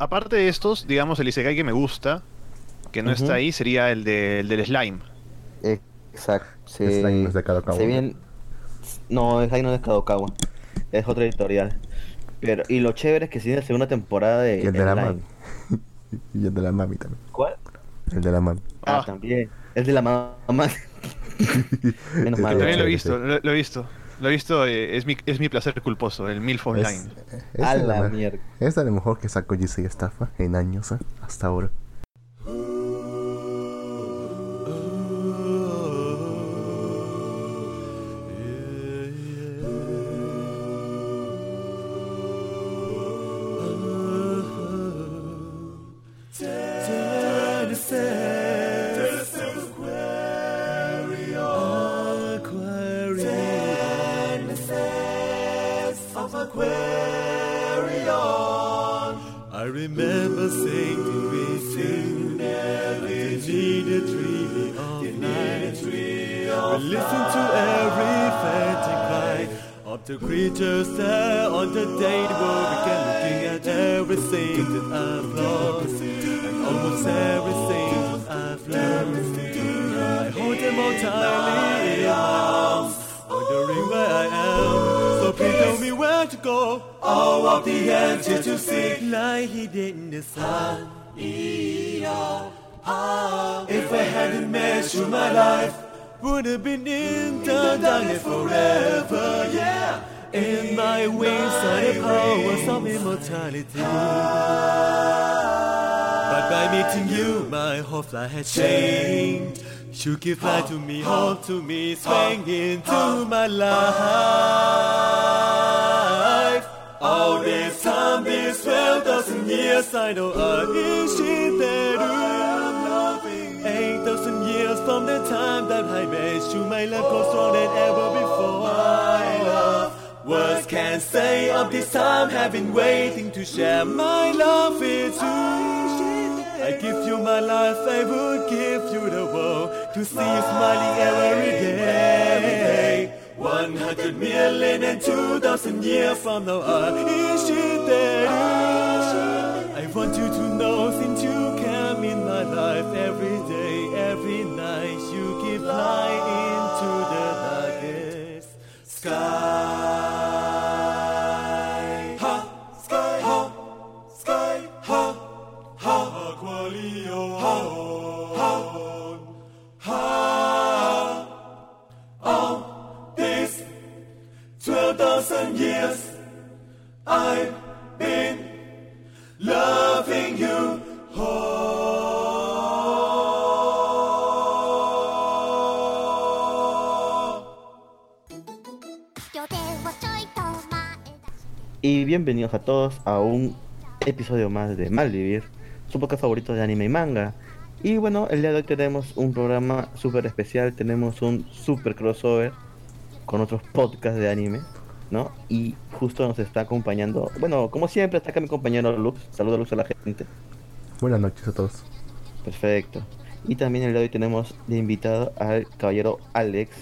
aparte de estos, digamos, el Isekai que me gusta, que no está ahí, sería el, de- el del slime. Exacto. Se, Slime no es de Kadokawa. bien... No, Slime no es Kadokawa. Es otra editorial. Pero, y lo chévere es que sigue la segunda temporada de Y el de la mami. y el de la mami también. ¿Cuál? El de la mami. Ah, Ah. también. Es de la mamá. Menos Sí, mal. También lo he visto, sí. lo, lo he visto. Lo he visto, eh, es, mi, es mi placer culposo, el MILF Online. Es, es A la ma- mierda. es de lo mejor que sacó GC Estafa en años, ¿eh? hasta ahora. Life changed. You give life to me, hope to me, swing into my life. All this time, this 12,000 years, I know I loving. 8,000 years from the time that I met you, my love goes stronger than ever before. My love, words can't say of this time, have been waiting to share my love with you. I give you my life, I would give you the world to see you smiling every day. 100 million and 2,000 years from now on, is she there? I want you to know since you came in my life every day, every night, you give light into the darkest sky. Y bienvenidos a todos a un episodio más de Malvivir, su podcast favorito de anime y manga. Y bueno, el día de hoy tenemos un programa súper especial, tenemos un super crossover con otros podcasts de anime, ¿no? Y justo nos está acompañando, bueno, como siempre está acá mi compañero Lux, saluda Lux a la gente, Buenas noches a todos. perfecto. Y también el día de hoy tenemos de invitado al caballero Alex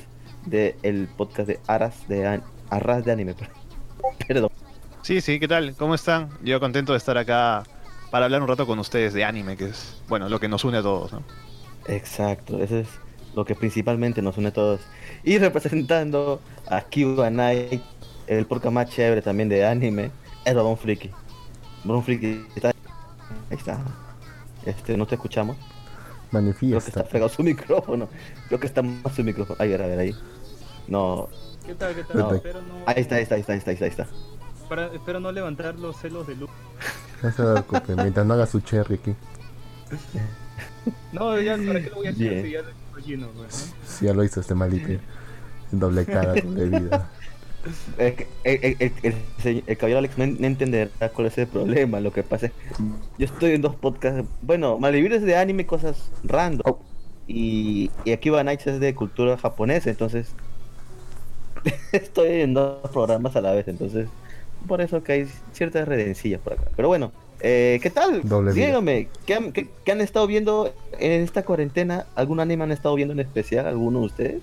del podcast de Aras de An- Arras de Anime, perdón. Sí, sí, ¿qué tal? ¿Cómo están? Yo contento de estar acá para hablar un rato con ustedes de anime, que es, bueno, lo que nos une a todos, ¿no? Exacto, eso es lo que principalmente nos une a todos. Y representando a Kiba Night, el podcast más chévere también de anime, es Don Friki. Don Friki está ahí está. Este, no te escuchamos. Creo que está Manifiesta. pegado su micrófono. Creo que está más su micrófono. Ay, a ver, a ver ahí. No. ¿Qué tal? ¿Qué tal? No. Espero no, Ahí está, ahí está, ahí está, ahí está, ahí está. Para- espero no levantar los celos de luz. No se preocupe, mientras no haga su cherry aquí. No, ya, ¿para qué lo voy a hacer Bien. si ya lo ¿no? Si ya lo hizo este maldito. Doble cara, doble vida. Es que El, el, el, el, señor- el caballero Alex no, en- no entenderá cuál es el problema. Lo que pasa es yo estoy en dos podcasts. Bueno, Malvivir es de anime, cosas random. Y, y aquí va Nights es de cultura japonesa. Entonces, estoy en dos programas a la vez. Entonces, por eso que hay ciertas redencillas por acá. Pero bueno, eh, ¿qué tal? Doble. Díganme, ¿qué han, qué- qué han estado viendo en esta cuarentena? ¿Algún anime han estado viendo en especial? ¿Alguno de ustedes?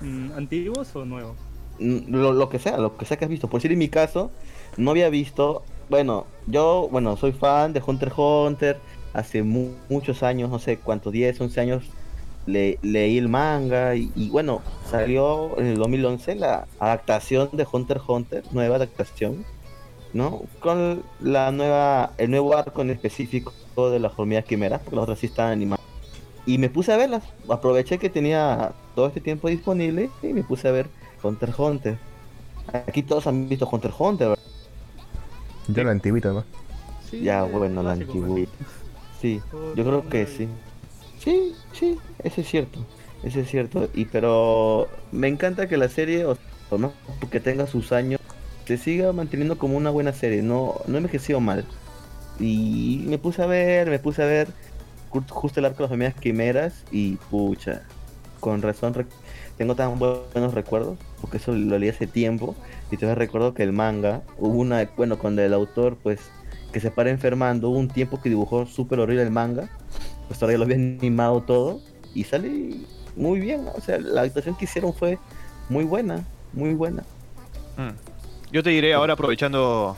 Mm, ¿Antiguos o nuevos? Mm, lo, lo que sea, lo que sea que has visto. Por decir, en mi caso, no había visto bueno, yo, bueno, soy fan de Hunter x Hunter. Hace mu- muchos años, no sé cuántos, 10, 11 años, le- leí el manga y, y, bueno, salió en el 2011 la adaptación de Hunter x Hunter, nueva adaptación, ¿no? Con la nueva, el nuevo arco en específico de las hormigas quimeras, porque las otras sí están animadas. Y me puse a verlas, aproveché que tenía todo este tiempo disponible y me puse a ver Hunter x Hunter. Aquí todos han visto Hunter x Hunter, ¿verdad? Yo la antiguita, ¿no? Sí, Ya, bueno, la pues. Sí, Todo yo creo que sí. Sí, sí, eso es cierto. Eso es cierto. Y pero me encanta que la serie, o no, porque tenga sus años, se siga manteniendo como una buena serie. No, no envejeció mal. Y me puse a ver, me puse a ver ju- justo el arco de las hormigas quimeras y pucha, con razón tengo tan bu- buenos recuerdos, porque eso lo leí hace tiempo y todavía recuerdo que el manga, hubo una, bueno, cuando el autor pues que se para enfermando, hubo un tiempo que dibujó súper horrible el manga, pues todavía lo había animado todo y sale muy bien, ¿no? o sea, la actuación que hicieron fue muy buena, muy buena. Mm. Yo te diré ahora aprovechando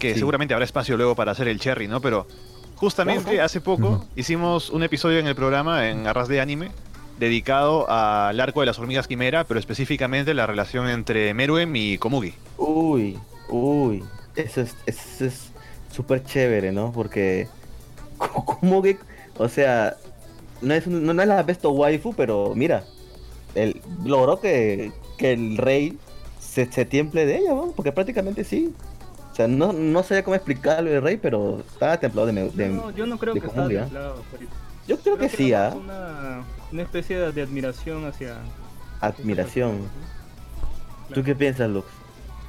que Sí. seguramente habrá espacio luego para hacer el cherry, ¿no? Pero justamente Ajá. hace poco hicimos un episodio en el programa en Arras de Anime dedicado al arco de las hormigas quimera, pero específicamente la relación entre Meruem y Komugi. Uy, uy, eso es eso es súper chévere, ¿no? Porque que, o sea, no es, un- no es la best waifu, pero mira, él logró que, que el rey se, se tiemple de ella, ¿no? Porque prácticamente sí. O sea, no, no sabía cómo explicarlo el rey, pero estaba templado de... de- No, yo no creo de que ¿ah? templado. yo creo que sí, ¿ah? Una, una especie de, admiración hacia. Admiración. ¿Tú qué piensas, Lux?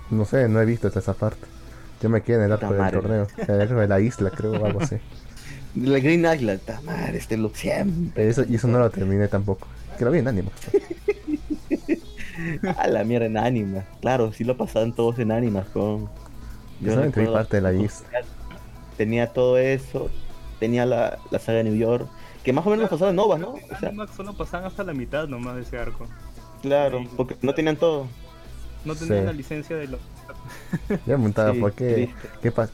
No sé, no he visto hasta esa parte. Yo me quedé en el arco del torneo. El arco de la isla, creo, o algo así. La Green Island, ta madre, este Lux siempre. Eso, y eso no lo terminé tampoco. Que lo vi en ánimo. A la mierda en Anima. Claro, sí lo pasaban todos en Animas con. Yo solamente vi recuerdo- parte de la isla. Tenía todo eso. Tenía la, la saga de New York. Que más o menos lo pasaban en Novas, ¿no? O sea, Animax solo pasaban hasta la mitad nomás de ese arco. claro, porque no tenían todo. No tenían Sí. la licencia de los. Yo me preguntaba Sí, por qué,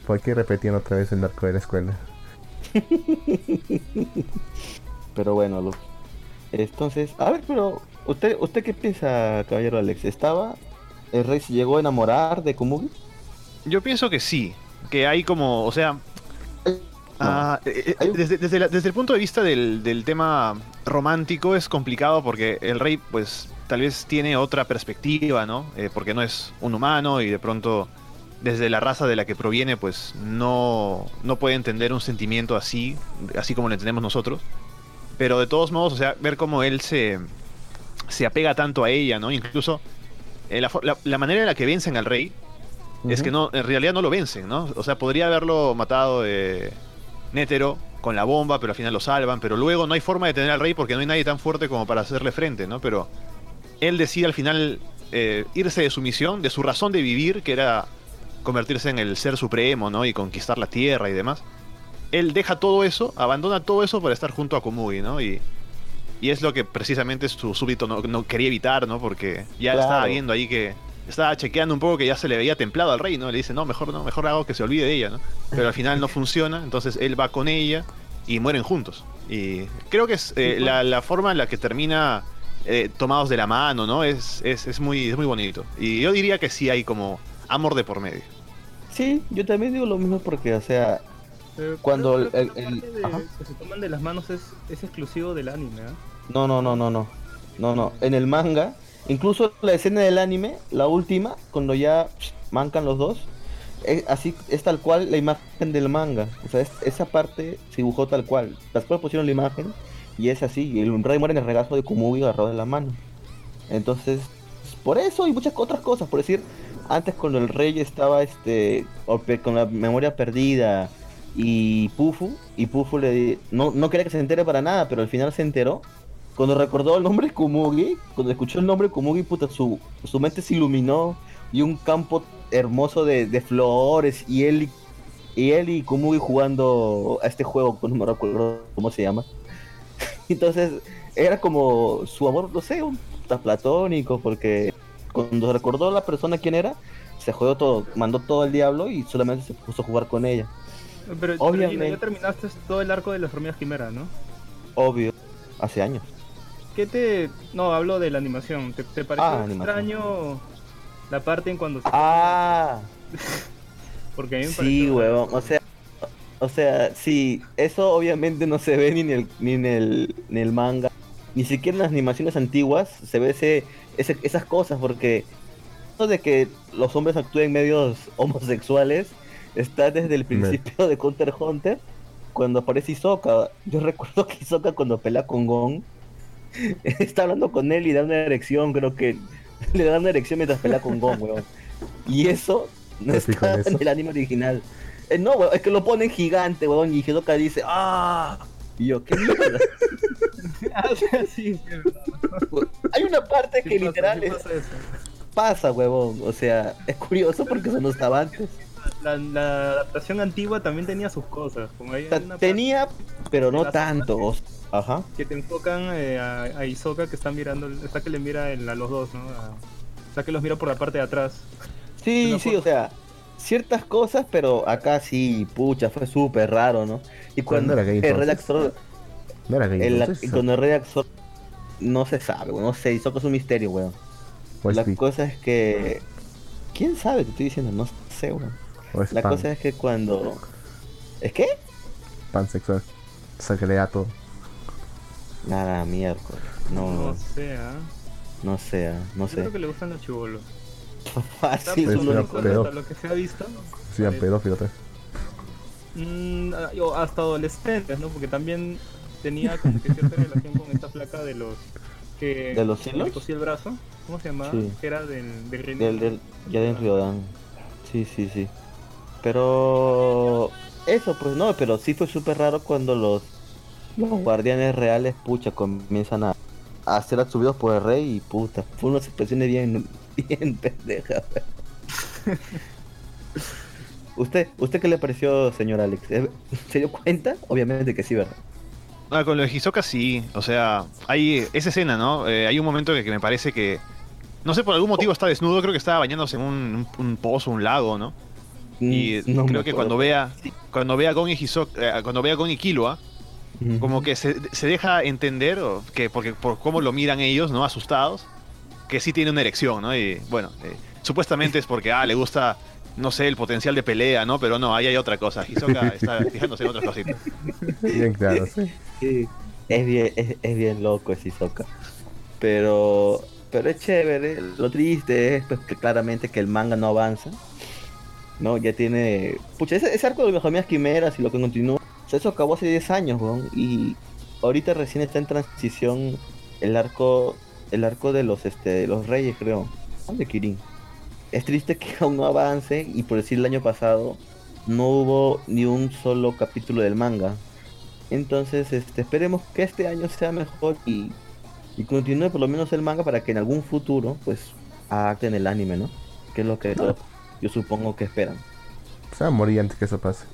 por qué repetían otra vez el arco de la escuela. Pero bueno, Lux. Entonces, a ver, pero. ¿Usted, usted qué piensa, caballero Alex? ¿Estaba. ¿El rey se llegó a enamorar de Komugi? Yo pienso que sí, que hay como, o sea, ah, eh, eh, desde, desde la- desde el punto de vista del, del tema romántico es complicado porque el rey pues tal vez tiene otra perspectiva, ¿no? Eh, porque no es un humano y de pronto desde la raza de la que proviene pues no, no puede entender un sentimiento así, así como lo entendemos nosotros. Pero de todos modos, o sea, ver cómo él se, se apega tanto a ella, ¿no? Incluso eh, la, la manera en la que vencen al rey es que no, en realidad no lo vencen, ¿no? O sea, podría haberlo matado eh, Nétero con la bomba, pero al final lo salvan, pero luego no hay forma de tener al rey porque no hay nadie tan fuerte como para hacerle frente, ¿no? Pero él decide al final eh, irse de su misión, de su razón de vivir, que era convertirse en el ser supremo, ¿no? Y conquistar la tierra y demás. Él deja todo eso, abandona todo eso para estar junto a Komugi, ¿no? Y, y es lo que precisamente su súbdito no, no quería evitar, ¿no? Porque ya Claro. estaba viendo ahí que estaba chequeando un poco que ya se le veía templado al rey, ¿no? Le dice, no, mejor no, mejor hago que se olvide de ella, ¿no? Pero al final no funciona, entonces él va con ella y mueren juntos. Y creo que es eh, la, la forma en la que termina eh, tomados de la mano, ¿no? Es, es, es muy, es muy bonito. Y yo diría que sí hay como amor de por medio. Sí, yo también digo lo mismo porque, o sea, Cuando el- de que se toman de las manos es, es exclusivo del anime, ¿ah? no, no, no, no, no. No, no. En el manga, incluso la escena del anime, la última, cuando ya psh, mancan los dos, es, así es tal cual la imagen del manga. O sea, es- esa parte se dibujó tal cual. Cual pusieron la imagen y es así. Y el rey muere en el regazo de Komugi agarrado de la mano. Entonces, por eso y muchas otras cosas. Por decir, antes cuando el rey estaba este con la memoria perdida y Pufu, y Pufu le no, no quería que se entere para nada, pero al final se enteró. Cuando recordó el nombre Kumugi, cuando escuchó el nombre Kumugi, puta, su, su mente se iluminó y un campo hermoso de, de flores y él y, él y Kumugi jugando a este juego, no me recuerdo cómo se llama. Entonces, era como su amor, no sé, un platónico, porque cuando recordó la persona quién era, se jodió todo, mandó todo al diablo y solamente se puso a jugar con ella. Pero, pero Obviamente. Gina, ya terminaste todo el arco de las hormigas quimera, ¿no? Obvio, hace años. ¿Qué te...? No, hablo de la animación. ¿Te, te pareció Ah, animación. extraño la parte en cuando se... Ah, Porque a mí me sí, huevón. O sea, o sea, sí, eso obviamente no se ve ni en el, ni en el, ni en el manga. Ni siquiera en las animaciones antiguas se ve ese, ese- esas cosas, porque eso de que los hombres actúen medios homosexuales está desde el principio de Counter Hunter, cuando aparece Hisoka. Yo recuerdo que Hisoka cuando pelea con Gon, está hablando con él y da una erección, creo que le da una erección mientras pelea con Gon, weón. Y eso no ¿Te fijo está en el anime original. Eh, no, weón, es que lo ponen gigante, weón, y Hisoka dice, ¡ah! Y yo, ¿qué mierda? Ah, sí. Hay una parte Sí que pasa, literal es- pasa huevón. O sea, es curioso porque eso no estaba antes. La, la adaptación antigua también tenía sus cosas. Como hay O sea, una parte tenía, pero no tanto. Ajá. que te enfocan eh, a, a Hisoka que está mirando, está que le mira el- a los dos, ¿no? A- sea, que los mira por la parte de atrás. Sí, sí, o sea, ciertas cosas, pero acá sí, pucha, fue súper raro, ¿no? Y cuando ¿Cuándo era gay, el redactor, No era gay, el, entonces. cuando el redactor, no se sabe, weón, no sé, Hisoka es un misterio, weón. La cosa es que, ¿quién sabe? Te estoy diciendo, no sé, weón. La pan, cosa es que cuando, ¿es qué? pansexual. Se crea todo. Nada, miércoles, No no, sé, ¿ah? no sé, ah, no Yo sé. creo que le gustan los chivolos. Fácil, una pedo- hasta lo que se ha visto. Sí, parece- pedófilo también. Mm, ah, hasta adolescentes, ¿no? Porque también tenía como que cierta relación con esta placa de los que ¿De los hilos? le cosía el brazo. ¿Cómo se llamaba? Sí. Que era del, del reino. Del, del, ya del Riodan. Sí, sí, sí. Pero eso, pues no, pero sí fue súper raro cuando los, los guardianes reales, pucha, comienzan a, a ser absorbidos por el rey y puta, fue unas expresiones bien, bien pendejas. ¿Usted, ¿Usted qué le pareció, señor Alex? ¿Eh? ¿Se dio cuenta? Obviamente que sí, ¿verdad? Ah, con lo de Hisoka sí. O sea, hay esa escena, ¿no? Eh, hay un momento que, que me parece que. No sé, por algún motivo está desnudo, creo que estaba bañándose en un, un, un pozo, un lago, ¿no? Y Mm, no me creo que cuando vea. Cuando vea Gon y Hisoka, eh, cuando vea Gon y Killua, como que se, se deja entender, o que porque por cómo lo miran ellos, ¿no? Asustados, que sí tiene una erección, ¿no? Y bueno, eh, supuestamente es porque, ah, le gusta, no sé, el potencial de pelea, ¿no? Pero no, ahí hay otra cosa. Hisoka está fijándose en otras cositas. Bien claro, sí. Sí, es bien, es, es bien loco ese Hisoka. Pero, pero es chévere. Lo triste es pues, que claramente que el manga no avanza. No, ya tiene. Pucha, ese, ese arco de las hormigas quimeras y lo que continúa. o sea, eso acabó hace 10 años, weón. Y ahorita recién está en transición el arco. El arco de los este de los reyes, creo. De Kirin. Es triste que aún no avance. Y por decir el año pasado. No hubo ni un solo capítulo del manga. Entonces, este, esperemos que este año sea mejor y, y continúe por lo menos el manga para que en algún futuro, pues, adapten el anime, ¿no? Que es lo que yo supongo que esperan. Se va a morir antes que eso pase.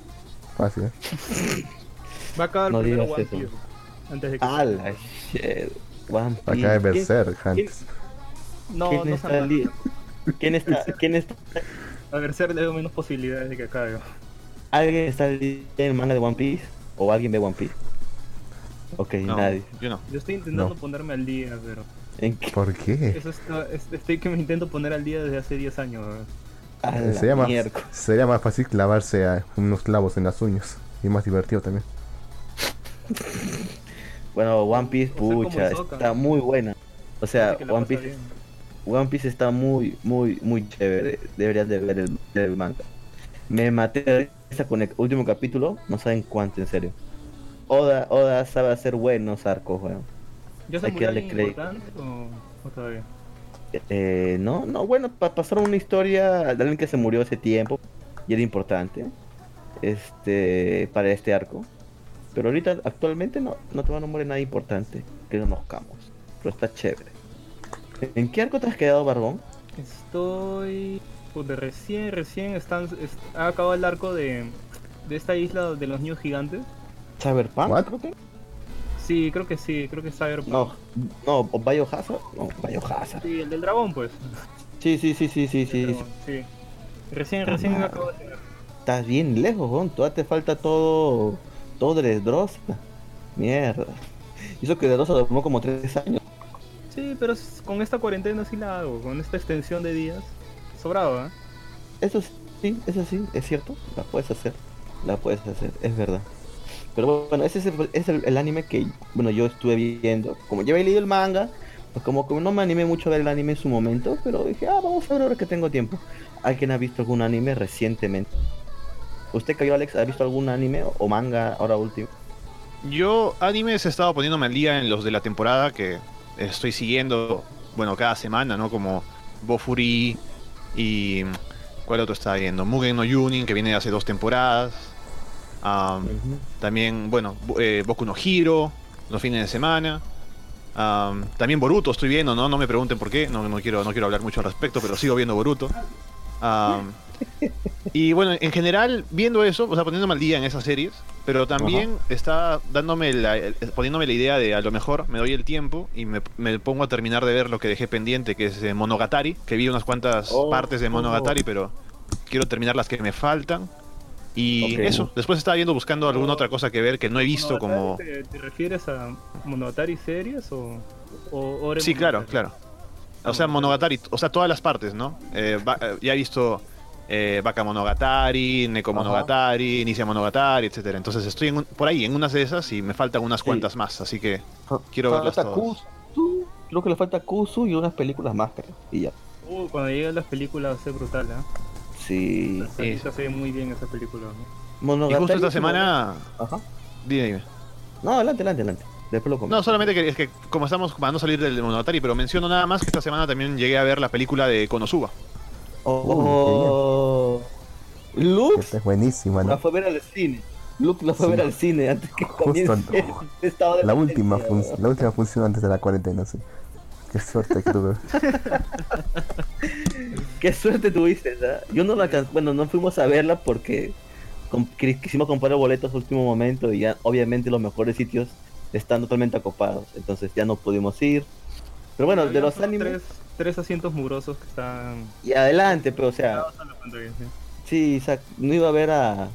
Fácil, ¿eh? Va a acabar No primero One. Piece. Antes de que. ¡Hala, shit! One Acá de. ¿Quién- Berserk antes. No, ¿Quién, no está li- ¿Quién está, quién está, A ver, ser le doy menos posibilidades de que acabe. ¿Alguien está al día en el manga de One Piece? ¿O alguien ve One Piece? Ok, No, nadie. yo no. Yo estoy intentando No. ponerme al día, pero. ¿En qué? ¿Por qué? Eso está, es- estoy que me intento poner al día desde hace 10 años. la Sería más, sería más fácil clavarse a unos clavos en las uñas. Y más divertido también. Bueno, One Piece, pucha, está muy buena. O sea, One Piece bien. One Piece está muy, muy, muy chévere. Deberías de ver el, el manga. Me maté de risa con el último capítulo. No saben cuánto, en serio. Oda, Oda sabe hacer buenos arcos, weón. ¿Ya se hay que darle crédito. importante o, o todavía? Eh, no, no, bueno, pa- pasaron una historia de alguien que se murió hace tiempo. Y era importante. Este, para este arco. Pero ahorita, actualmente, no, no te va a nombrar nada importante. Que conozcamos. Pero está chévere. ¿En qué arco te has quedado, Barbón? Estoy. Pues de recién, recién están. es- ha acabado el arco de. De esta isla de los niños gigantes. ¿Cyberpunk? What? creo que? Sí, creo que sí, creo que es Cyberpunk. No, no, o Biohazard. No, Biohazard. Sí, el del dragón, pues. Sí, sí, sí, sí, sí, sí. El dragón, sí. Recién, recién me acabo de cenar. Estás bien lejos, weón. Todavía te falta todo. Todo de Dross. Mierda. Hizo que de Dross tomó como tres años. Sí, pero con esta cuarentena sí la hago, con esta extensión de días. Sobrado, ¿eh? Eso sí, eso sí, es cierto. La puedes hacer. La puedes hacer, es verdad. Pero bueno, ese es el, es el, el anime que bueno yo estuve viendo. Como ya había leído el manga, pues como, como no me animé mucho a ver el anime en su momento, pero dije, ah, vamos a ver ahora que tengo tiempo. ¿Alguien ha visto algún anime recientemente? ¿Usted, cayó Alex, ha visto algún anime o manga ahora último? Yo animes he estado poniéndome al día en los de la temporada que estoy siguiendo, bueno, cada semana, ¿no? Como Bofuri y... ¿Cuál otro estaba viendo? Mugen no Yunin, que viene de hace dos temporadas. Am, También, bueno, eh, Boku no Hiro, los fines de semana. Am, también Boruto estoy viendo, ¿no? No me pregunten por qué, no, no, quiero, no quiero hablar mucho al respecto, pero sigo viendo Boruto. Y bueno, en general, viendo eso, o sea, poniéndome al día en esas series, pero también está dándome la, el- poniéndome la idea de a lo mejor me doy el tiempo y me, me pongo a terminar de ver lo que dejé pendiente, que es eh, Monogatari, que vi unas cuantas Oh, partes de oh. Monogatari, pero quiero terminar las que me faltan. Y eso, después estaba viendo buscando alguna otra cosa que ver que no he visto como... ¿Te, te refieres a Monogatari series o, Sí, claro, claro. O sea, Monogatari, o sea, todas las partes, ¿no? Eh, va- eh, ya he visto eh, Baka Monogatari, Neko Ajá. Monogatari, Inicia Monogatari, etcétera. Entonces estoy en un- por ahí, en unas de esas y me faltan unas Sí. cuantas más, así que Fa- Quiero verlas falta todas. Kusu, creo que le falta Kusu y unas películas más, creo. Y ya. Uh, cuando lleguen las películas va a ser brutal, ¿eh? Sí. Sí. Se ve muy bien esa película, ¿no? y Monogatari justo esta semana, Ajá. dime, dime. No, adelante, adelante, adelante. Después lo comento. No, solamente que es que como estamos para no salir del Monogatari, pero menciono nada más que esta semana también llegué a ver la película de Konosuba. Oh, Lux Esta es buenísima, la ¿no? fue a ver al cine. Lux la fue a Sí. ver al cine antes que Justo antes. de La última, la última función antes de la cuarentena, sí. Qué suerte que tuve. Qué suerte tuviste, ¿verdad? Yo no la bueno, no fuimos a verla porque quisimos comprar boletos a último momento y ya obviamente los mejores sitios están totalmente acopados, entonces ya no pudimos ir. Pero bueno, de los animes Tres, tres asientos murosos que están y adelante, pero o sea, sí. Isaac, no iba a ver a.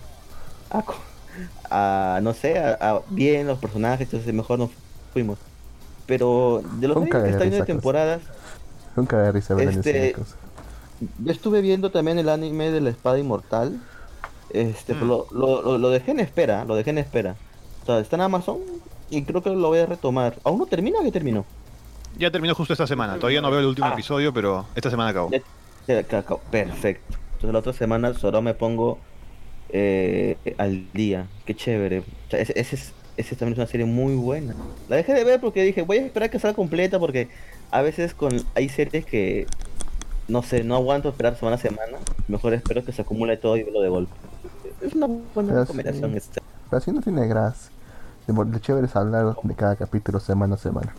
a, no sé, a, a bien los personajes, entonces mejor no fuimos. Pero de los animes que están viendo de risa, temporadas, Nunca de risa ver en el Este- yo estuve viendo también el anime de la espada inmortal. Este, Mm. lo, lo, lo, lo dejé en espera, lo dejé en espera. O sea, está en Amazon y creo que lo voy a retomar. ¿Aún no termina o ya terminó? Ya terminó justo esta semana. Todavía no veo el último Ah. episodio, pero esta semana acabó. Perfecto. Entonces la otra semana solo me pongo eh, al día. Qué chévere. O sea, ese, ese es, ese también es una serie muy buena. La dejé de ver porque dije, voy a esperar que salga completa porque a veces con hay series que no sé, no aguanto esperar semana a semana. Mejor espero que se acumule todo y verlo de golpe. Es una buena Pero sí. recomendación esta. Pero así no tiene gracia. Lo lo chévere es hablar de cada capítulo semana a semana.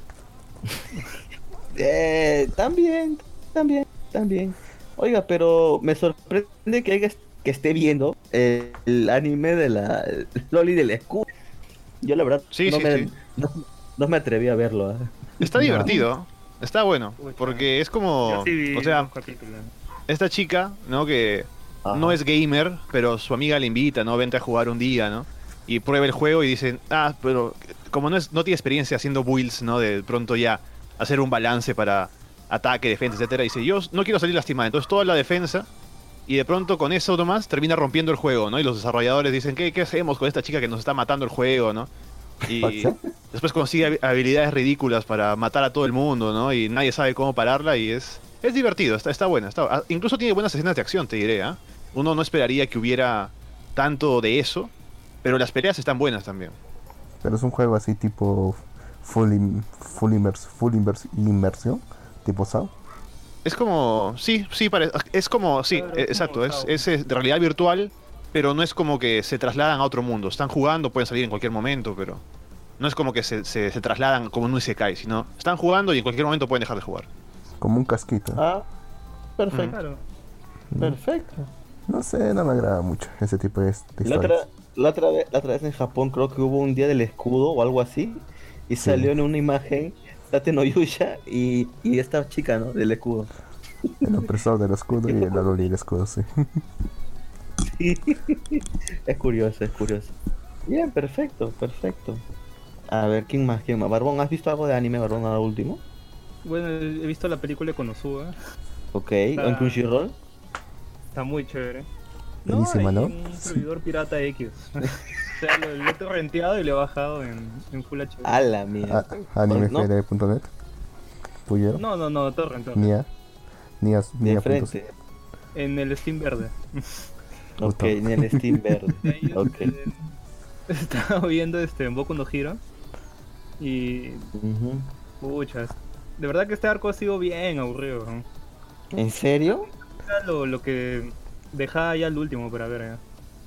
Eh, también, también, también. Oiga, pero me sorprende que, haya- que esté viendo el, el anime de la Loli del escudo. Yo la verdad Sí, no, sí, me, sí. No, no me atreví a verlo. ¿eh? Está No. divertido. Está bueno. Porque es como... O sea, esta chica, ¿no? Que no es gamer, pero su amiga le invita, ¿no? Vente a jugar un día, ¿no? Y prueba el juego y dicen, ah, pero como no, es, no tiene experiencia haciendo builds, ¿no? De pronto ya hacer un balance para ataque, defensa, etcétera. Dice, yo no quiero salir lastimada. Entonces toda la defensa y de pronto con eso nomás termina rompiendo el juego, ¿no? Y los desarrolladores dicen, ¿qué, qué hacemos con esta chica que nos está matando el juego, ¿no? Y después consigue habi- habilidades ridículas para matar a todo el mundo, ¿no? Y nadie sabe cómo pararla y es es divertido, está, está buena. Está, ah, incluso tiene buenas escenas de acción, te diré, ¿ah? Uno no esperaría que hubiera tanto de eso, pero las peleas están buenas también. Pero es un juego así tipo full, im- full, immers- full inmersión, tipo SAO. Es como, sí, sí, pare- es como, sí, Claro, eh, es exacto, como es, es, de realidad virtual, pero no es como que se trasladan a otro mundo. Están jugando, pueden salir en cualquier momento, pero no es como que se, se, se trasladan como en un Isekai, sino están jugando y en cualquier momento pueden dejar de jugar. Como un casquito. Ah, perfecto, Claro. perfecto. No sé, no me agrada mucho ese tipo de, de La otra, la, otra vez, la otra vez en Japón creo que hubo un día del escudo o algo así. Y Sí. salió en una imagen Tate no Yusha y, y esta chica, ¿no? Del escudo. El opresor del escudo y el Loli del escudo, sí. es curioso, es curioso. Bien, perfecto, perfecto. A ver, ¿quién más? ¿Quién más? Barbón, ¿has visto algo de anime, Barbón, a lo último? Bueno, he visto la película de Konosuba. Ok, Ah. ¿en Crunchyroll? Está muy chévere. Buenísima, hay ¿no? Un servidor pirata X. o sea, lo, lo he torrenteado y lo he bajado en, en Full HD. A la mía. A- Animefede.net. Puyero. No, no, no, torrent, torrent. Nia. Nia. De Nia. frente. En el Steam verde. Ok, en el Steam verde. De ahí, Ok. este, Estaba viendo este Boku no Hero. Y. Puchas. De verdad que este arco ha sido bien aburrido. ¿no? ¿En serio? Era Lo, lo que dejaba ya el último para ver. ¿eh?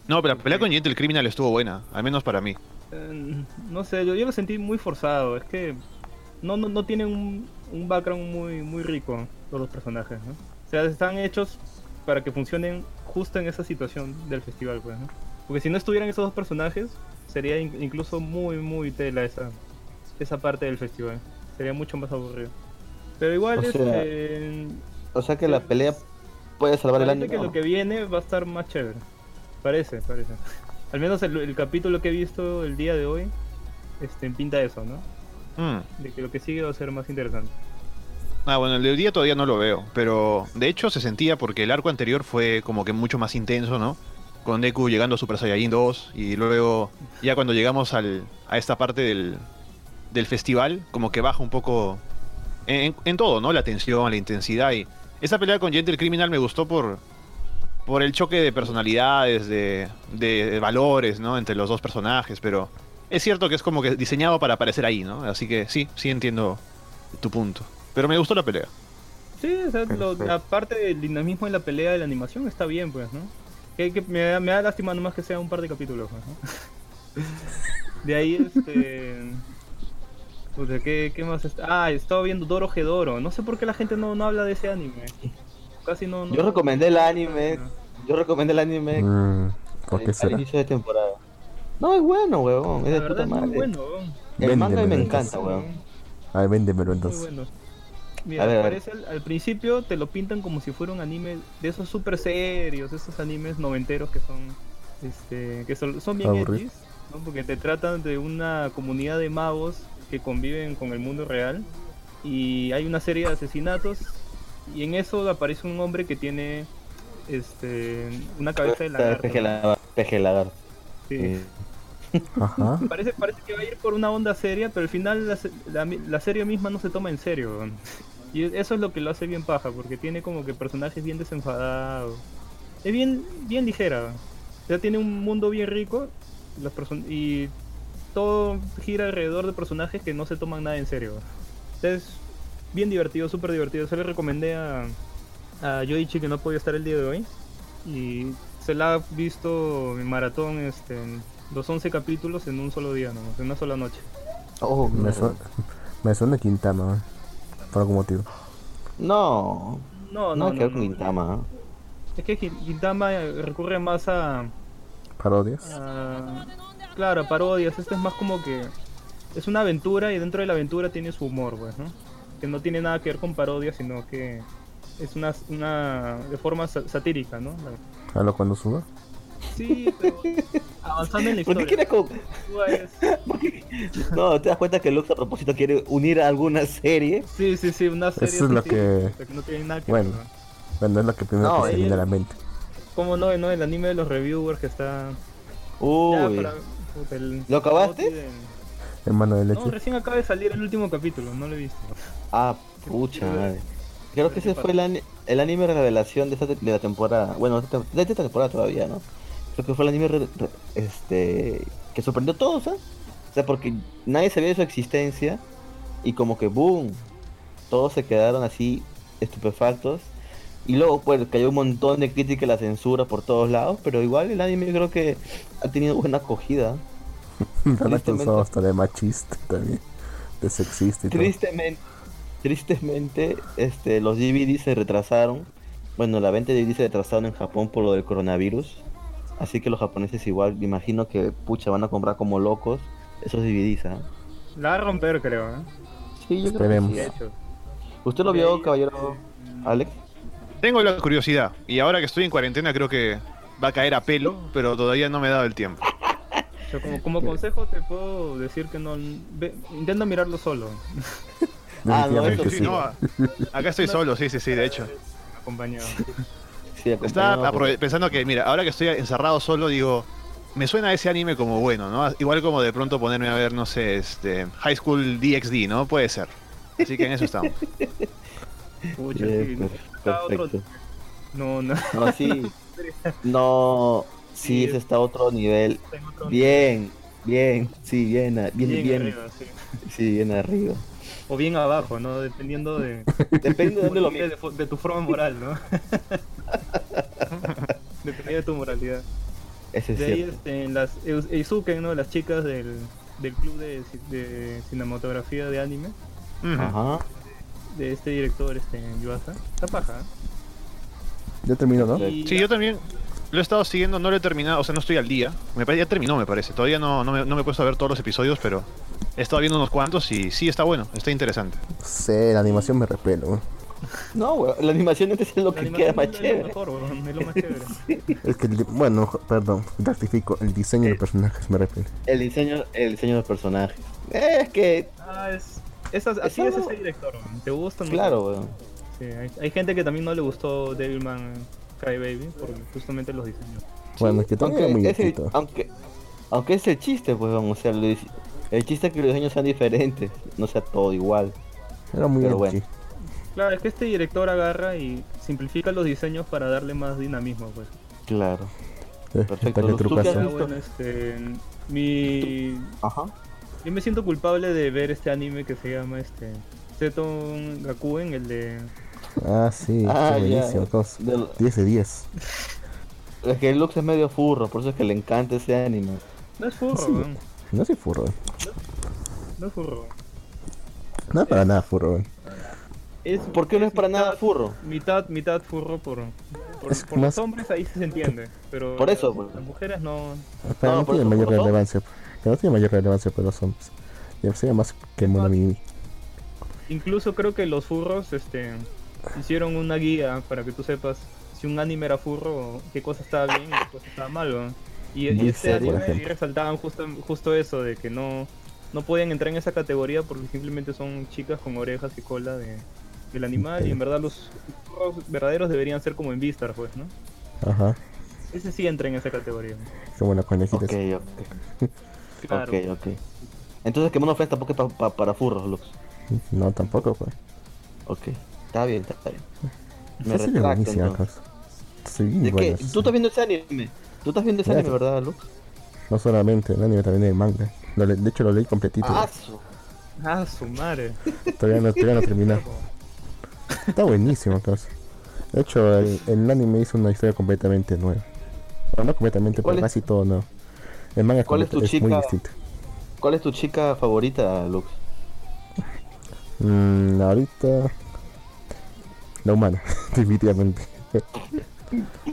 No, pero la pelea con Gentle Criminal estuvo buena, al menos para mí. Eh, no sé, yo, yo lo sentí muy forzado. Es que no, no, no tienen un, un background muy, muy rico los dos personajes. ¿no? O sea, están hechos para que funcionen justo en esa situación del festival. Pues, ¿no? Porque si no estuvieran esos dos personajes, sería in- incluso muy, muy tela esa, esa parte del festival. Sería mucho más aburrido. Pero igual, O sea, este, O sea que la pelea puede salvar el Parece anime. que lo que viene va a estar más chévere. Parece, parece. Al menos el, el capítulo que he visto el día de hoy este, pinta eso, ¿no? Mm. De que lo que sigue va a ser más interesante. Ah, bueno, el de hoy día todavía no lo veo, pero de hecho se sentía porque el arco anterior fue como que mucho más intenso, ¿no? Con Deku llegando a Super Saiyajin 2 y luego ya cuando llegamos al, a esta parte del, del festival, como que baja un poco en, en todo, ¿no? La tensión, la intensidad y esa pelea con Gentle Criminal me gustó por, por el choque de personalidades, de, de- de valores, ¿no? Entre los dos personajes, pero es cierto que es como que diseñado para aparecer ahí, ¿no? Así que sí, sí entiendo tu punto. Pero me gustó la pelea. Sí, o sea, lo- Perfecto. la parte del dinamismo en la pelea de la animación está bien, pues, ¿no? Que, que me, da, me da lástima nomás que sea un par de capítulos, pues, ¿no? De ahí, este... Puta, ¿qué, ¿qué más está? Ah, estaba viendo Doro Gedoro. No sé por qué la gente no, no habla de ese anime. Casi no... no Yo recomendé el anime. Yo recomendé el anime Mm, ¿Por al, qué al será? inicio de temporada. No, es bueno, huevón. Es La de verdad puta es muy madre. bueno, weón. El manga me Véndemelo, encanta, weón. Ay, véndemelo Muy entonces. bueno. Mira, A ver, a ver. parece al, al principio te lo pintan como si fuera un anime de esos super serios, esos animes noventeros que son este que son, son bien edgys, ¿no? Porque te tratan de una comunidad de magos que conviven con el mundo real y hay una serie de asesinatos y en eso aparece un hombre que tiene este una cabeza de lagarto. Peje lagarto. Peje lagarto. Sí. Sí. Ajá. Parece, parece que va a ir por una onda seria, pero al final la, la la serie misma no se toma en serio. Y eso es lo que lo hace bien paja, porque tiene como que personajes bien desenfadados. Es bien, bien ligera. O sea, tiene un mundo bien rico las y todo gira alrededor de personajes que no se toman nada en serio. Es bien divertido, súper divertido. Se le recomendé a, a Yoichi que no podía estar el día de hoy. Y se la ha visto en maratón este, en los 11 capítulos en un solo día, ¿no? en una sola noche. Oh, Me, suena, me suena Quintana, ¿eh? por algún motivo. No, No, no, no, que no. ¿eh? Es que eh, recurre más a, ¿Parodias? a- Claro, parodias. Esto es más como que... Es una aventura y dentro de la aventura tiene su humor, pues, ¿no? Que no tiene nada que ver con parodias, sino que es una, una de forma sa- satírica, ¿no? ¿A lo cuando suba? Sí, pero avanzando en la ¿Por qué historia. quieres co- Cuba es- No, te das cuenta que Lux a propósito quiere unir a alguna serie. Sí, sí, sí, una serie Eso es lo satírica, que- no tiene nada que Bueno. ver. ¿no? Bueno, es lo que primero No, que se viene a la mente. ¿Cómo no? no? El anime de los reviewers que está... Ya, Uy, para- puta, el- ¿Lo acabaste? de- Hermano de No, leche. recién acaba de salir el último capítulo, no lo he visto. ah, pucha madre. Creo que ese fue el, ani- el anime revelación de, esta te- de la temporada. Bueno, de esta, temporada todavía, ¿no? Creo que fue el anime re- re- este que sorprendió a todos, ¿ah? O sea, porque nadie sabía de su existencia y como que boom, todos se quedaron así estupefactos. Y luego pues cayó un montón de crítica y la censura por todos lados, pero igual el anime creo que ha tenido buena acogida. Han tristemente- acusado hasta de machista también. De sexista y todo. Tristemente, tristemente, este, los DVD se retrasaron. Bueno, la venta de DVD se retrasaron en Japón por lo del coronavirus. Así que los japoneses igual, me imagino que pucha van a comprar como locos esos DVDs, ¿ah? La va a romper, creo, ¿eh? Sí, yo Esperemos. creo que sí. hecho. ¿Usted lo vio, caballero Alex? Tengo la curiosidad. Y ahora que estoy en cuarentena creo que va a caer a pelo, pero todavía no me he dado el tiempo. O sea, como, como consejo te puedo decir que no... ve- intenta mirarlo solo, Ah, no, eso Sí, sí. no, a- acá estoy solo, sí, sí, sí, de hecho. acompañado. Sí, Estaba pensando que, mira, ahora que estoy encerrado solo, digo, me suena ese anime como bueno, ¿no? Igual como de pronto ponerme a ver, no sé, este, High School DxD, ¿no? Puede ser. Así que en eso estamos. Pucha, sí, otro- perfecto. No, no, No, sí. No, sí, Sí, ese está a otro nivel. otro Bien, bien, sí, bien, bien, bien bien, arriba, sí. sí, bien arriba. O bien abajo, ¿no? Dependiendo de, Depende de dónde lo de, de- tu forma moral, ¿no? Depende de tu moralidad. Ese es De ahí este, las Eizuken, ¿no? Las chicas del, del club de, de cinematografía de anime. Ajá. De este director, este, Yuasa. Está paja, ¿eh? Ya terminó, ¿no? Y Sí, yo también lo he estado siguiendo, no lo he terminado, o sea, no estoy al día. Me parece, ya terminó, me parece. Todavía no, no, me, no me he puesto a ver todos los episodios, pero he estado viendo unos cuantos y sí está bueno, está interesante. Sí, la animación me repelo. No, la animación es lo la que queda más es lo chévere. mejor, weón, es lo más chévere. Es que, bueno, perdón, rectifico, el diseño de personajes me repele. El diseño, el diseño de personajes. Eh, es que, Ah, es, esas- así es ese director. ¿te gusta o no? claro, weón. Sí, hay, hay gente que también no le gustó Devilman Crybaby por justamente los diseños. Bueno, es que Aunque, muy es el, chiquito. aunque, aunque es el chiste, pues, vamos, o sea, lo el chiste es que los diseños sean diferentes, no sea todo igual. Era muy pero bueno. Claro, es que este director agarra y simplifica los diseños para darle más dinamismo, pues. Claro. Eh, Perfecto, dale ¿tú qué has Ah, visto? bueno, este, mi, Ajá. Yo me siento culpable de ver este anime que se llama este Seton Gakuen, el de Ah, sí, Ah, qué ya. buenísimo. todos. Del- 10 de 10. Es que el Lux es medio furro, por eso es que le encanta ese anime. no es furro, Sí. weón, No soy furro. weón. no es furro. No para nada furro. weón. Es, ¿Por qué no es para nada furro? Mitad, mitad furro por, por, Es por más- los hombres ahí sí se entiende, pero Por eso, las, pues. las mujeres no. Pero No, no, por tiene mayor por eso. Pero no tiene mayor relevancia para los hombres. Ya sería más que Monami. Incluso creo que los furros este, hicieron una guía para que tú sepas si un anime era furro, qué cosa estaba bien y qué cosa estaba mal. ¿no? Y, y ¿En este serio? anime y resaltaban justo, justo eso, de que no, no podían entrar en esa categoría porque simplemente son chicas con orejas y cola de, del animal y en verdad los furros verdaderos deberían ser como en Vistar, pues, ¿no? Ajá. Ese sí entra en esa categoría. Qué buena conejita. Ok, ok. Claro. Ok, ok. Entonces que Monofest tampoco es pa- pa- para furros, Lux. No, tampoco, pues. Ok. Está bien, está bien. Me Esa serie es retracto, buenísima, entonces. pues. Sí, ¿De qué? bueno, ¿Tú estás viendo ese anime? ¿Tú estás viendo ese anime, pues. verdad, Lux? No solamente el anime, también el manga. Lo le- de hecho, lo leí completito. Ah, su- Ah, su madre. Todavía no, todavía no terminé. Está buenísimo, pues. De hecho, el, el anime hizo una historia completamente nueva. Bueno, no completamente, ¿Cuál pero es- casi todo no. El manga ¿Cuál es tu es muy chica? distinto. ¿Cuál es tu chica favorita, Lux? Mm, ahorita. La humana, definitivamente.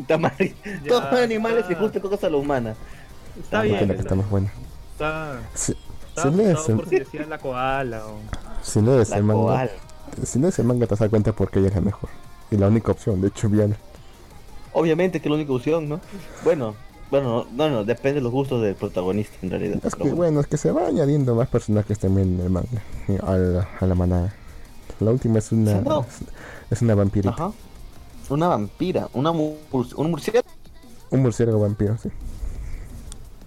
Ya, Todos animales juntan con cosas a la humana. Está Ah, bien. Es la que está más buena. Está, Si, está si lees, asustado el, si decía la koala o... si lees La el manga, koala. si lees el manga te das cuenta porque ella es la mejor. Y la única opción, de hecho, bien. Obviamente que es la única opción, ¿no? Bueno, bueno, no, no, depende de los gustos del protagonista en realidad. Es que bueno. bueno, es que se va añadiendo más personajes también en el manga. A la, a la manada. La última es una. Es una vampirita. Ajá. Una vampira, una mur un murciélago. Un murciélago vampiro, sí.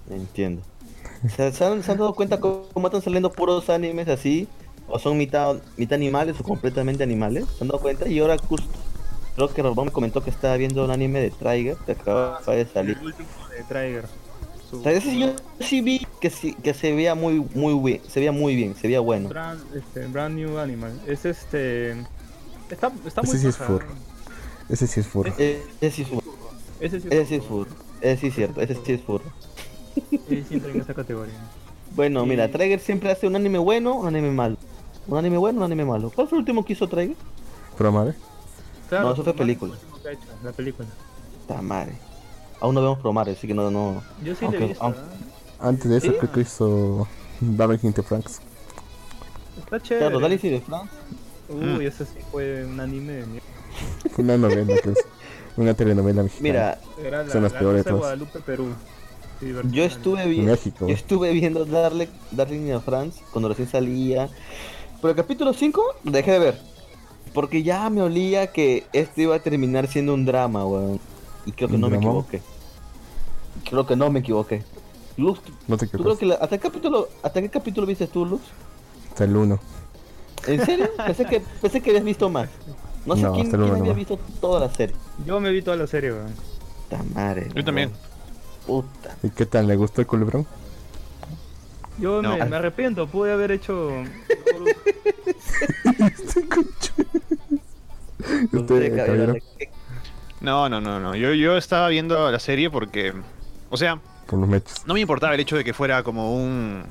Entiendo. ¿Se, se han, se han dado cuenta cómo están saliendo puros animes así? ¿O son mitad, mitad animales o completamente animales? ¿Se han dado cuenta? Y ahora justo, creo que Robón me comentó que estaba viendo un anime de Trigger que acaba de salir. De Trigger. Su- ese yo sí vi que, sí, que se veía muy, muy bien, se veía muy bien, se veía bueno. Brand, este, brand New Animal. Es este... Está, está muy Ese sí es paja. furro. Ese sí es furro. Eh, Ese sí es furro, Ese sí ese sí es furro, ese sí es cierto, ese sí es furro. Ese sí entra en esa categoría. Bueno, Y- mira, Trigger siempre hace un anime bueno, un anime malo. Un anime bueno, un anime malo. ¿Cuál fue el último que hizo Trigger? Promare. Claro, No, eso fue película. es hecho, La película. Ta madre. Aún no vemos Promare, así que no, no. Yo sí Aunque- le he visto, aunque- ¿ah? Antes de eso, ¿Sí? creo que hizo. Darling in the Franks. Está chévere. Claro, Dale de. Uy, ese sí fue un anime de mierda. Una novela, que es una telenovela mexicana. Mira, Son las la peores Rosa de todas. Guadalupe, Perú. Yo estuve en viendo, México. yo estuve viendo Darle, Darling in France cuando recién salía. Pero el capítulo 5 lo dejé de ver. Porque ya me olía que esto iba a terminar siendo un drama, weón. Y creo que ¿Un no me equivoqué. Creo que no me equivoqué. Luz, No te ¿tú creo equivocas. que la- ¿hasta, qué capítulo, ¿hasta qué capítulo viste tú, Luz? Hasta el 1. ¿En serio? pensé, que, pensé que habías visto más. No sé No, quién, quién había visto toda la serie. Yo me vi toda la serie, weón. Puta madre. Yo también. Puta. ¿Y qué tal? ¿Le gustó el culebrón? Yo No. me, me arrepiento, pude haber hecho. No ¿Usted, sé, caballero? ¿qué- No, no, no, no. Yo, yo estaba viendo la serie porque. O sea, Por los mechos. no me importaba el hecho de que fuera como un.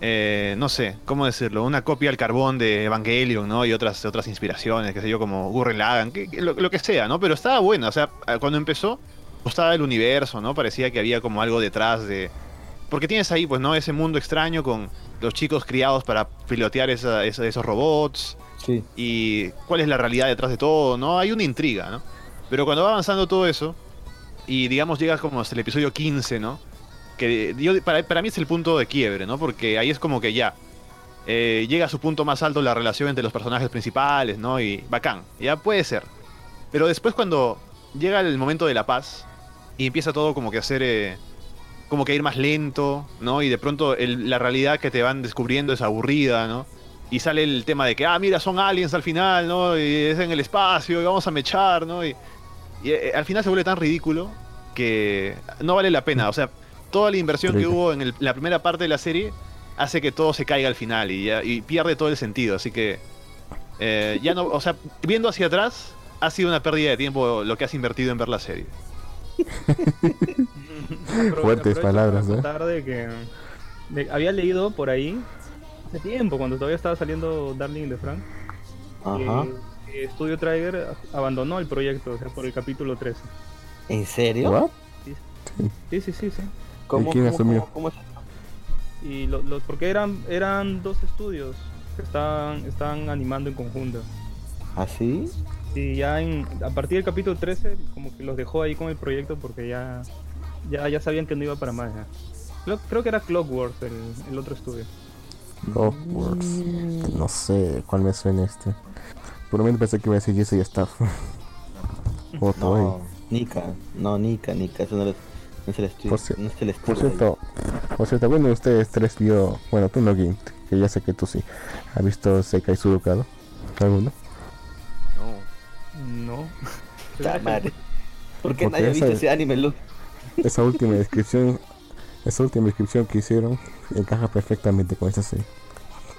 eh, no sé, ¿cómo decirlo? Una copia al carbón de Evangelion, ¿no? Y otras, otras inspiraciones, qué sé yo, como Gurren que, que lo, lo que sea, ¿no? Pero estaba bueno, o sea, cuando empezó, gustaba el universo, ¿no? Parecía que había como algo detrás de. Porque tienes ahí, pues, ¿no? Ese mundo extraño con los chicos criados para pilotear esa- esa- esos robots Sí. y cuál es la realidad detrás de todo, ¿no? Hay una intriga, ¿no? Pero cuando va avanzando todo eso, y digamos llegas como hasta el episodio 15, ¿no? Que para mí es el punto de quiebre, ¿no? Porque ahí es como que ya, eh, llega a su punto más alto la relación entre los personajes principales, ¿no? Y bacán, ya puede ser. Pero después cuando llega el momento de la paz, y empieza todo como que a ser... eh, como que ir más lento, ¿no? Y de pronto el- la realidad que te van descubriendo es aburrida, ¿no? Y sale el tema de que, ah, mira, son aliens al final, ¿no? Y es en el espacio, y vamos a mechar, ¿no? Y, y, eh, al final se vuelve tan ridículo que no vale la pena. O sea, toda la inversión que hubo en el- la primera parte de la serie hace que todo se caiga al final y, ya- y pierde todo el sentido. Así que, eh, ya no, o sea, viendo hacia atrás, ha sido una pérdida de tiempo lo que has invertido en ver la serie. Fuertes palabras, ¿eh? de que de- había leído por ahí hace tiempo, cuando todavía estaba saliendo Darling in the Frank, Ajá. Studio Trigger abandonó el proyecto, o sea, por el capítulo 13. ¿En serio? Sí, sí, sí, sí. ¿Cómo, quién cómo- asumió? cómo- cómo es? Y lo- lo- porque eran eran dos estudios que estaban estaban animando en conjunto. ¿Así? Y ya en, a partir del capítulo 13 como que los dejó ahí con el proyecto porque ya ya, ya sabían que no iba para más. ya. Creo, creo que era Clockworks el, el otro estudio. Clockworks. No sé cuál me suena este. Por un momento pensé que iba a decir Jesse y Staff. O Toei. No, Nika. No, Nika, Nika. Eso no es, no es el estudio. Por ci- no es el estudio. Por cierto, por cierto, bueno, ustedes tres vio, bueno, tú no, Gint, que ya sé que tú sí. ¿Has visto Sekai Surukado? ¿Alguno? No. No. Madre. ¿Por qué Porque nadie ha visto esa- ese anime? Esa última descripción, esa última descripción que hicieron encaja perfectamente con esta serie.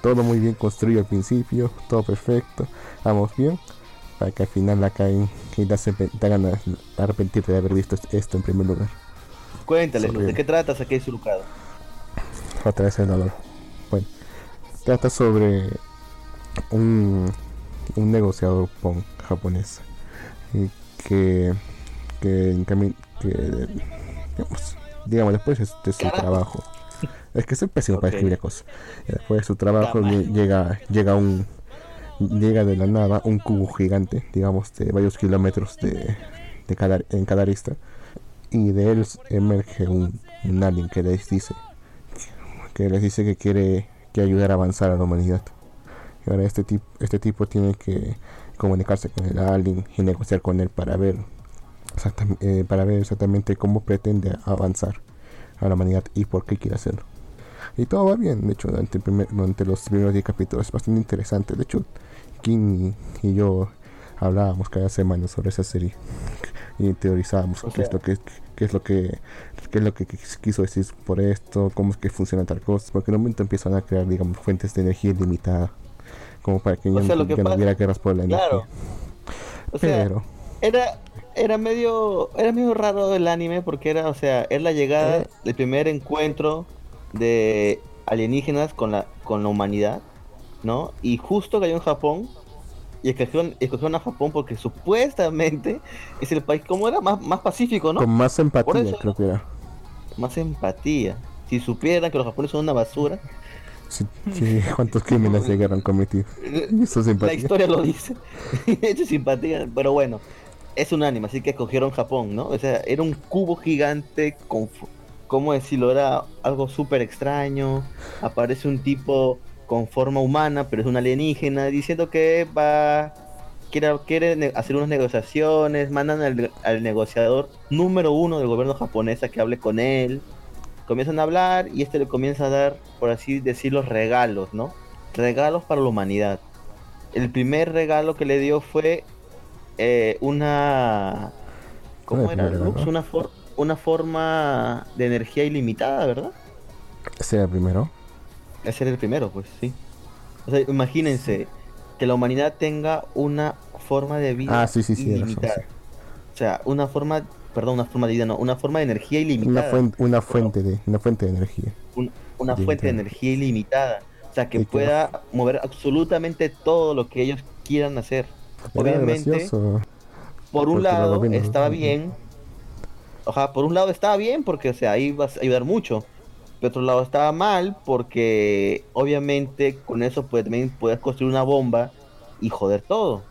Todo muy bien construido al principio, todo perfecto, vamos bien, para que al final la caen y pe- te hagan a- arrepentirte de haber visto est- esto en primer lugar. Cuéntale, ¿de qué trata Sakei Surukado? otra vez el dolor. Bueno, trata sobre un, un negociador pon japonés y que que, cami- que digamos, digamos, después de, de su Carajo. trabajo es que soy pésimo para escribir cosas Y después de su trabajo llega llega un llega de la nada un cubo gigante digamos de varios kilómetros de, de cada en cada arista y de él emerge un, un alien que les dice que les dice que quiere que ayudar a avanzar a la humanidad. Y ahora este tipo, este tipo tiene que comunicarse con el alien y negociar con él para ver, eh, para ver exactamente cómo pretende avanzar a la humanidad y por qué quiere hacerlo. Y todo va bien, de hecho, durante, el primer- durante los primeros 10 capítulos es bastante interesante. De hecho, Kim y, y yo hablábamos cada semana sobre esa serie y teorizábamos O qué es lo que qué es lo que qué es lo que quis- quiso decir por esto, cómo es que funciona tal cosa, porque en un momento empiezan a crear, digamos, fuentes de energía ilimitada, como para que O ya, sea, no, lo que ya no pasa- hubiera guerras por la energía. Claro. O sea, Pero, era, era medio era medio raro el anime porque era, o sea, es la llegada Eh. del primer encuentro de alienígenas con la con la humanidad, ¿no? Y justo cayó en Japón y escogieron, escogieron a Japón porque supuestamente es el país como era más más pacífico, ¿no? con más empatía, eso, creo que era. Más empatía. Si supieran que los japoneses son una basura, Sí, sí, ¿Cuántos crímenes cometido? Eso es La historia lo dice. Eso es simpatía, pero bueno, es un anime, así que escogieron Japón, ¿no? O sea, era un cubo gigante con, ¿cómo decirlo? Era algo súper extraño. Aparece un tipo con forma humana, pero es un alienígena, diciendo que va, quiere, quiere hacer unas negociaciones, mandan al, al negociador número uno del gobierno japonés a que hable con él. Comienzan a hablar y este le comienza a dar, por así decirlo, regalos, ¿no? Regalos para la humanidad. El primer regalo que le dio fue eh, una... ¿Cómo ¿Cuál es el era? Lux? Una, for- una forma de energía ilimitada, ¿verdad? Ese era el primero. Ese era el primero, pues sí. O sea, imagínense que la humanidad tenga una forma de vida Ah, sí, sí, sí, razón, ilimitada. O sea, una forma, perdón, una forma de vida, no, una forma de energía Una ilimitada. fuente, una fuente de, una fuente de energía. un- una fuente de energía ilimitada. O sea, que pueda mover absolutamente todo lo que ellos quieran hacer. Era Obviamente, gracioso. por un lado estaba ujú. Bien. Ojalá, por un lado estaba bien porque, o sea, ahí vas a ayudar mucho. Por otro lado estaba mal porque, obviamente, con eso pues, también puedes construir una bomba y joder todo.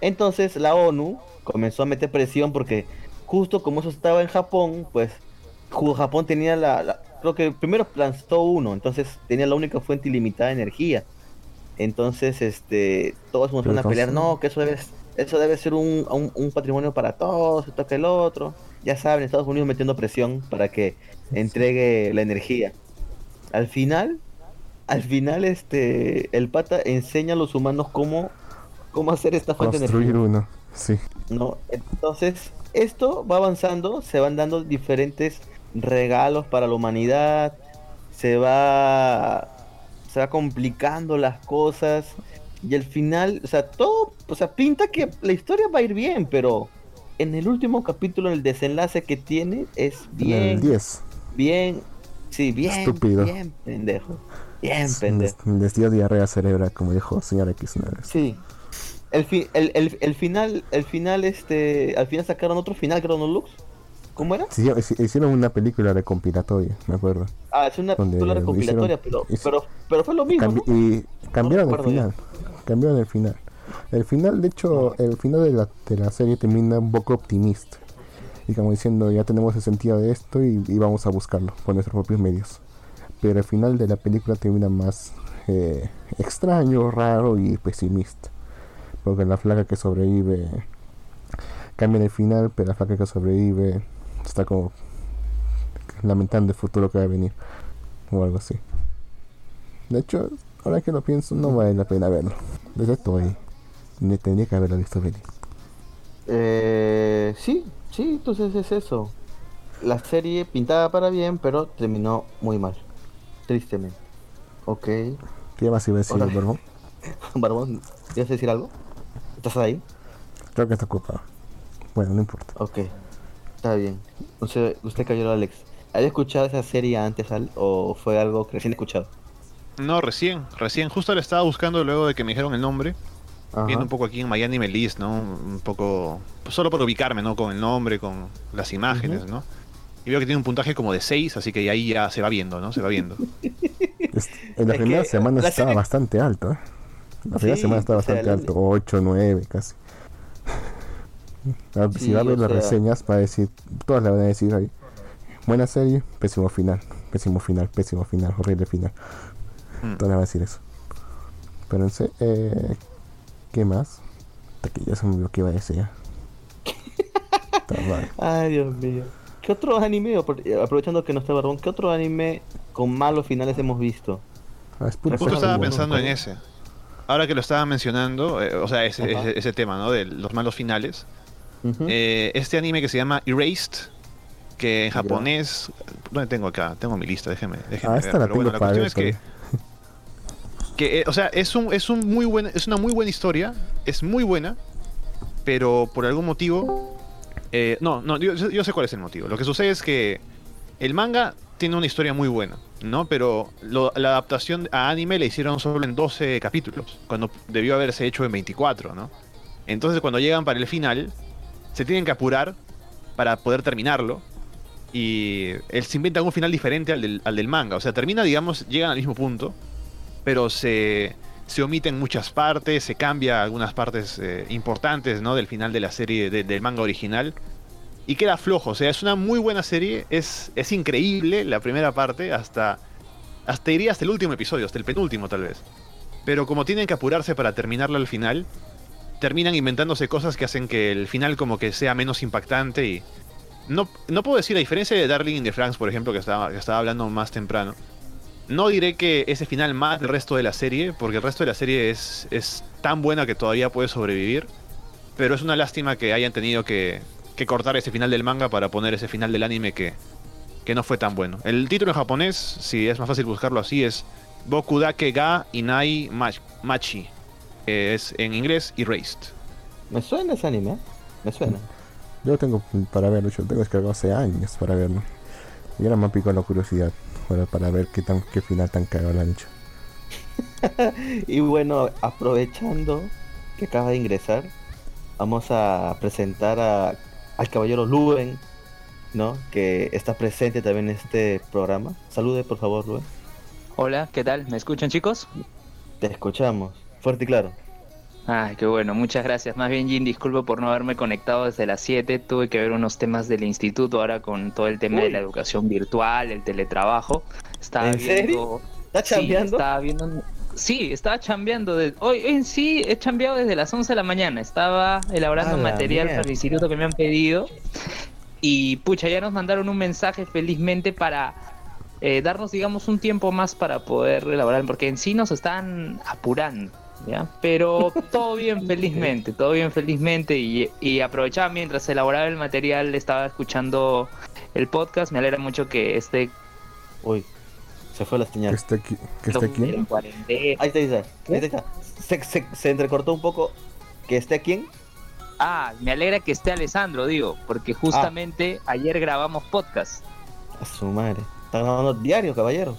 Entonces la ONU comenzó a meter presión porque justo como eso estaba en Japón, pues Japón tenía la, la- creo que primero lanzó uno, entonces tenía la única fuente ilimitada de energía. Entonces, este, todos comenzaron a Pero pelear, no, que eso debe, eso debe ser un, un- un patrimonio para todos, esto que el otro. Ya saben, Estados Unidos metiendo presión para que entregue la energía. Al final, al final, este, el pata enseña a los humanos cómo, cómo hacer esta fuente de Construir energía. uno. Sí. ¿no? Entonces, esto va avanzando, se van dando diferentes regalos para la humanidad, se va se va complicando las cosas y al final, o sea, todo, o sea, pinta que la historia va a ir bien, pero en el último capítulo el desenlace que tiene es En el bien 10. bien sí, bien Estúpido. bien pendejo. Bien pendejo. les dio diarrea cerebral, como dijo señor X una vez. Sí. El, fi- el, el, el final, el final, este, al final sacaron otro final, creo, ¿no, Lux? ¿Cómo era? Sí, hici- hicieron una película recompilatoria, me acuerdo. Ah, es una película lo recopilatoria, hicieron- pero, pero, pero fue lo mismo, Cambi- ¿no? y cambiaron el final. Cambiaron el final. El final, de hecho, el final de la, de la serie termina un poco optimista. Y como diciendo, ya tenemos el sentido de esto y, vamos a buscarlo por nuestros propios medios. Pero el final de la película termina más eh, extraño, raro y pesimista. Porque la flaca que sobrevive cambia el final, pero la flaca que sobrevive está como lamentando el futuro que va a venir. O algo así. De hecho, ahora que lo pienso, no vale la pena verlo. Desde estoy. Ne- Tendría que haberlo visto venir. Eh, sí, sí, entonces es eso. La serie pintaba para bien, pero terminó muy mal. Tristemente. Ok. ¿Qué más iba a decir, Órale. Borbón? Barbón, ¿quieres decir algo? ¿Estás ahí? Creo que está ocupado. Bueno, no importa. Ok. Está bien. Usted, usted cayó Alex. ¿Había escuchado esa serie antes Al, o fue algo que recién escuchado? No, recién, recién. Justo lo estaba buscando luego de que me dijeron el nombre. Ajá. Viendo un poco aquí en Miami Me List, ¿no? Un poco. pues, solo por ubicarme, ¿no? Con el nombre, con las imágenes, ¿no? Y veo que tiene un puntaje como de 6, así que ahí ya se va viendo, ¿no? Se va viendo. Es- en la Es primera semana la estaba serie- bastante alto, ¿eh? La primera Sí, semana estaba sea, bastante alto. 8, 9, casi. Si Sí, va a ver las sea- reseñas, va a decir. Todas le van a decir ahí. Buena serie, pésimo final. Pésimo final, pésimo final, horrible final. Mm. Le van a decir eso. Pero en se- eh, ¿Qué más? Hasta que ya se me olvidó qué iba a decir. ya. Está mal. Ay, Dios mío. ¿Qué otro anime, apro- aprovechando que no está Barbón, qué otro anime con malos finales hemos visto? Ah, es puro Justo estaba bueno, pensando en ese. Ahora que lo estaba mencionando, eh, o sea, ese, ese, ese tema, ¿no? De los malos finales. Ujú. Eh, este anime que se llama Erased, que en japonés. ¿Dónde tengo acá? Tengo mi lista, déjeme. déjeme Ah, ver. esta la Pero bueno, tengo la cuestión ver es que. Que eh, o sea, es, un, es, un muy buen, es una muy buena historia. Es muy buena. Pero por algún motivo. eh, no, no, yo, sé cuál es el motivo. Lo que sucede es que el manga tiene una historia muy buena, ¿no? Pero la adaptación a anime la hicieron solo en 12 capítulos, cuando debió haberse hecho en 24, ¿no? Entonces cuando llegan para el final, se tienen que apurar para poder terminarlo. Y él se inventa un final diferente al del, al del manga. O sea, termina, digamos, llegan al mismo punto. Pero se, se omiten muchas partes, se cambia algunas partes eh, importantes ¿no? del final de la serie de- del manga original. Y queda flojo, o sea, es una muy buena serie, es, es increíble la primera parte, hasta, hasta iría hasta el último episodio, hasta el penúltimo tal vez. Pero como tienen que apurarse para terminarla al final, terminan inventándose cosas que hacen que el final como que sea menos impactante y... No, no puedo decir, a diferencia de Darling in the Franks, por ejemplo, que estaba, que estaba hablando más temprano, no diré que ese final mate el resto de la serie, porque el resto de la serie es, es tan buena que todavía puede sobrevivir, pero es una lástima que hayan tenido que, que cortar ese final del manga para poner ese final del anime que, que no fue tan bueno. El título en japonés, si es más fácil buscarlo así, es Bokudake ga Inai Mach- Machi. que es en inglés Erased. Me suena ese anime, ¿eh? Me suena. Yo tengo para verlo, yo tengo descargado hace años para verlo. Y ahora me ha picado la curiosidad para, para ver qué tan qué final tan cagado le han hecho. Y bueno, aprovechando que acaba de ingresar, vamos a presentar a, al caballero Luen, ¿no? Que está presente también en este programa. Salude, por favor, Luen. Hola, ¿qué tal? ¿Me escuchan chicos? Te escuchamos. Fuerte y claro. Ay, qué bueno, muchas gracias. Más bien, Jin, disculpo por no haberme conectado desde las 7. Tuve que ver unos temas del instituto ahora con todo el tema de la educación virtual, el teletrabajo. Estaba ¿En viendo... serio? ¿Estás Sí, estaba viendo... Sí, estaba chambeando. de- Hoy en sí he chambeado desde las 11 de la mañana. Estaba elaborando material mierda. para el instituto que me han pedido. Y pucha, ya nos mandaron un mensaje felizmente para eh, darnos, digamos, un tiempo más para poder elaborar, porque en sí nos están apurando. ¿Ya? Pero todo bien felizmente, todo bien felizmente y, y aprovechaba mientras elaboraba el material, estaba escuchando el podcast, me alegra mucho que esté Uy, se fue la Que señal. esté aquí, que esté aquí. Ahí está, ahí está. Ahí está. Se, se, se entrecortó un poco. ¿Que esté quién? Ah, me alegra que esté Alessandro, digo, porque justamente ayer grabamos podcast. A su madre. Está grabando diario, caballero.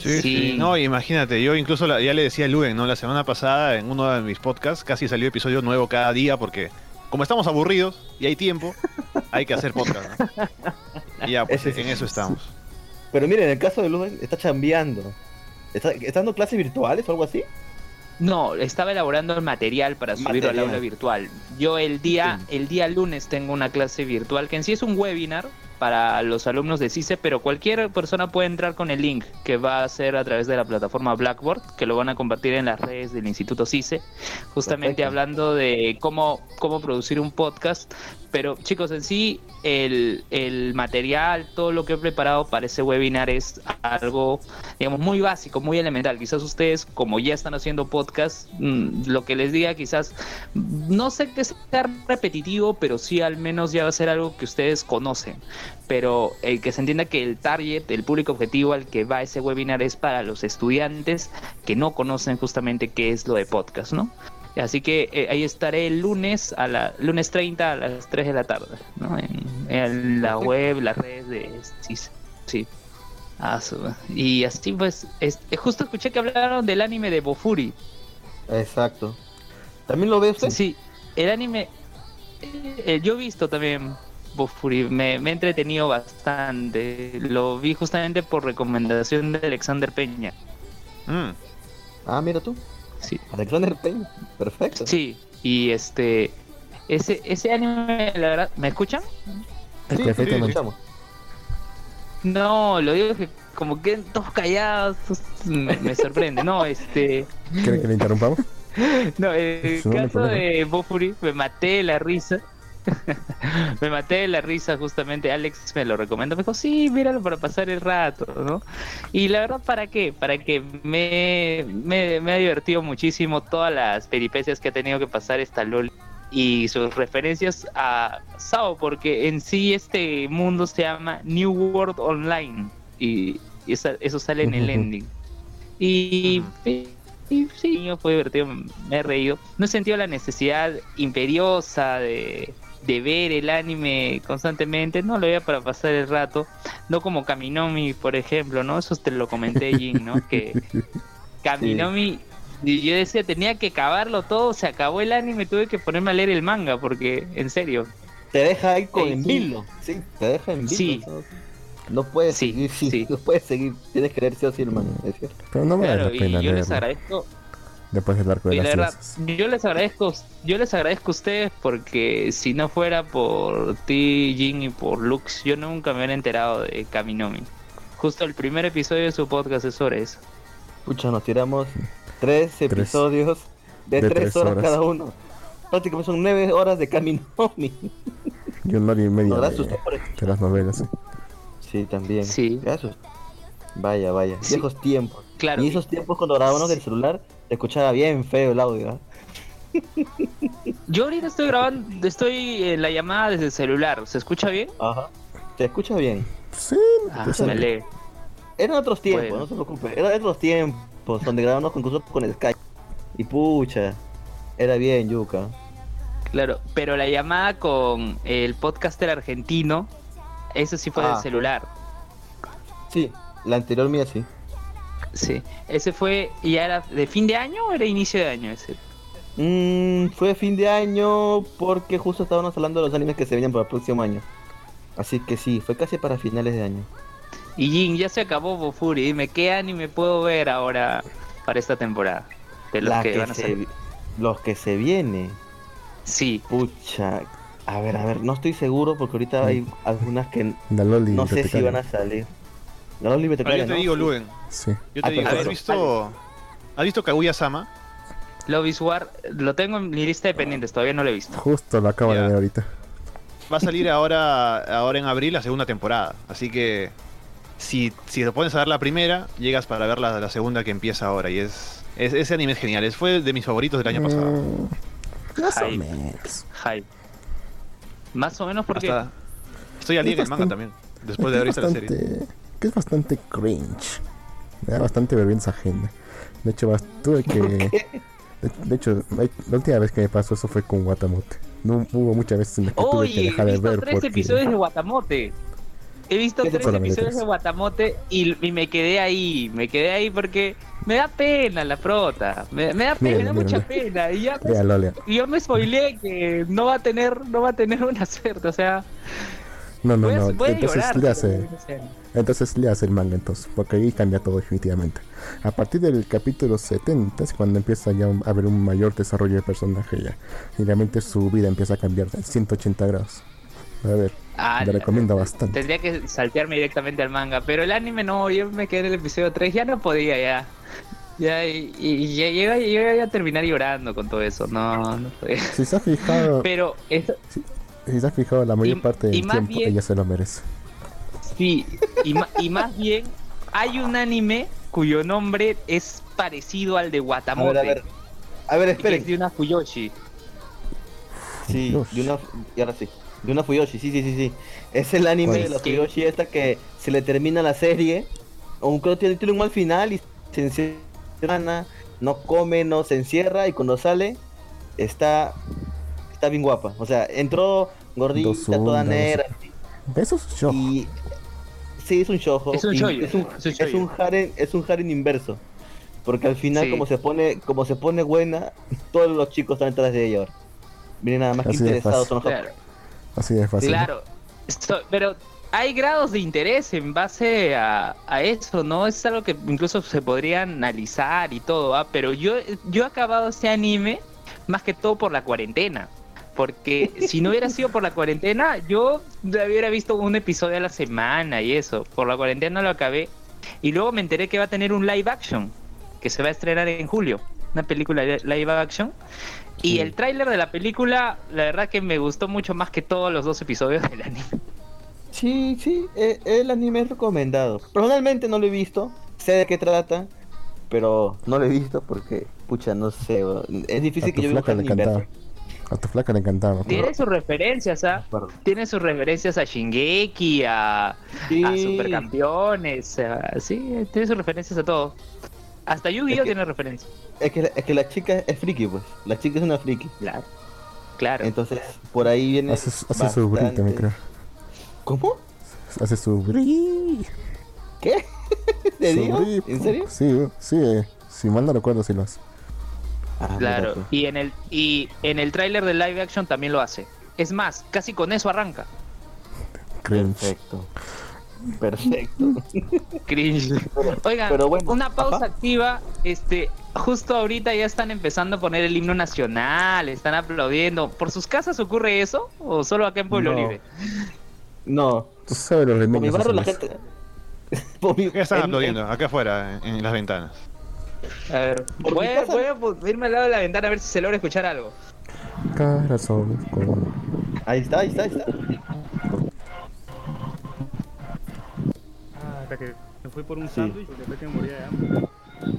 Sí, sí. No, imagínate, yo incluso la- ya le decía a Luen, ¿no? La semana pasada en uno de mis podcasts casi salió episodio nuevo cada día porque como estamos aburridos y hay tiempo, hay que hacer podcast, ¿no? Y ya, pues en eso estamos. Pero miren, en el caso de Luen, está chambeando. ¿Está, está dando clases virtuales o algo así? No, estaba elaborando el material para subirlo al Material. aula virtual. Yo el día, el día lunes tengo una clase virtual que en sí es un webinar para los alumnos de CICE, pero cualquier persona puede entrar con el link que va a ser a través de la plataforma Blackboard, que lo van a compartir en las redes del Instituto CICE, justamente Perfecto. hablando de cómo, cómo producir un podcast. Pero chicos, en sí, el, el material, todo lo que he preparado para ese webinar es algo, digamos, muy básico, muy elemental. Quizás ustedes, como ya están haciendo podcast, mm, lo que les diga quizás, no sé que sea repetitivo, pero sí al menos ya va a ser algo que ustedes conocen. Pero el que se entienda que el target, el público objetivo al que va ese webinar es para los estudiantes que no conocen justamente qué es lo de podcast, ¿no? Así que eh, ahí estaré el lunes a la lunes 30 a las 3 de la tarde, ¿no? En, en la web, las redes de sí, sí. Ah, su- y así pues, es- eh, justo escuché que hablaron del anime de Bofuri. Exacto. ¿También lo ve usted? Sí, el anime eh, eh, yo he visto también Bofuri, me, me he entretenido bastante. Lo vi justamente por recomendación de Alexander Peña. Mm. Ah, mira tú. Sí. Alexander Peña. Perfecto. Sí, y este ese ese anime la verdad, ¿me escuchan? Sí, sí, escuchamos. No, lo digo que como que todos callados me, me sorprende. No, este, ¿Quiere que le interrumpamos? no, el no caso de Bofuri me maté la risa. me maté de la risa justamente, Alex me lo recomendó, me dijo, sí, míralo para pasar el rato, ¿no? Y la verdad, ¿para qué? Para que me, me, me ha divertido muchísimo todas las peripecias que ha tenido que pasar esta LOL y sus referencias a Sao, porque en sí este mundo se llama New World Online y esa- eso sale en el ending. Y, y- y sí, fue divertido, me he reído. No he sentido la necesidad imperiosa de, de ver el anime constantemente, no lo veía para pasar el rato, no como Kaminomi, por ejemplo, ¿no? Eso te lo comenté, Jin, ¿no? Que Kaminomi, y yo decía, tenía que acabarlo todo, se acabó el anime, tuve que ponerme a leer el manga, porque, en serio, Te deja ahí con en sí. vilo. Sí, te deja en vilo. Sí. No puedes Sí, seguir, sí, sí. no puedes seguir. Tienes que leer sí o sí el manga, es cierto. Pero no vale Claro, la y pena yo les agradezco, después del arco de y la verdad, yo les agradezco, yo les agradezco a ustedes porque si no fuera por ti, Jin y por Lux, yo nunca me hubiera enterado de Kaminomi. Justo el primer episodio de su podcast es sobre eso. Pucha, nos tiramos tres episodios de, de tres, tres horas, horas. cada uno. Prácticamente son nueve horas de Kaminomi. Y una hora y media de, las novelas. sí. Sí, también. Sí. Gracias. Vaya, vaya. Sí. Viejos tiempos. Claro. Y esos tiempos cuando grabábamos del celular, se escuchaba bien feo el audio. ¿ah? Yo ahorita estoy grabando, estoy en la llamada desde el celular. ¿Se escucha bien? Ajá. Se escucha bien. Sí, Ah, me alegro. Eran otros tiempos, Bueno. no se preocupe. Eran otros tiempos donde grabábamos concursos con Skype. Y pucha, era bien, Yuka. Claro, pero la llamada con el podcaster argentino, eso sí fue Ah. del celular. Sí, la anterior mía sí. Sí, ese fue, ¿ya era de fin de año o era inicio de año ese? Mm, fue fin de año porque justo estábamos hablando de los animes que se venían para el próximo año. Así que sí, fue casi para finales de año. Y Jin, ya se acabó Bofuri, dime, ¿qué anime puedo ver ahora para esta temporada? De los La que, que van a se, salir. los que se viene. Sí, Pucha. A ver, a ver, no estoy seguro porque ahorita hay algunas que no sé si van a salir. Yo te ¿no? digo, Luen, Sí. yo te Ah, digo, ¿has perfecto. visto, ¿has visto Kaguya-sama? Love is War, lo tengo en mi lista de pendientes, todavía no lo he visto. Justo lo acabo Ya. de ver ahorita. Va a salir ahora, ahora en abril la segunda temporada. Así que si, si te pones a ver la primera, llegas para ver la, la segunda que empieza ahora. Y es, es- ese anime es genial. Es- Fue de mis favoritos del año pasado. Mm, Más o menos. Hype. Más o menos porque... Hasta- estoy al día en el manga también. Después de haber visto la serie. bastante, que es bastante cringe. Me da bastante vergüenza ajena. De hecho, tuve que. De, de hecho, la última vez que me pasó eso fue con Guatamote. No hubo muchas veces en las que tuve que Oye, dejar de visto ver tres porque. episodios de Guatamote. He visto ¿Qué te tres episodios de Guatamote y, y me quedé ahí. Me quedé ahí porque me da pena la prota. Me, me da pena, Mira, me da mira, mucha mira. pena. Y ya, y yo me spoileé que no va a tener, no va a tener una suerte. O sea, No, no, no. Entonces llorar. le hace. Entonces le hace el manga entonces, porque ahí cambia todo definitivamente. A partir del capítulo 70 es cuando empieza ya a haber un mayor desarrollo de personaje ya. Y realmente su vida empieza a cambiar de 180 grados. A ver, Ah, le recomiendo bastante. Tendría que saltearme directamente al manga, pero el anime no, yo me quedé en el episodio 3, ya no podía ya. Ya, y, y ya llega a terminar llorando con todo eso, no, no podía. Si se ha fijado, Pero esto, si se ha fijado la mayor Y- parte del tiempo, bien- ella se lo merece. sí, y, ma- y más bien hay un anime cuyo nombre es parecido al de A ver, Watamote, a ver. A ver, esperen. es de una Fuyoshi. Sí, Dios. de una, y ahora sí. De una Fuyoshi, sí, sí, sí, sí. Es el anime ¿Cuál de la Fuyoshi esta que se le termina la serie. Aunque tiene, tiene un mal final y se encierra, no come, no se encierra y cuando sale está está bien guapa. O sea, entró gordita, Dos toda negra Eso es show. y sí es un shoujo. Es un y shoujo, Es un, es un es un es un harem inverso. Porque al final Sí. como se pone como se pone buena, todos los chicos están detrás de ella ahora. Miren nada más que Así interesados son los Claro. Así de fácil. Claro, esto- pero hay grados de interés en base a, a eso, ¿no? Es algo que incluso se podría analizar y todo, ¿ah? Pero yo, yo he acabado ese anime más que todo por la cuarentena. Porque si no hubiera sido por la cuarentena, yo hubiera visto un episodio a la semana y eso. Por la cuarentena lo acabé. Y luego me enteré que va a tener un live action, que se va a estrenar en julio. Una película li- live action. Y Sí. el tráiler de la película, la verdad que me gustó mucho más que todos los dos episodios del anime. Sí, sí, eh, el anime es recomendado. Personalmente no lo he visto, sé de qué trata, pero no lo he visto porque, pucha, no sé, es difícil que yo vea un anime. A tu flaca le encantaba. Tiene sus referencias, ¿ah? Perdón. Tiene sus referencias a Shingeki, a, Sí. a Supercampeones, a- sí, tiene sus referencias a todo. Hasta Yu-Gi-Oh tiene referencias. Es que, es que la chica es friki, pues. La chica es una friki. Claro. Claro. Entonces, por ahí viene. Hace, su- hace su brillo también, creo. ¿Cómo? Hace su brillo. ¿Qué? ¿Te su digo? brillo. ¿En serio? Sí, sí. eh, Si mal no recuerdo, sí lo hace. Ah, Claro. Y en el y en el tráiler del live action también lo hace. Es más, casi con eso arranca. Cringe. Perfecto. Perfecto. Cringe. Oigan, pero bueno, una pausa ajá. activa. Este, justo ahorita ya están empezando a poner el himno nacional, están aplaudiendo. ¿Por sus casas ocurre eso? ¿O solo acá en Pueblo No. Libre? No, Tú sabes los por mi remedios. barrio la gente. por mi- ¿Qué están en- aplaudiendo? Acá afuera, en, en las ventanas. A ver, voy a, voy a irme al lado de la ventana a ver si se logra escuchar algo. Corazón. Ahí está, ahí está, ahí está. Ah, hasta que me fui por un Sí. sándwich porque después que moría de hambre.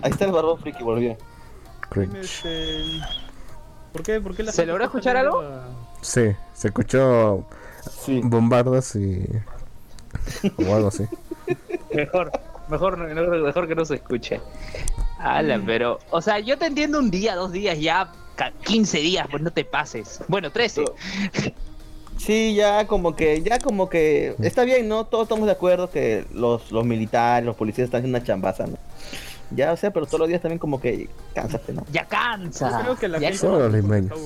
Ahí está el barbón friki, volvió. Este, ¿Por qué? ¿Por qué la ¿Se logró escuchar algo? a- Sí, se escuchó Sí. bombardas y... o algo así. Mejor, mejor, no- mejor que no se escuche. Ala, pero, o sea, yo te entiendo un día, dos días, ya ca- 15 días, pues no te pases. Bueno, 13. Sí, ya como que, ya como que está bien, ¿no? Todos estamos de acuerdo que los, los militares, los policías están haciendo una chambaza, ¿no? Ya, o sea, pero todos los días también como que cánsaste, ¿no? Ya Yo cansa. creo que la Ya gente Solo los limeños.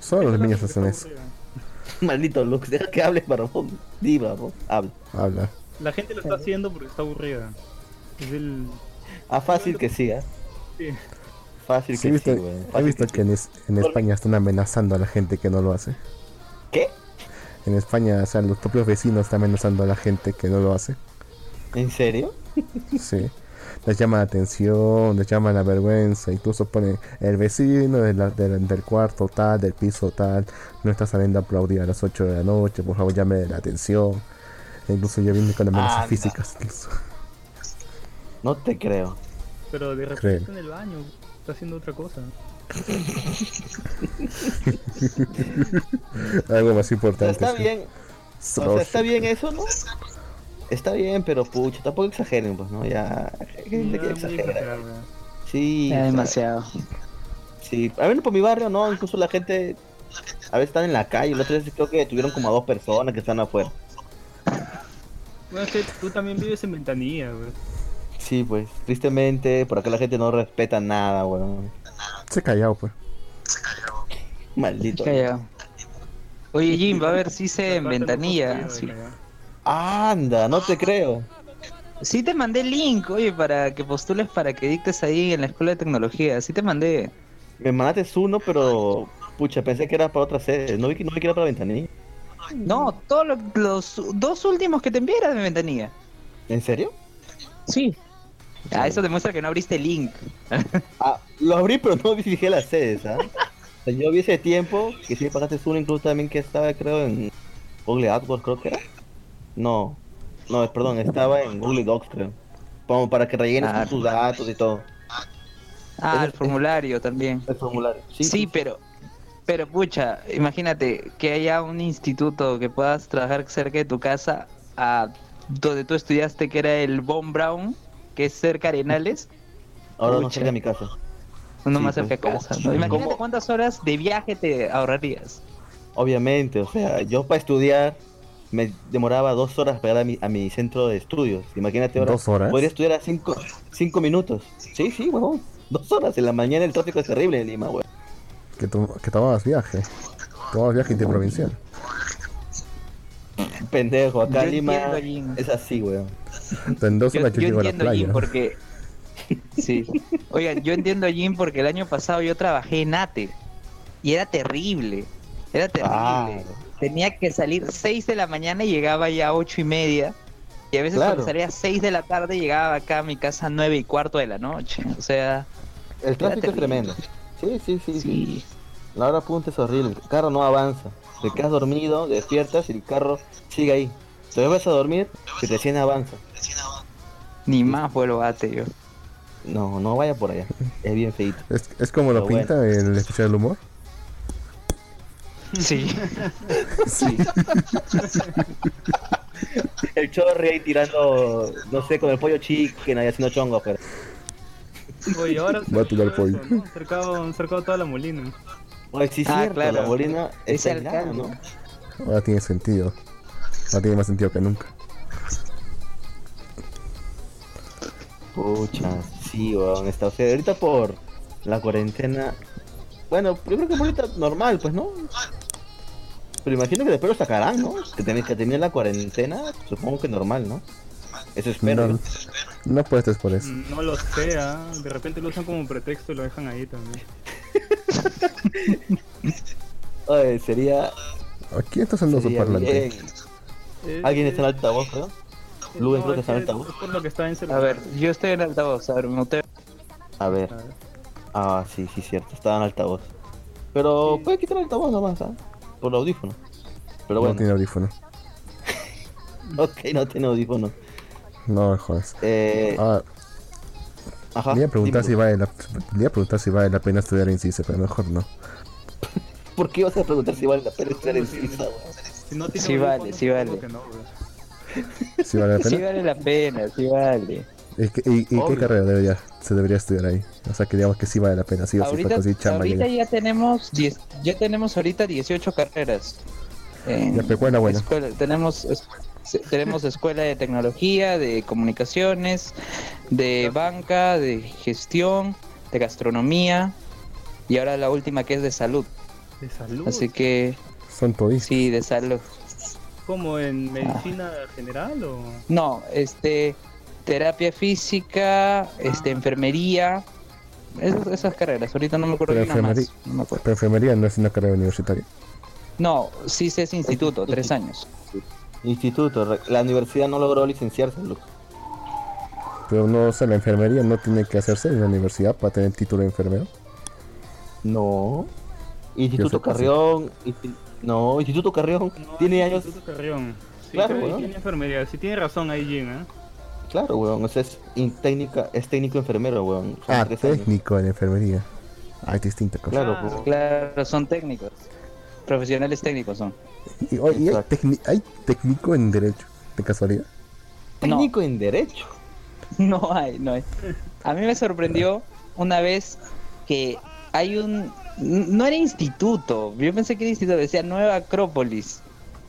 Solo los niños hacen que eso. Maldito Lux, deja que hables, barbón. Di, barbón, habla. Habla. La gente lo está haciendo porque está aburrida. Es el... Ah, fácil que sí, ¿eh? Sí. Fácil Sí, que visto, sí, güey. he Fácil visto que que en, es- en España están amenazando a la gente que no lo hace. ¿Qué? En España, o sea, los propios vecinos están amenazando a la gente que no lo hace. ¿En serio? Sí. Les llama la atención, les llama la vergüenza. Incluso pone el vecino de la- del- del cuarto tal, del piso tal, no está saliendo a aplaudir a las 8 de la noche, por favor llame la atención. Incluso ya viene con amenazas Anda. físicas. incluso. No te creo. Pero de repente está en el baño, está haciendo otra cosa. Algo más importante. está sí. bien, o sea, está bien eso, ¿no? Está bien, pero pucha, tampoco exageren, pues, ¿no? Ya, hay gente que exagera. Sí, sea, demasiado. Sí, a ver por mi barrio no, incluso la gente a veces están en la calle, el otro día creo que tuvieron como a dos personas que están afuera. Bueno, es que tú también vives en ventanilla, güey. Sí, pues, tristemente, por acá la gente no respeta nada, weón. Se callado, pues. Maldito. Callado. Oye, Jim, va a ver si se en ventanilla. Sí. Anda, no te creo. Sí te mandé el link, oye, para que postules para que dictes ahí en la escuela de tecnología. Sí te mandé. Me mandaste uno, pero pucha, pensé que era para otra sede. No vi que, no vi que era para ventanilla. No, todos lo- los dos últimos que te envié eran de ventanilla. ¿En serio? Sí. Ah, eso demuestra que no abriste el link. Ah, lo abrí, pero no fijé las sedes, ¿ah? O sea, yo vi ese tiempo que sí pasaste uno, incluso también que estaba, creo, en Google AdWords, creo que era. No, no, perdón, estaba en Google Docs, creo. Como para que rellenes Ah. tus datos y todo. Ah, el formulario también. El formulario. Sí, Sí, pero, pero pucha, imagínate que haya un instituto que puedas trabajar cerca de tu casa, a donde tú estudiaste, que era el Von Brown, que es cerca de Arenales, Ahora no Pucha. cerca de mi casa. uno Sí, más pues, cerca de ¿cómo? casa. ¿no? Imagínate ¿Cómo? cuántas horas de viaje te ahorrarías. Obviamente, o sea, yo para estudiar me demoraba dos horas para llegar a mi, a mi centro de estudios. Imagínate ahora. ¿Dos horas? Podría estudiar a cinco, cinco minutos. Sí, sí, huevón. Dos horas. En la mañana el tráfico es terrible en Lima, huevón. Que, to- que tomabas viaje. Tomabas viaje interprovincial. Pendejo, acá Yo Lima entiendo, Jim. es así, weón. En dos Yo, horas yo, yo llego a la entiendo, Jim, porque... Sí. Oigan, yo entiendo, Jim, porque el año pasado yo trabajé en ATE. Y era terrible. Era terrible. Tenía que salir 6 de la mañana y llegaba ya a 8 y media. Y a veces Claro. cuando salía a 6 de la tarde llegaba acá a mi casa a 9 y cuarto de la noche. O sea, El tráfico es tremendo. Sí, sí, sí, sí. La hora punta es horrible. El carro no avanza. Te quedas dormido, despiertas y el carro sigue ahí. Te vas a dormir y recién avanza. Ni más vuelvo a yo. No, no vaya por allá. Es bien feito. Es, es como lo Pero pinta el especial del humor. Sí. sí. El chorri ahí tirando, no sé, con el pollo chicken ahí haciendo chongo, pero. Oye, ahora Va a tirar pollo. ¿no? Cercado, cercado toda la molina. Oye, sí, Ah, cierto, claro. la Ese está aislada, alcalde. ¿no? Ahora tiene sentido. Ahora tiene más sentido que nunca. Pucha, sí, weón, está, o sea, ahorita por la cuarentena. Bueno, yo creo que ahorita normal, pues, ¿no? Pero imagino que después lo sacarán, ¿no? Que tenés que tener la cuarentena, supongo que normal, ¿no? Eso espero. No, no apuestes por eso. No lo sé, ¿ah? de repente lo usan como pretexto y lo dejan ahí también. Oye, sería. Aquí está sonando su parlante. bien. ¿Alguien está en altavoz, creo? Luen, creo que está en es, altavoz. es por lo que está en A ver, yo estoy en altavoz, a ver, me muteo. A ver. A ver. Ah, sí, sí, cierto. Estaba en altavoz. Pero Sí. puede quitar el altavoz nomás, ¿ah? Por el audífono. Pero No bueno, tiene audífono. ok, no tiene audífono. No jodas. Eh, Ah, ajá. le iba a preguntar si vale la, le iba a preguntar si vale la pena estudiar en CICE, pero mejor no. ¿Por qué vas a preguntar si vale la pena estar en weón? Si no tiene Sí vale, audífonos, sí vale. no. Si vale la Sí pena. vale la pena, sí vale. ¿Y, qué- y- y qué Obvio. carrera debería, se debería estudiar ahí? O sea, que digamos que sí vale la pena, sí o sí, Ahorita, chamba. ahorita ya. ya tenemos 10, ya tenemos ahorita 18 carreras. En Ya, pero ¿cuál es la buena? escuela- tenemos tenemos escuela de tecnología, de comunicaciones, de banca, de gestión, de gastronomía y ahora la última que es de salud. De salud. Así que Son todistas. sí, de salud. ¿Como en medicina general o...? No, este terapia física, este enfermería, esas, esas carreras. Ahorita no me acuerdo Pero más. enfermería- No, me acuerdo. Pero enfermería no es una carrera universitaria. no, sí es instituto, tres años. Instituto, la universidad no logró licenciarse, loco. Pero no, o sea, la enfermería no tiene que hacerse en la universidad para tener título de enfermero. No. Instituto. Carrión. insti- No, Instituto Carrión. No, tiene años. Instituto Carrión. Sí, Claro, weón. tiene enfermería. Sí tiene razón ahí, Jim, ¿eh? Claro, weón. O sea, es in- técnica, es técnico enfermero, weón. Son Ah, años. técnico en enfermería. Ah, es distinta cosa. Claro, Ah, weón. Claro, son técnicos. Profesionales técnicos son. Y, oye, ¿y hay, Exacto. tecni- hay técnico en derecho, de casualidad. Técnico en Derecho. No hay, no hay. A mí me sorprendió una vez que hay un... No era instituto, yo pensé que era instituto, decía Nueva Acrópolis.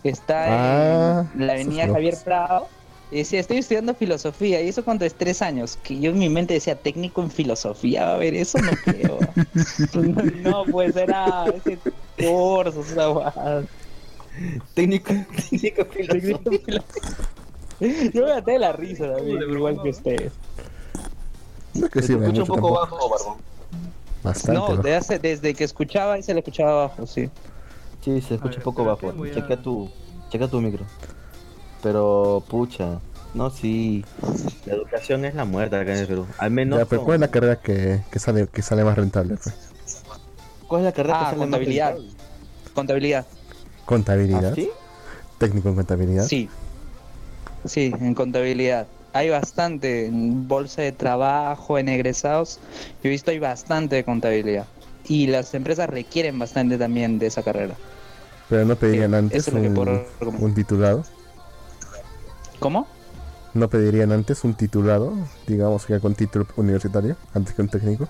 que Está Ah, en la avenida Javier. Prado. Y decía, estoy estudiando filosofía. Y eso cuando es tres años. Que yo en mi mente decía, técnico en filosofía. Va a ver, eso no creo. no, pues era ese curso, esa guada. Técnico, técnico en filosofía. Yo me maté de la risa también, igual que ustedes. Es que sí, me un poco tampoco. bajo, Barbón. Bastante. No, bajo. de hace- desde que escuchaba y se le escuchaba abajo, sí. Sí, se escucha ver, un poco bajo. a- Checa tu, checa tu micro. Pero, pucha. No, sí. La educación es la muerte acá en el Perú. Al menos. Ya, pero ¿cuál es la carrera que, que sale que sale más rentable? pues? ¿Cuál es la carrera que Ah, sale más contabilidad. rentable? Contabilidad. Contabilidad. ¿Ah, sí? Técnico en contabilidad. Sí. Sí, en contabilidad. Hay bastante en bolsa de trabajo, en egresados. Yo he visto hay bastante de contabilidad. Y las empresas requieren bastante también de esa carrera. Pero no pedirían Sí, antes que un, puedo un titulado. ¿Cómo? No pedirían antes un titulado, digamos que con título universitario, antes que un técnico.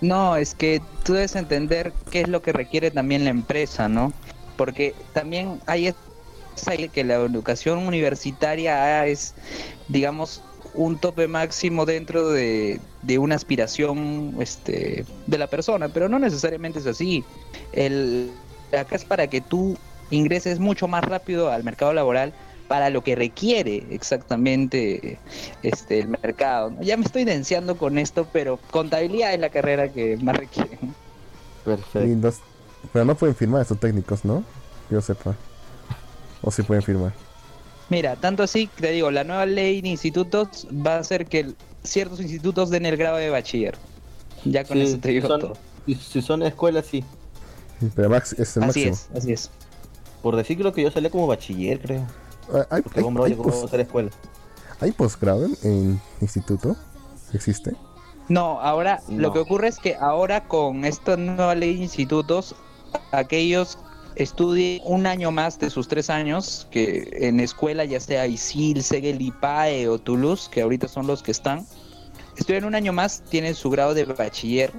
No, es que tú debes entender qué es lo que requiere también la empresa, ¿no? Porque también hay que la educación universitaria es, digamos, un tope máximo dentro de, de una aspiración este, de la persona, pero no necesariamente es así. El, acá es para que tú ingreses mucho más rápido al mercado laboral para lo que requiere exactamente este el mercado. ¿no? Ya me estoy denciando con esto, pero contabilidad es la carrera que más requiere. Perfecto. Y pero no pueden firmar estos técnicos, ¿no? Yo sepa. O sí pueden firmar. Mira, tanto así, te digo, la nueva ley de institutos va a hacer que ciertos institutos den el grado de bachiller. Ya con Sí, eso te si digo son- todo. Si, si son escuelas, sí. Pero max es el Así máximo. es, así es. Por decir creo que yo salí como bachiller, creo. Ah, Hay, Porque hay, Bomba hay llegó a pos- ser escuela. ¿hay posgrado en, en instituto? ¿Existe? No, ahora lo que ocurre es que ahora con esta nueva ley de institutos, aquellos estudien un año más de sus tres años, que en escuela ya sea ISIL, Segel, IPAE o Toulouse, que ahorita son los que están, estudian un año más, tienen su grado de bachiller,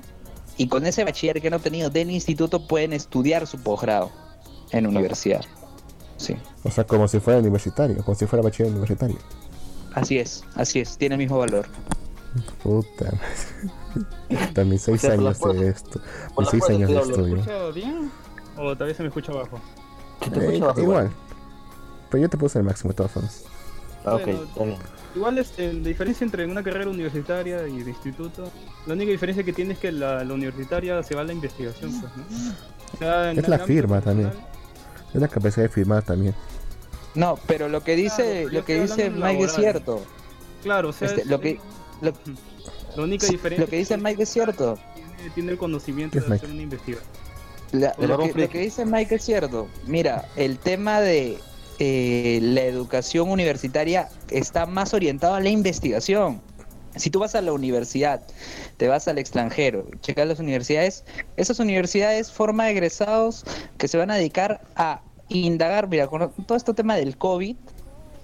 y con ese bachiller que han obtenido del instituto pueden estudiar su posgrado en universidad. Sí, O sea, como si fuera universitario, como si fuera bachiller universitario. así es, así es, tiene el mismo valor. Puta madre. Puta, mis seis sea, años de esto. Mis seis años de puertas ¿Me estudio. escucha bien? ¿O todavía se me escucha te Eh, escucha bajo igual. Pero yo te puse el máximo de todas formas. Ah, ok, Bueno. Igual este, la diferencia entre una carrera universitaria y de instituto, la única diferencia que tiene es que la, la universitaria se va a la investigación, pues, ¿no? O sea, en Es la firma también. Es la capacidad de firmar también. No, pero lo que dice, Claro, lo que dice Mike es cierto. Claro, o sea, Este, es- lo que lo, la única diferencia lo que dice Mike es cierto. tiene, tiene el conocimiento ¿Qué es de Mike? hacer una investigación. La- lo, que, lo que dice Mike es cierto. Mira, el tema de eh, la educación universitaria está más orientado a la investigación. Si tú vas a la universidad, te vas al extranjero, checas las universidades, esas universidades forman egresados que se van a dedicar a indagar, mira, con todo este tema del COVID,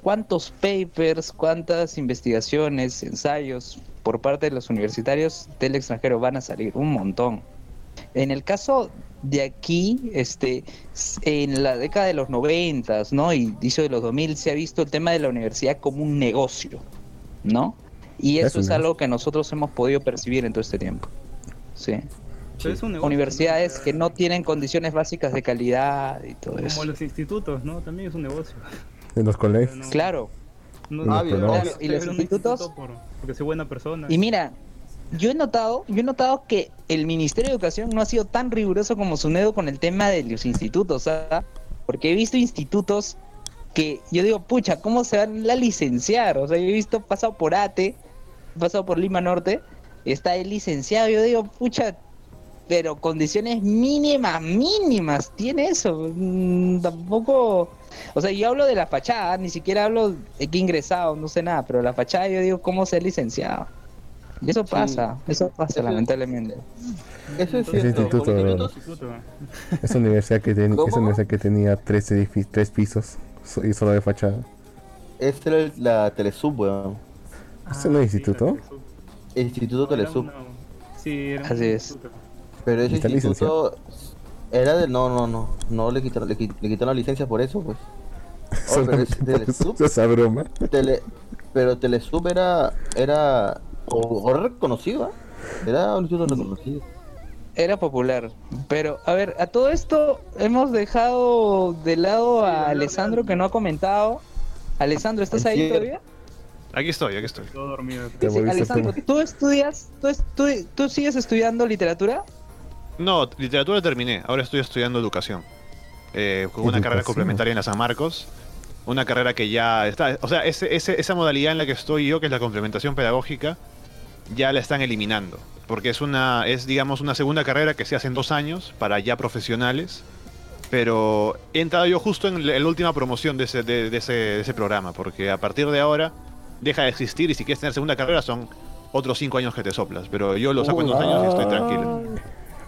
cuántos papers, cuántas investigaciones, ensayos por parte de los universitarios del extranjero van a salir, un montón. En el caso de aquí, este, en la década de los noventas, ¿no? Y inicio de los 2000 se ha visto el tema de la universidad como un negocio, ¿no? Y Es eso es algo que nosotros hemos podido percibir en todo este tiempo. Sí. Pero es un negocio, Universidades ¿no? que no tienen condiciones básicas de calidad y todo eso. Como los institutos, ¿no? También es un negocio. En los colegios. No- Claro. no- Ah, bien, no- claro, y los institutos- instituto por- porque soy buena persona. Y mira, yo he notado, yo he notado que el Ministerio de Educación no ha sido tan riguroso como SUNEDO con el tema de los institutos, ¿ah? Porque he visto institutos que yo digo, pucha, ¿cómo se van a licenciar? O sea, yo he visto pasado por ATE, pasado por Lima Norte, está el licenciado, yo digo, pucha, pero condiciones mínimas, mínimas, tiene eso. Mm, tampoco, o sea, yo hablo de la fachada, ni siquiera hablo de que ingresado, no sé nada, pero la fachada yo digo, ¿cómo ser licenciado? Y eso pasa, eso pasa Eso- lamentablemente. Eso es instituto- Esa universidad que, ten- esa universidad que tenía tres, tres pisos so- y solo de fachada. Esta era la Telesub, weón. ¿Ese no es instituto? El Instituto Telesub. una- Sí, era un Así es. Pero ese ¿Está instituto era de. No, no, no. No le quitaron, le, le quitaron la licencia por eso, pues. Oh, pero es Telesub. Esa broma. Tele, pero Telesub era. Era. O, o reconocido, ¿ah? Era un instituto reconocido. Era popular. Pero, a ver, a todo esto hemos dejado de lado a Alessandro que no ha comentado. Alessandro, ¿estás ahí todavía? Aquí estoy, aquí estoy. Todo dormido. Sí, volviste Alessandro. ¿tú estudias, tú, tú, sigues estudiando literatura? No, literatura terminé. Ahora estoy estudiando educación. Eh, con una carrera complementaria en la San Marcos. Una carrera que ya está. O sea, ese, ese- esa modalidad en la que estoy yo, que es la complementación pedagógica, ya la están eliminando. Porque es una, es digamos una segunda carrera que se hace en dos años para ya profesionales. Pero he entrado yo justo en la en la última promoción de ese, de, de ese, de ese programa. Porque a partir de ahora deja de existir y si quieres tener segunda carrera son otros cinco años que te soplas. Pero yo lo saco en dos años y estoy tranquilo.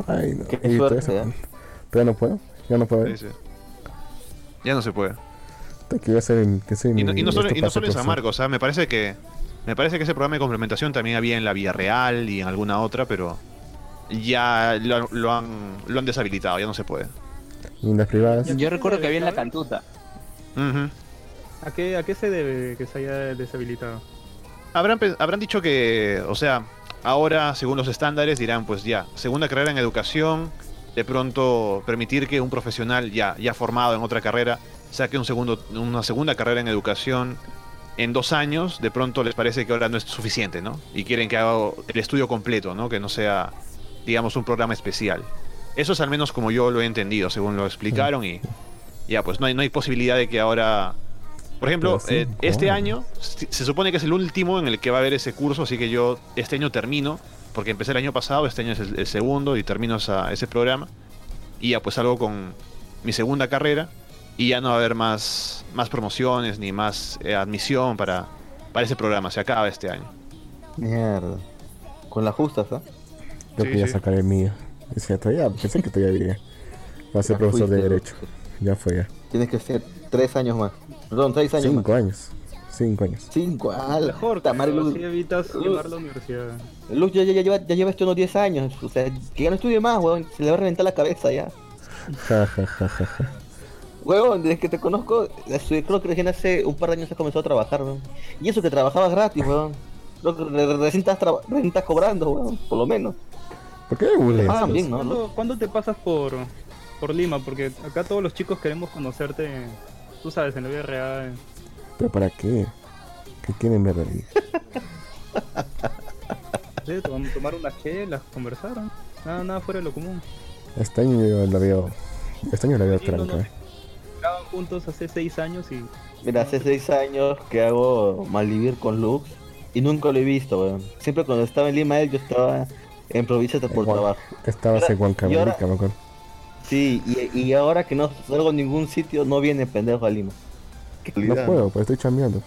Ay, no. Qué suerte, ¿eh? Ya no puedo. Ya no puedo. Sí, sí. Ya no se puede. Que a en- Y no, y no solo, esto y no solo en San. Marcos, o sea, me parece que me parece que ese programa de complementación también había en la Vía Real y en alguna otra, pero ya lo, lo han, lo han deshabilitado, ya no se puede. Y en las privadas. Yo recuerdo que había en la cantuta. Ujú. ¿A qué, ¿A qué se debe que se haya deshabilitado? Habrán, habrán dicho que, o sea, ahora, según los estándares, dirán, pues ya, segunda carrera en educación, de pronto permitir que un profesional ya, ya formado en otra carrera saque una segunda carrera en educación en dos años, de pronto les parece que ahora no es suficiente, ¿no? Y quieren que haga el estudio completo, ¿no? Que no sea, digamos, un programa especial. Eso es al menos como yo lo he entendido, según lo explicaron, y ya, pues no hay, no hay posibilidad de que ahora... Por ejemplo, eh, este año se supone que es el último en el que va a haber ese curso, así que yo este año termino, porque empecé el año pasado, este año es el, el segundo y termino esa- ese programa. Y ya pues salgo con mi segunda carrera y ya no va a haber más, más promociones ni más eh, admisión para, para ese programa, se acaba este año. Mierda. Con las justas, ¿ah? Yo Sí, quería sí. sacar el mío. Decía, todavía, pensé que todavía había. Va a ser Ya profesor de Derecho. Ya fue ya. Tienes que ser tres años más. Perdón, seis años Cinco más. años. Cinco años. Cinco, ah, madre, creo, Luz. así evitas Luz. quemar la universidad. Luz ya, ya, ya lleva, ya lleva esto unos 10 años. O sea, que ya no estudie más, weón. Se le va a reventar la cabeza ya. Ja, ja, ja, ja, ja. Weón, desde que te conozco, estudié- creo que recién hace un par de años has comenzado a trabajar, weón. Y eso que trabajabas gratis, weón. Creo que re- re- recién estás, recién estás cobrando, weón. Por lo menos. ¿Por qué burles? Ah, bien, ¿no? ¿Cuándo, cuándo te pasas por, por Lima, porque acá todos los chicos queremos conocerte, tú sabes, en la vida real. ¿Pero para qué? ¿Qué quieren ver ahí? Sí, tom- tomar unas chelas, conversar. ¿no? Nada, nada fuera de lo común. Este año yo la veo. Este año la veo Sí, no, tranca. no. eh. Estaban juntos hace seis años y Mira, hace seis años que hago malvivir con Lux y nunca lo he visto, weón. Siempre cuando estaba en Lima él, yo estaba en provincia por Igual. trabajo. Estabas en Huancavelica, me acuerdo. Sí, y, y ahora que no salgo a ningún sitio, no viene pendejo a Lima. No puedo, pues estoy chambeando.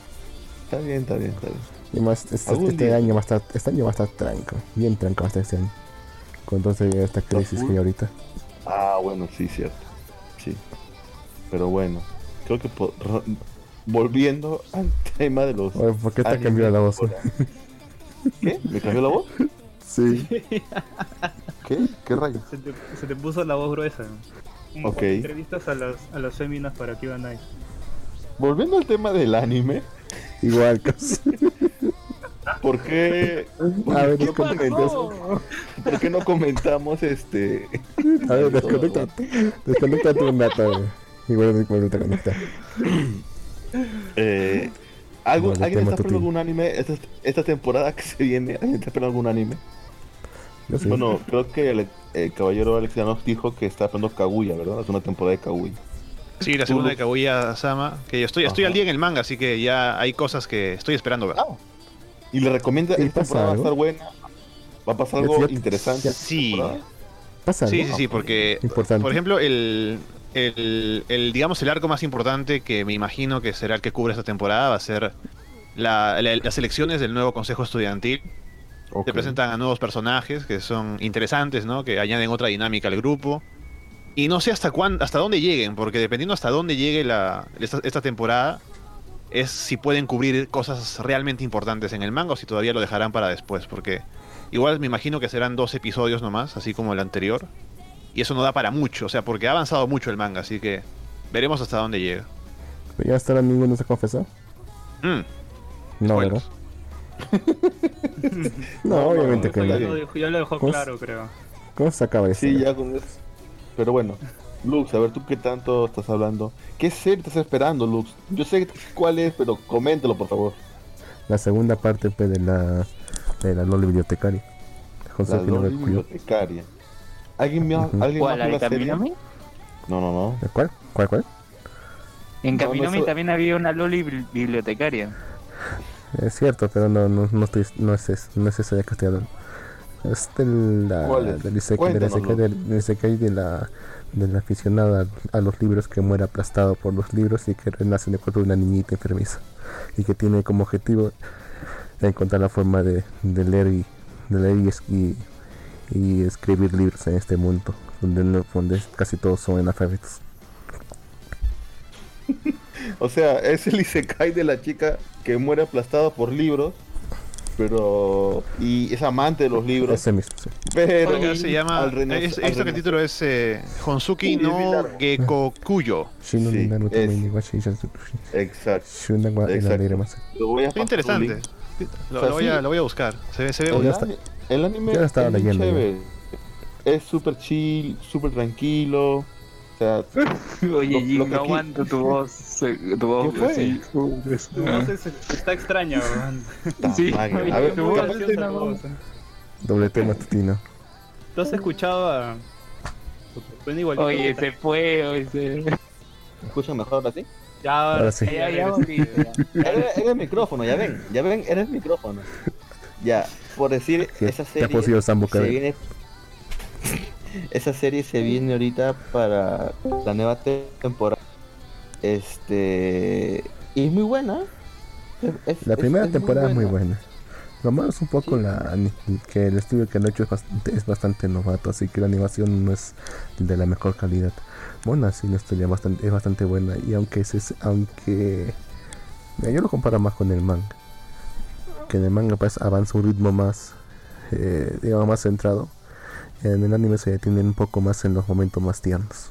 Está bien, está bien, está bien. Y más, este, este día. año va a estar, este año va a estar tranca, bien tranca va a estar este año. Con entonces esta crisis que hay ahorita. Ah, bueno, sí, cierto. Sí. Pero bueno, creo que volviendo al tema de los... Oye, ¿por qué te cambiado la voz? ¿Qué? ¿Me cambió la voz? Sí. ¿Qué? ¿Qué rayos? se te, se te puso la voz gruesa. Ok. cuando Entrevistas a las, a las féminas para Kiba Night. Volviendo al tema del anime, Igual, casi. ¿por qué, por A ver, qué, por qué no comentamos este... A ver, desconecta. Desconecta tu data, güey. Y vuelve vuelve a conectar. Eh, ¿algo, ¿Alguien está esperando algún anime esta, esta temporada que se viene? ¿Alguien está esperando algún anime? Yo sí. Bueno, creo que el, el caballero Alex ya nos dijo que está esperando Kaguya, ¿verdad? Es una temporada de Kaguya. Sí, la segunda de Kaguya Sama, que yo estoy, estoy Ajá. al día en el manga, así que ya hay cosas que estoy esperando ver. Y le recomienda, ¿Y esta temporada va a estar buena. Va a pasar algo ya- interesante. Sí. ¿Pasa Sí, algo? sí, sí, porque, Importante. por ejemplo, el, el, el, digamos, el arco más importante que me imagino que será el que cubre esta temporada va a ser la- la- las elecciones del nuevo consejo estudiantil. Ok. Te presentan a nuevos personajes que son interesantes, ¿no? Que añaden otra dinámica al grupo. Y no sé hasta cuán, hasta dónde lleguen, porque dependiendo hasta dónde llegue la, esta, esta temporada, es si pueden cubrir cosas realmente importantes en el manga o si todavía lo dejarán para después, porque igual me imagino que serán dos episodios nomás, así como el anterior. Y eso no da para mucho, o sea, porque ha avanzado mucho el manga, así que veremos hasta dónde llega. ¿Pero ya ahora ninguno se? Mm, No. ¿verdad? No, obviamente que no. lo ya lo dejó claro, creo. ¿Cómo se acaba eso? Sí, ya con eso. Pero bueno, Lux, a ver, ¿tú qué tanto estás hablando? ¿Qué serie estás esperando, Lux? Yo sé cuál es, pero coméntalo, por favor. La segunda parte pues, de la de la Loli bibliotecaria. José La Cuyo. bibliotecaria. ¿Alguien más, Ujú. ¿alguien ¿Cuál? más ¿La vio de la serie? No, no, no. ¿De ¿Cuál? ¿Cuál, cuál? En No, no, Kaminomi eso- también había una Loli bibli- bibliotecaria. Es cierto, pero no, no, no, estoy, no, es, es- no es ese de que estoy hablando. Es de la, ¿Cuál es? del isekai- de la Cuéntanoslo. isekai del- del isekai de la, de la aficionada a los libros que muere aplastado por los libros y que renace en el cuerpo de una niñita enfermiza. Y que tiene como objetivo encontrar la forma de, de leer y de leer y, y, escribir libros en este mundo donde casi todos son analfabetos. O sea, es el Isekai de la chica que muere aplastada por libros, pero... Y es amante de los libros, Ese mismo, sí. pero... Oiga, se llama. es- al que el título es eh, Honsuki no. Gekokuyo. Sí, Exacto. Exacto. Lo voy a interesante. Lo, O sea, lo voy a, sí. lo voy a buscar. Se ve, se ve El, está. el anime Ya lo estaba es leyendo, chévere. Es súper chill, súper tranquilo. O sea, Oye, que no aquí- aguanto tu voz. Tu voz ¿Qué fue? así. No sé, se- está extraña, weón. ta Sí, madre. oye, a ver, tu Muy voz. Doble T matutino. ¿Tú has escuchado a. Suena igualito. Oye, se fue, oye, se... ¿me escuchan mejor ahora sí? Ya, Ahora sí. Ya, ya, regresé, ya. Era, era el micrófono, ya ven, ya ven, era el micrófono. Ya, por decir, Sí, esa te ha serie posido Sambo se viene... Esa serie se viene ahorita para la nueva te- temporada. Este... Y es muy buena. Es- La es- primera muy temporada es muy buena. Lo malo es un poco Sí. la que el estudio que lo ha hecho es bastante, es bastante novato, así que la animación no es de la mejor calidad. Bueno, sí, la historia bastante, es bastante buena y aunque es, aunque mira, yo lo comparo más con el manga, que en el manga pues avanza un ritmo más, eh, digamos más centrado. En el anime se detiene un poco más en los momentos más tiernos.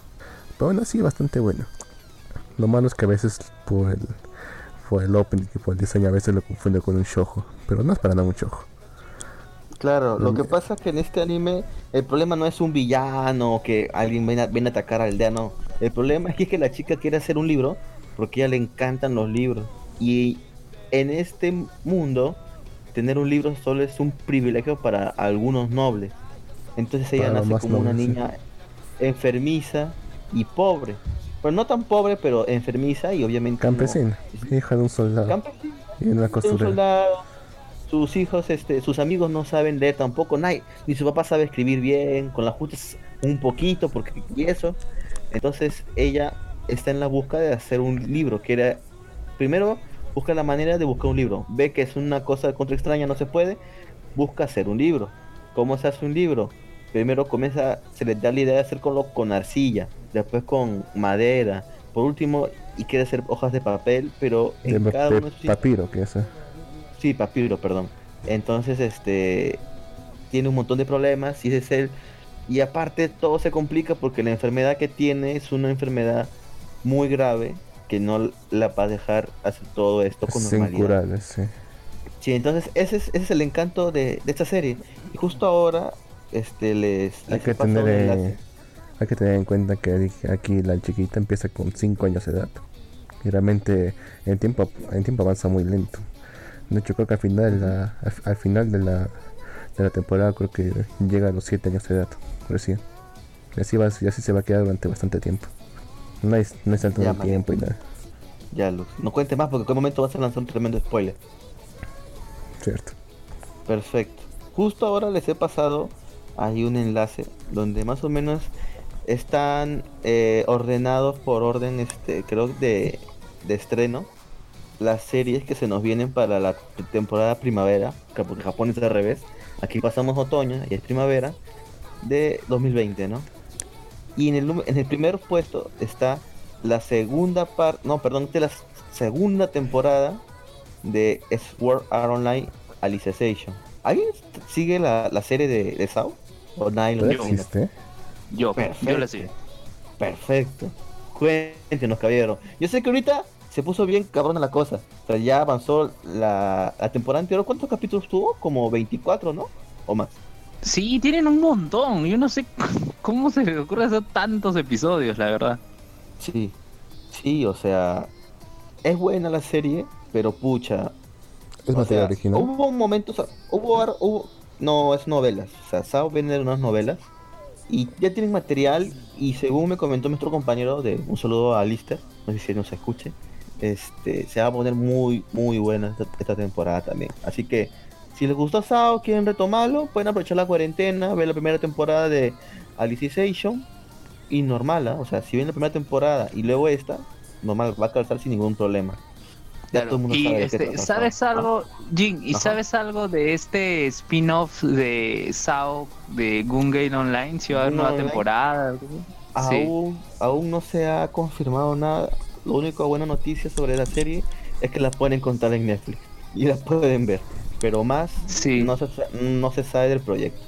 Pero aún así bastante bueno. Lo malo es que a veces por el, por el opening y por el diseño a veces lo confunde con un shoujo, pero no es para nada un shoujo. Claro, lo Mm. que pasa es que en este anime el problema no es un villano o que alguien viene a, viene a atacar al aldea, no. El problema es que la chica quiere hacer un libro porque a ella le encantan los libros. Y en este mundo, tener un libro solo es un privilegio para algunos nobles. Entonces ella Para nace como una niña enfermiza y pobre. Pero no tan pobre, pero enfermiza y obviamente... no- Campesina, hija de un soldado Campesina y una de un costurera. soldado. Sus hijos, este, sus amigos no saben leer tampoco, nadie, ni su papá sabe escribir bien, con las justas un poquito, porque y eso. Entonces ella está en la busca de hacer un libro, quiere primero busca la manera de buscar un libro, ve que es una cosa contra extraña, no se puede, busca hacer un libro. ¿Cómo se hace un libro? Primero comienza, se le da la idea de hacerlo con arcilla, después con madera, por último, y quiere hacer hojas de papel, pero De, en cada de uno de sus papiro, que es. eh. Sí, papiro, perdón. Entonces, este tiene un montón de problemas y ese es él. Y aparte todo se complica porque la enfermedad que tiene es una enfermedad muy grave que no la va a dejar hacer todo esto con Es normalidad. sí. Sí, entonces ese es, ese es el encanto de, de esta serie. Y justo ahora, este les, Hay les que tener eh, hay que tener en cuenta que aquí la chiquita empieza con 5 años de edad. Y realmente el tiempo, el tiempo avanza muy lento. De hecho creo que al final, la- al, al final de la, de la temporada creo que llega a los 7 años de edad recién. Y así, va, y así se va a quedar durante bastante tiempo. No hay, no hay tanto Ya, tiempo y nada. Ya, Luz, no cuente más porque en qué momento vas a lanzar un tremendo spoiler. Cierto. Perfecto. Justo ahora les he pasado ahí un enlace donde más o menos están eh, ordenados por orden, este, creo de, de estreno, las series que se nos vienen para la temporada primavera, que porque Japón es al revés. Aquí pasamos otoño y es primavera de 2020, ¿no? Y en el, en el primer puesto está la segunda parte, no, perdón, de la segunda temporada de Sword Art Online Alicization. ¿Alguien sigue la, la serie de, de? ¿O nadie lo existe? Yo, Perfecto. yo la sigo. Perfecto. Cuéntenos, caballero. Yo sé que ahorita se puso bien cabrona la cosa. O sea, ya avanzó la, la temporada anterior. ¿Cuántos capítulos tuvo? Como 24, ¿no? O más. Sí, tienen un montón. Yo no sé cómo se les ocurre hacer tantos episodios, la verdad. Sí. Sí, o sea. Es buena la serie, pero pucha. Es o material sea, original. Hubo momentos. Hubo, hubo. No, es novelas. O sea, Sao vende unas novelas. Y ya tienen material. Y según me comentó nuestro compañero de un saludo a Lister, no sé si nos escuche. Este, se va a poner muy, muy buena esta, esta temporada también. Así que, si les gustó Sao, quieren retomarlo, pueden aprovechar la cuarentena, ver la primera temporada de Alicization. Y normal, ¿ah? o sea, si ven la primera temporada y luego esta, normal, va a calzar sin ningún problema. Claro, y sabe este, ¿sabes algo, Jin? ¿Y Ajá. sabes algo de este spin-off de Sao de Gun Gale Online? Si va a haber nueva Online. temporada. Sí. Aún, aún no se ha confirmado nada. Lo único buena noticia sobre la serie es que la pueden encontrar en Netflix y la pueden ver. Pero más Sí. no, se, no se sabe del proyecto.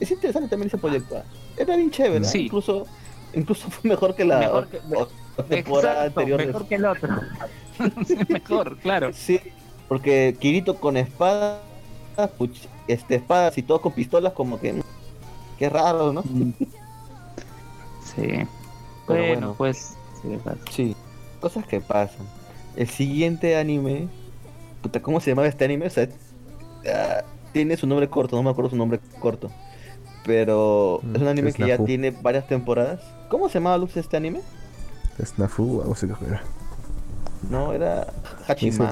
Es interesante también ese proyecto. ¿ah? Era bien chévere. Sí. Incluso, incluso fue mejor que la Mejor que- o- o temporada Exacto, anterior. mejor que el otro. Mejor, claro. Sí, porque Kirito con espada, puch- este, espadas y todo con pistolas, como que. mm, Qué raro, ¿no? Sí. Pero bueno, bueno. pues. sí, cosas que pasan. El siguiente anime, puta, ¿cómo se llamaba este anime? O sea, ah, tiene su nombre corto, no me acuerdo su nombre corto. Pero es un Mm, anime es que ya tiene varias temporadas. ¿Cómo se llamaba Luz este anime? Es Nafu, algo así que era. No, era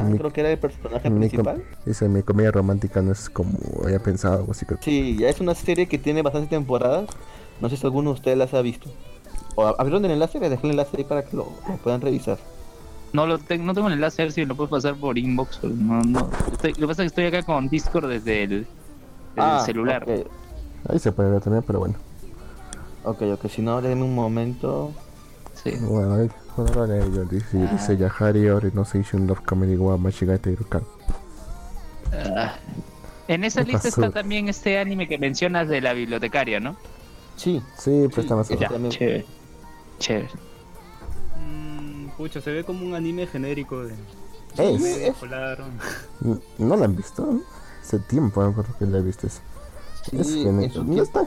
mi- creo que era el personaje principal. dice, mi comedia romántica no es como había pensado, algo así creo que Sí, ya es una serie que tiene bastantes temporadas. No sé si alguno de ustedes las ha visto. O a- abrieron el enlace, les dejé el enlace ahí para que lo, lo puedan revisar. No, lo tengo, no tengo el enlace, a ver si lo puedo pasar por inbox. No, no. Estoy- lo que pasa es que estoy acá con Discord desde el, desde Ah, el celular. Ahí se puede ver también, pero bueno. ok, ok, si no, denme un momento. Sí. Bueno, ahí, dice Yahari Love Comedy wa. Ah. En esa ¿Qué lista está también este anime que mencionas de la bibliotecaria, ¿no? Sí, Sí, pero está más chévere. Chévere. Mm, pucha, se ve como un anime genérico de Es. ¿No la han visto? Hace tiempo, me acuerdo que la he visto. ese. Es su no, es tan,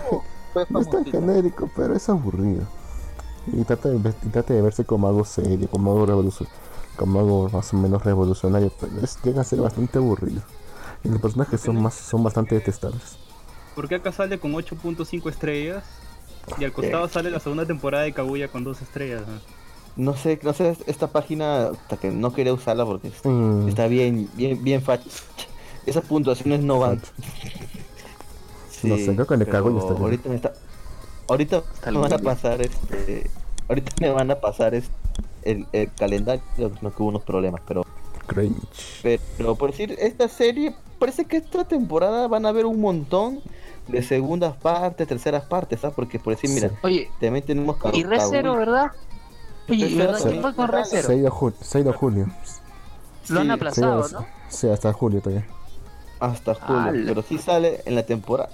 no es genérico, pero es aburrido. Y trata de, y trata de verse como algo serio, como algo revolucionario, como algo más o menos revolucionario, pero es, llega a ser bastante aburrido. Y los personajes son más son bastante detestables. Porque acá sale con 8.5 estrellas y al costado sale la segunda temporada de Kaguya con 2 estrellas. ¿no? No sé, no sé, esta página hasta que no quería usarla porque Mm, está bien, bien, bien facha. Esas puntuaciones no van. No sé, creo que en el Kaguya está bien. Ahorita me está. Ahorita me van a pasar este. Ahorita me van a pasar este, el, el calendario, no que hubo unos problemas, pero cringe. Pero por decir, esta serie, parece que esta temporada van a haber un montón de segundas partes, terceras partes, ¿sabes? Porque por decir, mira. Oye, también tenemos y Re Zero, Kaguya. ¿verdad? Oye, ¿verdad? ¿Qué también. fue con Re Zero? 6 de, ju- 6 de julio. Lo han aplazado, Sí, ¿no? Sí, hasta julio todavía. Hasta julio, pero sí sale en la temporada.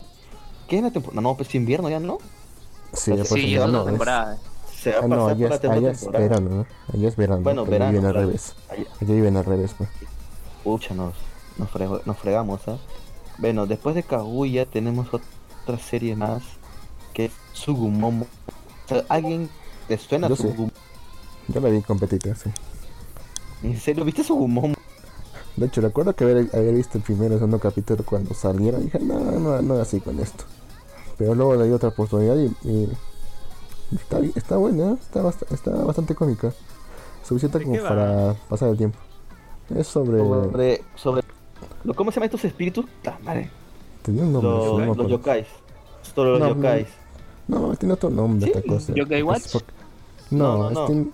¿Qué es la temporada? No, pues invierno ya, ¿no? Sí, Sí, Sí, es otra no, temporada. Se va a Ah, no, pasar allá por la segunda allá es temporada. verano, ¿no? Allá es verano. Bueno, verano, viven al claro. revés. Allá- Allá viven al revés, pues. Pucha, nos, nos, frego- nos fregamos, ¿ah? Bueno, después de Kaguya tenemos otra serie más que es Sugumomo. O sea, ¿alguien le suena Yo sí. Sugumomo? Yo la vi competita, sí. ¿En serio? ¿Viste Sugumomo? De hecho, recuerdo que haber, haber visto el primer y segundo capítulo cuando saliera. Y dije, no, no, no así con esto. Pero luego le di otra oportunidad y, y está, está buena, ¿eh? está, bast- está bastante cómica. Suficiente ¿De como va? para pasar el tiempo. Es sobre. Sobre, sobre... lo- ¿Cómo se llaman estos espíritus? Ah, madre. Tenía un nombre. Los, sí, no los yokais. Sobre los No, no. yokais. No, tiene otro nombre ¿Sí? esta cosa. ¿Yokai Es Watch? No, No, no, no.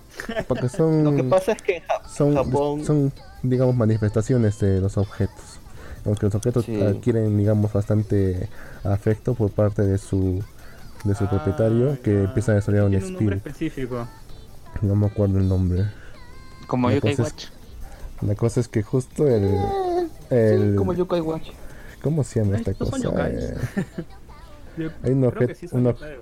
porque son. Lo que pasa es que en Ja- son, Japón... son, digamos, manifestaciones de los objetos. Aunque los objetos Sí. adquieren, digamos, bastante afecto por parte de su de su Ah, propietario, que ya. empieza a desarrollar un espíritu. específico. No me acuerdo el nombre. Como La Yokai cosa es- Watch. La cosa es que justo el... El sí, como yokai watch. ¿Cómo se llama esta son cosa? Eh, Hay un objeto- que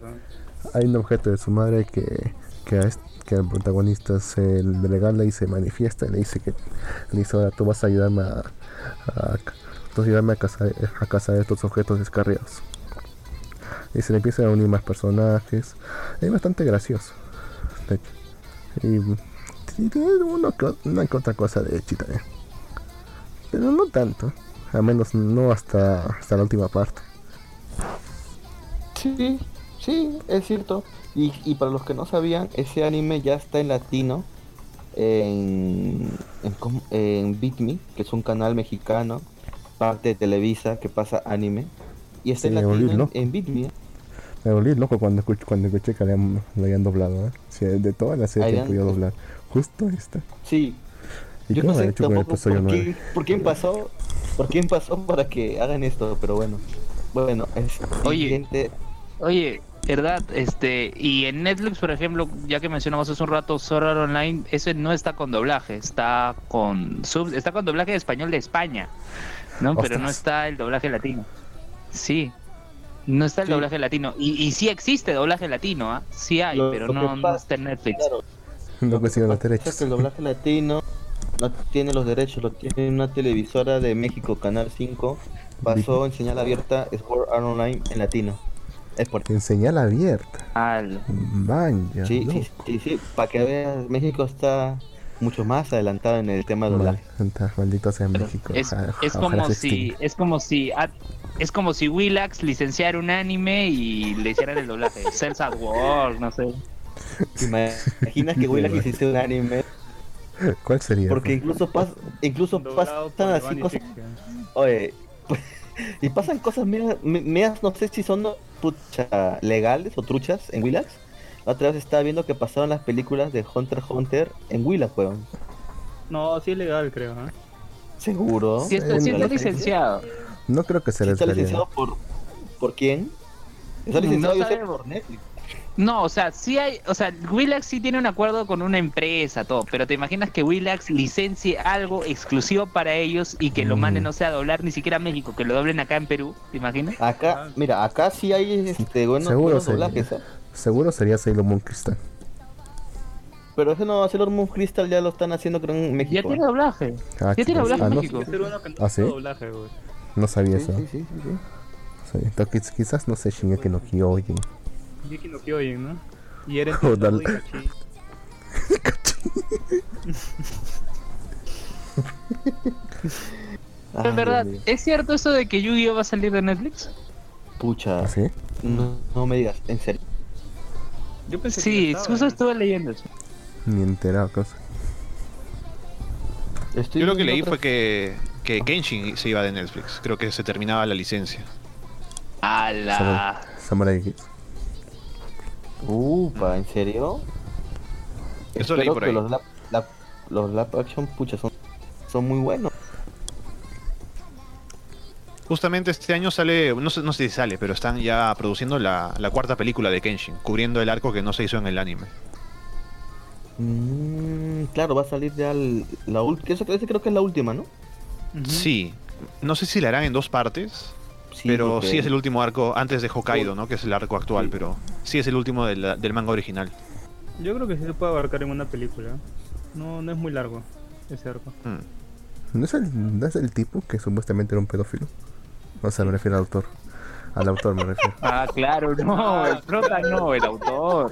hay un objeto de su madre que, que, a est- que al protagonista se le regala y se manifiesta y le dice que le dice ahora tú vas a ayudarme a, a, vas a ayudarme a cazar, a cazar estos objetos descarriados. Y se le empiezan a unir más personajes. Es bastante gracioso de hecho. y, uno que, una otra cosa de hecho también pero no tanto al menos no hasta hasta la última parte. Sí, sí, es cierto. Y, y para los que no sabían, ese anime ya está en latino en, en, en Beat que es un canal mexicano, parte de Televisa que pasa anime. Y está Sí, en latino loco. en, Beat Me. Volví loco cuando escuché, cuando escuché que habían- lo habían doblado, ¿eh? Sí, de todas las series que podía doblar. Justo esta. Sí, ¿Y yo qué no sé hecho con el tampoco por 9? quién, por quién pasó, por quién pasó para que hagan esto, pero bueno. Bueno, es Oye. siguiente. Oye, ¿verdad? Este, y en Netflix, por ejemplo, ya que mencionamos hace un rato Sword Art Online, ese no está con doblaje, está con sub, está con doblaje de español de España, ¿no? Pero no está el doblaje latino. Sí. No está el Sí. doblaje latino. Y, y sí existe doblaje latino, ¿ah? Sí hay, Lo- pero lo no, no está en Netflix. Claro, No consiguen los es derechos. que el doblaje latino no tiene los derechos, lo tiene una televisora de México, Canal 5. Pasó en señal abierta Sword Art Online en latino. Es por En señal abierta. Al- Vaya. Sí, sí, sí, sí, para que veas, México está mucho más adelantado en el tema de doblaje. Maldita- Maldito sea México. Es, Ojalá- es como si es como si ah, es como si Willax licenciara un anime y le hicieran el doblaje. Cells at War, no sé. ¿Te imaginas que Willax hiciste un anime? ¿Cuál sería? Porque incluso, pas, incluso Doblado pasan así cosas. Oye, y pasan cosas medias, me- medias, no sé si son pucha, legales o truchas en Willax. La otra vez estaba viendo que pasaron las películas de Hunter x Hunter en Willax, weón. No, sí es legal, creo. ¿eh? Seguro. Si está, sí está licenciado. No creo que se ¿Sí les ¿Está licenciado por, por quién? Está No licenciado sabemos. por Netflix. No, o sea, sí hay, o sea, Willax sí tiene un acuerdo con una empresa, todo, pero te imaginas que Willax licencie algo exclusivo para ellos y que lo Mm. manden, no sé, a doblar ni siquiera a México, que lo doblen acá en Perú, ¿te imaginas? Acá, mira, acá sí hay este, buenos, Seguro buenos doblajes, ¿eh? Seguro sería Sailor Moon Crystal. Pero ese no, Sailor Moon Crystal ya lo están haciendo creo en México. Ya tiene ¿eh? doblaje. Ah, Ya tiene doblaje Ah, en no, México. ¿Ah, sí? doblaje, güey. no sabía Sí, eso. sí, sí, sí, sí. Sí, entonces, quizás no sé Shingeki no Kyojin. Shingeki no Kyojin, ¿no? Y Eren Oh. Ah, en verdad. ¿es cierto eso de que Yu-Gi-Oh va a salir de Netflix? Pucha, ¿Ah, sí? no, no me digas, en serio. Yo pensé que Sí, ya estaba, justo ¿no? estuve leyendo eso. Ni enterado, cosa. Estoy Yo lo que leí otra- fue que, que Kenshin se iba de Netflix. Creo que se terminaba la licencia. ¡Hala! Samurai X. Upa, ¿en serio? Eso leí Espero por que ahí. Los lap, lap- los lap action, pucha, son, son muy buenos. Justamente este año sale, no sé, no sé si sale, pero están ya produciendo la, la cuarta película de Kenshin, cubriendo el arco que no se hizo en el anime. Mm, claro, va a salir ya el- la última. Ese creo que es la última, ¿no? Sí, no sé si la harán en dos partes, Sí, pero porque- sí es el último arco antes de Hokkaido, Uy. ¿no? Que es el arco actual, Sí. pero sí es el último del, del manga original. Yo creo que sí se puede abarcar en una película. No, no es muy largo ese arco. Mm. ¿No es, el, ¿No es el tipo que supuestamente era un pedófilo? O sea, me refiero al autor. Al autor me refiero. Ah, claro, no, el prota no, el autor.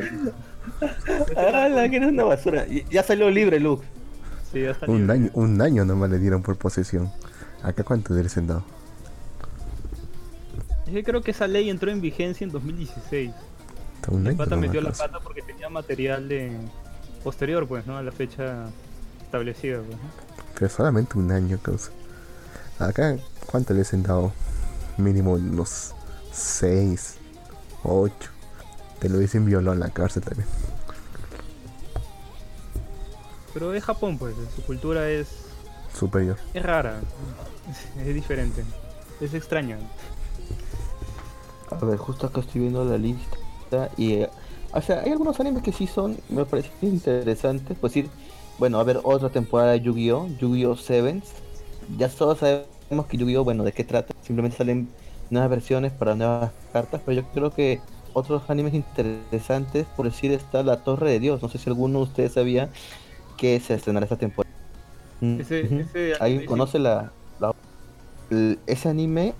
Ah, la que no es una basura. Ya salió libre, Luke. Sí, ya está. Un libre. año, un año nomás le dieron por posesión. ¿Acá cuánto le han dado? Que creo que esa ley entró en vigencia en 2016. Hasta un El pata metió la pata porque tenía material de posterior, pues, ¿no? A la fecha establecida, pues. ¿no? Pero solamente un año, cosa. Acá, ¿cuánto les han dado? Mínimo unos 6, 8. Te lo dicen violó en la cárcel también. Pero es Japón, pues. Su cultura es, Superior. es rara. Es diferente. Es extraña. A ver, justo acá estoy viendo la lista y... eh, o sea, hay algunos animes que sí son, me parecen interesantes. Pues decir, bueno, a ver, otra temporada de Yu-Gi-Oh! Yu-Gi-Oh! Sevens. Ya todos sabemos que Yu-Gi-Oh! Bueno, ¿de qué trata? Simplemente salen nuevas versiones para nuevas cartas, pero yo creo que otros animes interesantes, por decir, está La Torre de Dios. No sé si alguno de ustedes sabía que se estrenará esta temporada. Mm, Ese- ¿Alguien anime conoce la, la- el- ese anime?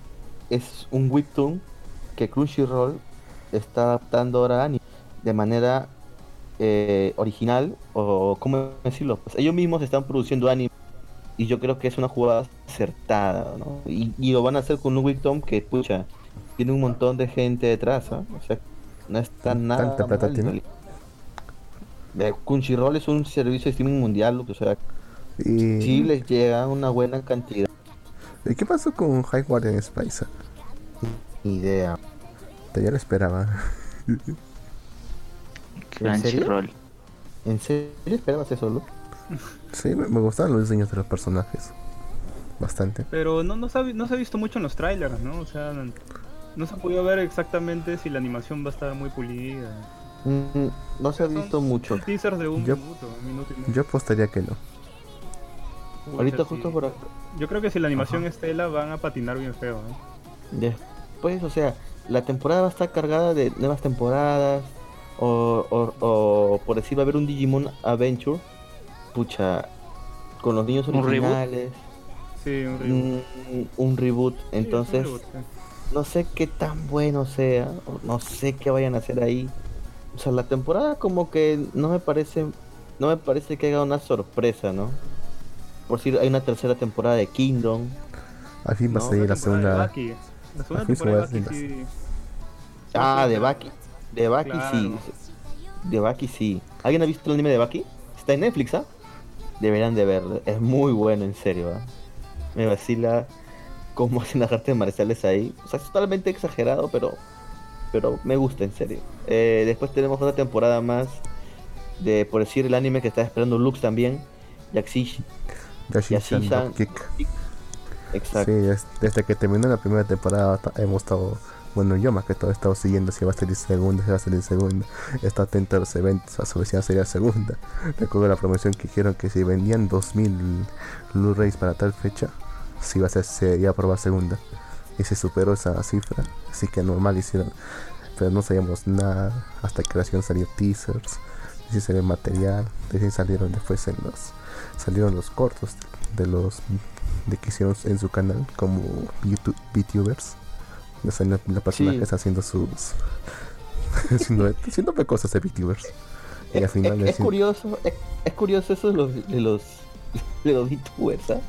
Es un webtoon que Crunchyroll está adaptando ahora a anime de manera eh, original o cómo decirlo pues ellos mismos están produciendo anime y yo creo que es una jugada acertada ¿no? y, y lo van a hacer con un webtoon que pucha tiene un montón de gente detrás ¿ah? o sea no está nada ¿Tanta plata mal, tiene? Eh, Crunchyroll es un servicio de streaming mundial o sea ¿Y, sí les llega una buena cantidad ¿y qué pasó con High Guardian Spice? Ni idea Ya lo esperaba. ¿En serio? ¿En serio esperabas eso, Lu? Sí, me, me gustaban los diseños de los personajes. Bastante. Pero no, no, se ha, no se ha visto mucho en los trailers, ¿no? O sea, no se ha podido ver exactamente si la animación va a estar muy pulida. Mm, no se ha visto mucho. Teasers de un Yo- minuto, un minuto y medio. Yo apostaría que no. Pucha, Ahorita sí. justo por acá. Yo creo que si la animación es tela van a patinar bien feo, ¿no? Después, o sea, la temporada va a estar cargada de nuevas temporadas. O, o, o por decir, va a haber un Digimon Adventure. Pucha, con los niños ¿Un reboot? originales. Sí, un reboot. un reboot. Sí, es un Entonces, reboot, sí. no sé qué tan bueno sea. o No sé qué vayan a hacer ahí. O sea, la temporada como que no me parece. No me parece que haga una sorpresa, ¿no? Por decir, hay una tercera temporada de Kingdom. Al fin va a No, salir la temporada de segunda. Baki. La segunda temporada de a Baki sí. Ah, sí, de sí. Baki. De Baki sí. De Baki sí. ¿Alguien ha visto el anime de Baki? Está en Netflix, ¿ah? Deberían de verlo. Es muy bueno, en serio, ¿ah? Me vacila cómo hacen las artes marciales ahí. O sea, es totalmente exagerado, pero pero me gusta, en serio. Eh, después tenemos otra temporada más de, por decir, el anime que está esperando Lux también. Yashin-chan Dropkick. Exacto. Sí, es- desde que terminó la primera temporada hemos estado, bueno yo más que todo he estado siguiendo si va a salir segunda, si va a salir segunda, he estado atento a los eventos, a saber si va a salir segunda. Recuerdo la promoción que dijeron que si vendían 2000 Blu-rays para tal fecha, si iba a ser, se iba a probar segunda. Y se superó esa cifra, así que normal hicieron, pero no sabíamos nada hasta que recién salió teasers, si salió material, recién salieron después en los, salieron los cortos de los de que hicieron en su canal como YouTube VTubers Sea, la, la persona Sí. que está haciendo sus. haciendo, haciendo cosas de VTubers. Y al Es, final es- es curioso, es, es curioso eso de los de los de los VTubers, ¿ah?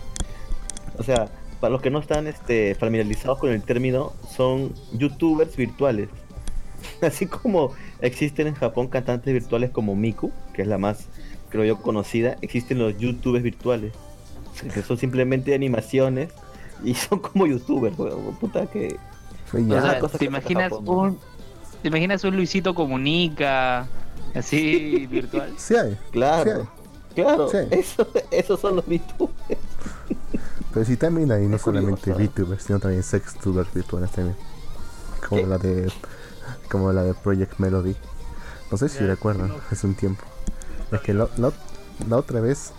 O sea, para los que no están este, familiarizados con el término, son youtubers virtuales. Así como existen en Japón cantantes virtuales como Miku, que es la más, creo yo, conocida, existen los youtubers virtuales, que son simplemente animaciones y son como youtubers, weón. Puta que... Fue O sea, ¿te imaginas un te imaginas un Luisito comunica así virtual? Sí hay. Claro, claro, Sí. eso, esos son los VTubers. Pero sí también hay no Es solamente curioso. VTubers, sino también sextubers virtuales también. Como ¿Qué? la de como la de Project Melody. No sé si Ya, recuerdan, no. hace un tiempo. Es que la, la- la otra vez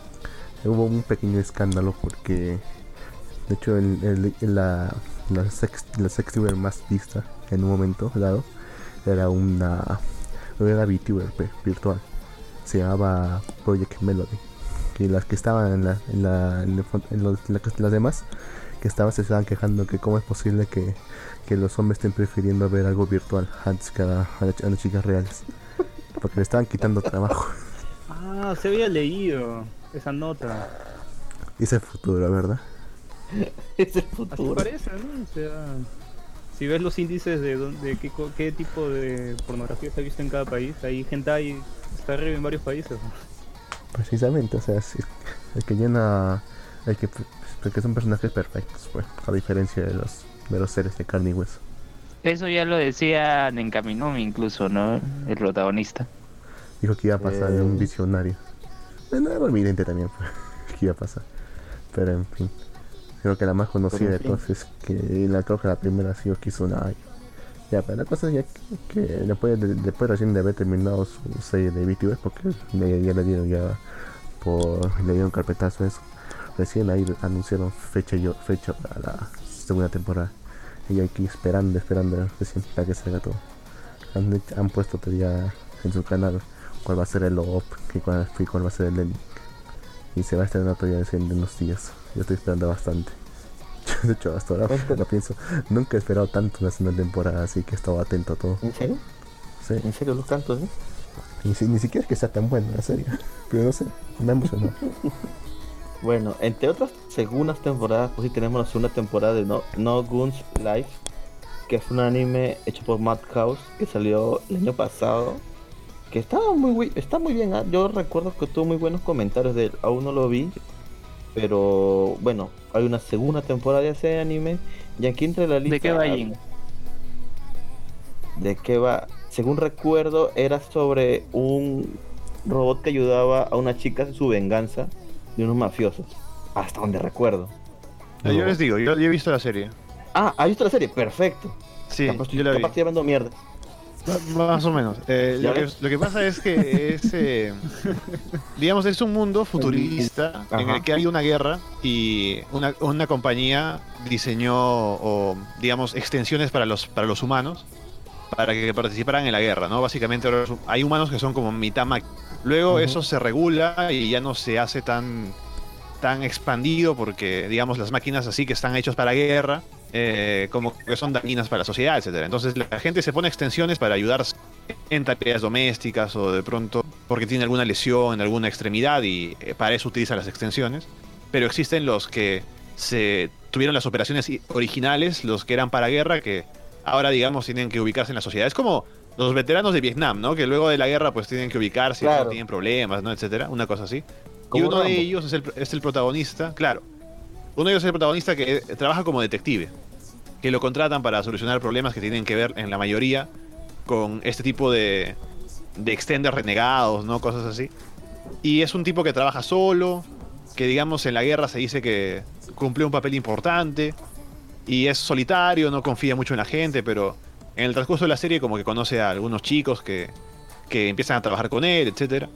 hubo un pequeño escándalo porque de hecho el, el- el- la, la, sex, la sextuber más vista en un momento dado era una era VTuber virtual. Se llamaba Project Melody. Y las que estaban en, la, en, la, en, en los- la- las demás que estaban se estaban quejando que cómo es posible que, que los hombres estén prefiriendo ver algo virtual antes que a, la- a la- a las chicas reales. Porque le estaban quitando trabajo. Ah, se había leído esa nota. Y es el futuro, ¿verdad? Es el Así futuro. parece, ¿no? O sea, si ves los índices de, dónde- de qué, tipo de pornografía se ha visto en cada país, hay gente ahí está arriba en varios países. Precisamente, o sea, sí, el que llena. El que, porque son personajes perfectos, pues, a diferencia de los, de los seres de carne y hueso. Eso ya lo decía Nenkaminumi incluso, ¿no? El protagonista. Dijo que iba a pasar de Eh. un visionario. Bueno, era evidente también pues, que iba a pasar. Pero en fin. Creo que la más conocida de todas es que la creo que la primera ha sido Kizunai. Ya, pero la cosa es ya que, que después, de, después recién de haber terminado su serie de VTubers, porque le- ya le dieron ya por le dieron carpetazo eso. Recién ahí anunciaron fecha y fecha para la segunda temporada. Y aquí esperando, esperando recién para que salga todo. Han, han puesto todavía en su canal cuál va a ser el OP y cuál, y cuál va a ser el ending. Y se va a estrenar todavía en unos días. Yo estoy esperando bastante. De hecho, hasta ahora lo pienso. Nunca he esperado tanto una segunda temporada, así que he estado atento a todo. ¿En serio? Sí. ¿En serio los cantos, eh? Y si- ni siquiera es que sea tan buena la serie. Pero no sé, me ha emocionado. Bueno, entre otras segundas temporadas, pues sí tenemos la segunda temporada de No, no Guns Life, que es un anime hecho por Madhouse que salió el año pasado. Que estaba muy, está muy bien, ¿ah? yo recuerdo que tuvo muy buenos comentarios de él, aún no lo vi, pero bueno, hay una segunda temporada de ese anime y aquí entre la lista... ¿De qué va Jin? ¿De qué va? Según recuerdo, era sobre un robot que ayudaba a una chica en su venganza de unos mafiosos. Hasta donde recuerdo. Eh, Yo les digo, yo, yo he visto la serie. Ah, ¿has visto la serie? Perfecto. Sí, Capaz yo la vi. capaz estoy hablando mierda. Más o menos. Eh, ¿Ya lo, que, ves? lo que pasa es que es, eh, digamos, es un mundo futurista en el que hay una guerra y una, una compañía diseñó, o, digamos, extensiones para los, para los humanos para que participaran en la guerra, ¿no? Básicamente hay humanos que son como mitad máquina. Luego eso se regula y ya no se hace tan, tan expandido porque, digamos, las máquinas así que están hechas para guerra, eh, como que son dañinas para la sociedad, etcétera. Entonces la gente se pone extensiones para ayudar en tareas domésticas o de pronto porque tiene alguna lesión en alguna extremidad y eh, para eso utiliza las extensiones. Pero existen los que se tuvieron las operaciones originales, los que eran para guerra, que ahora digamos tienen que ubicarse en la sociedad. Es como los veteranos de Vietnam, ¿no? Que luego de la guerra pues tienen que ubicarse, Claro. no tienen problemas, ¿no? Etcétera, una cosa así. Y uno de Rambo. ellos es el, es el protagonista, claro. Uno de ellos es el protagonista que eh, trabaja como detective, que lo contratan para solucionar problemas que tienen que ver en la mayoría con este tipo de, de extenders renegados, ¿no? Cosas así. Y es un tipo que trabaja solo, que digamos en la guerra se dice que cumplió un papel importante, y es solitario, no confía mucho en la gente, pero en el transcurso de la serie como que conoce a algunos chicos que, que empiezan a trabajar con él, etcétera.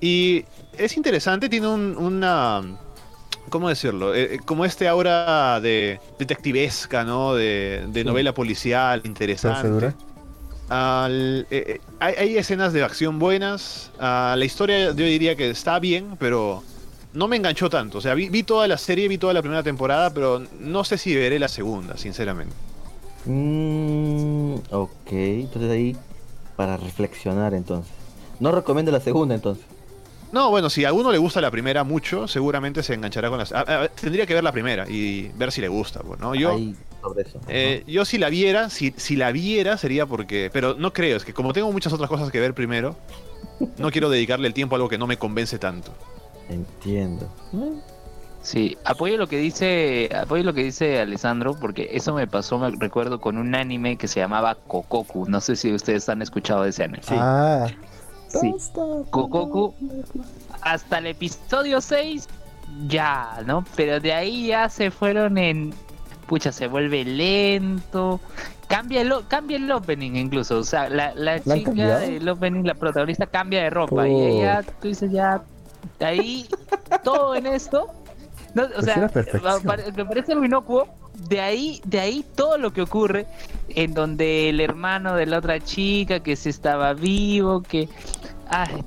Y es interesante, tiene un- una... ¿Cómo decirlo? Eh, eh, como este aura de detectivesca, ¿no? De, de novela policial interesante. Eh, hay, hay escenas de acción buenas. ah, la historia yo diría que está bien, pero no me enganchó tanto. O sea, vi, vi toda la serie, vi toda la primera temporada, pero no sé si veré la segunda, sinceramente. Mm, ok, entonces ahí para reflexionar entonces. No recomiendo la segunda entonces. No, bueno, si a uno le gusta la primera mucho, seguramente se enganchará con las. a- a- tendría que ver la primera y ver si le gusta, pues, ¿no? Yo, Ahí, sobre eso. eh, yo si la viera, si, si la viera sería porque. Pero no creo, es que como tengo muchas otras cosas que ver primero, no quiero dedicarle el tiempo a algo que no me convence tanto. Entiendo. Sí, apoyo lo que dice, apoyo lo que dice Alessandro, porque eso me pasó, me recuerdo, con un anime que se llamaba Kokoku. No sé si ustedes han escuchado de ese anime. Sí. Ah, Sí. Hasta el episodio 6 ya, ¿no? Pero de ahí ya se fueron en pucha, se vuelve lento. Cambia el, cambia el opening incluso, o sea, la, la ¿La chica del opening, la protagonista cambia de ropa y ya tú dices ya ahí todo en esto no, o Pues sea, me parece algo inocuo. De ahí, de ahí todo lo que ocurre, en donde el hermano de la otra chica que se estaba vivo, que ay,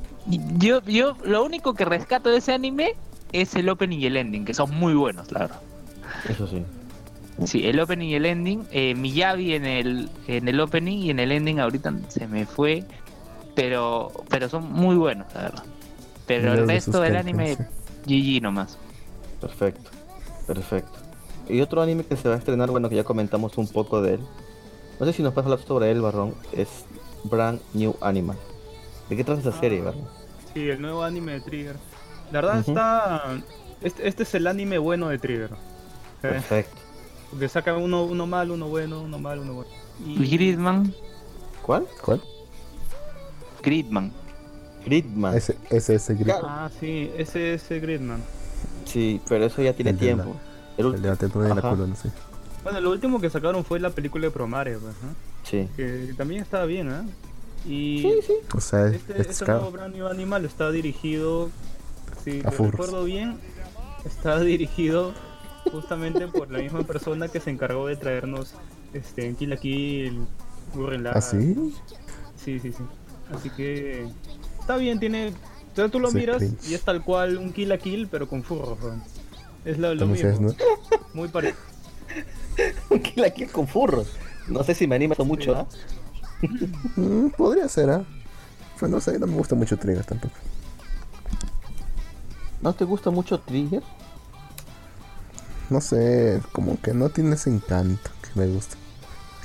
yo, yo lo único que rescato de ese anime es el opening y el ending, que son muy buenos, la verdad. Eso sí. Sí, el opening y el ending, eh, Miyavi en el, en el opening y en el ending ahorita se me fue, pero, pero son muy buenos, la verdad. Pero el resto del anime. GG nomás. Perfecto. Perfecto. Y otro anime que se va a estrenar, bueno, que ya comentamos un poco de él. No sé si nos puedes hablar sobre él, Barrón. Es Brand New Animal. ¿De qué trata esa serie, Barrón? Sí, el nuevo anime de Trigger. La verdad está. Este, este es el anime bueno de Trigger. Perfecto. Porque saca uno, uno mal, uno bueno, uno mal, uno bueno. Y Gridman, ¿Cuál? ¿Cuál? Gridman. Gridman. Ese, ese, ese grito. Ah, sí, ese es el Gridman. Sí, pero eso ya tiene tiempo. El El de la de la Ajá. colona, sí. Bueno, lo último que sacaron fue la película de Promare, pues, ¿no? Sí. que también estaba bien, ¿eh? Y Sí, sí. O sea, este, es este caro. nuevo Brand New Animal está dirigido, si lo recuerdo bien, está dirigido justamente por la misma persona que se encargó de traernos este, en Kill la Kill. ¿Ah, sí? Sí, sí, sí. Así que está bien, tiene. O sea, tú lo Sí, miras cringe. y es tal cual un Kill la Kill, pero con furros. weón. Es lo, lo mismo. ¿no? Muy parecido. Kill la Kill con furros. No sé si me anima mucho, ¿ah? Mm, podría ser, ¿ah? Pero no sé, no me gusta mucho Trigger tampoco. ¿No te gusta mucho Trigger? No sé, como que no tiene ese encanto que me gusta.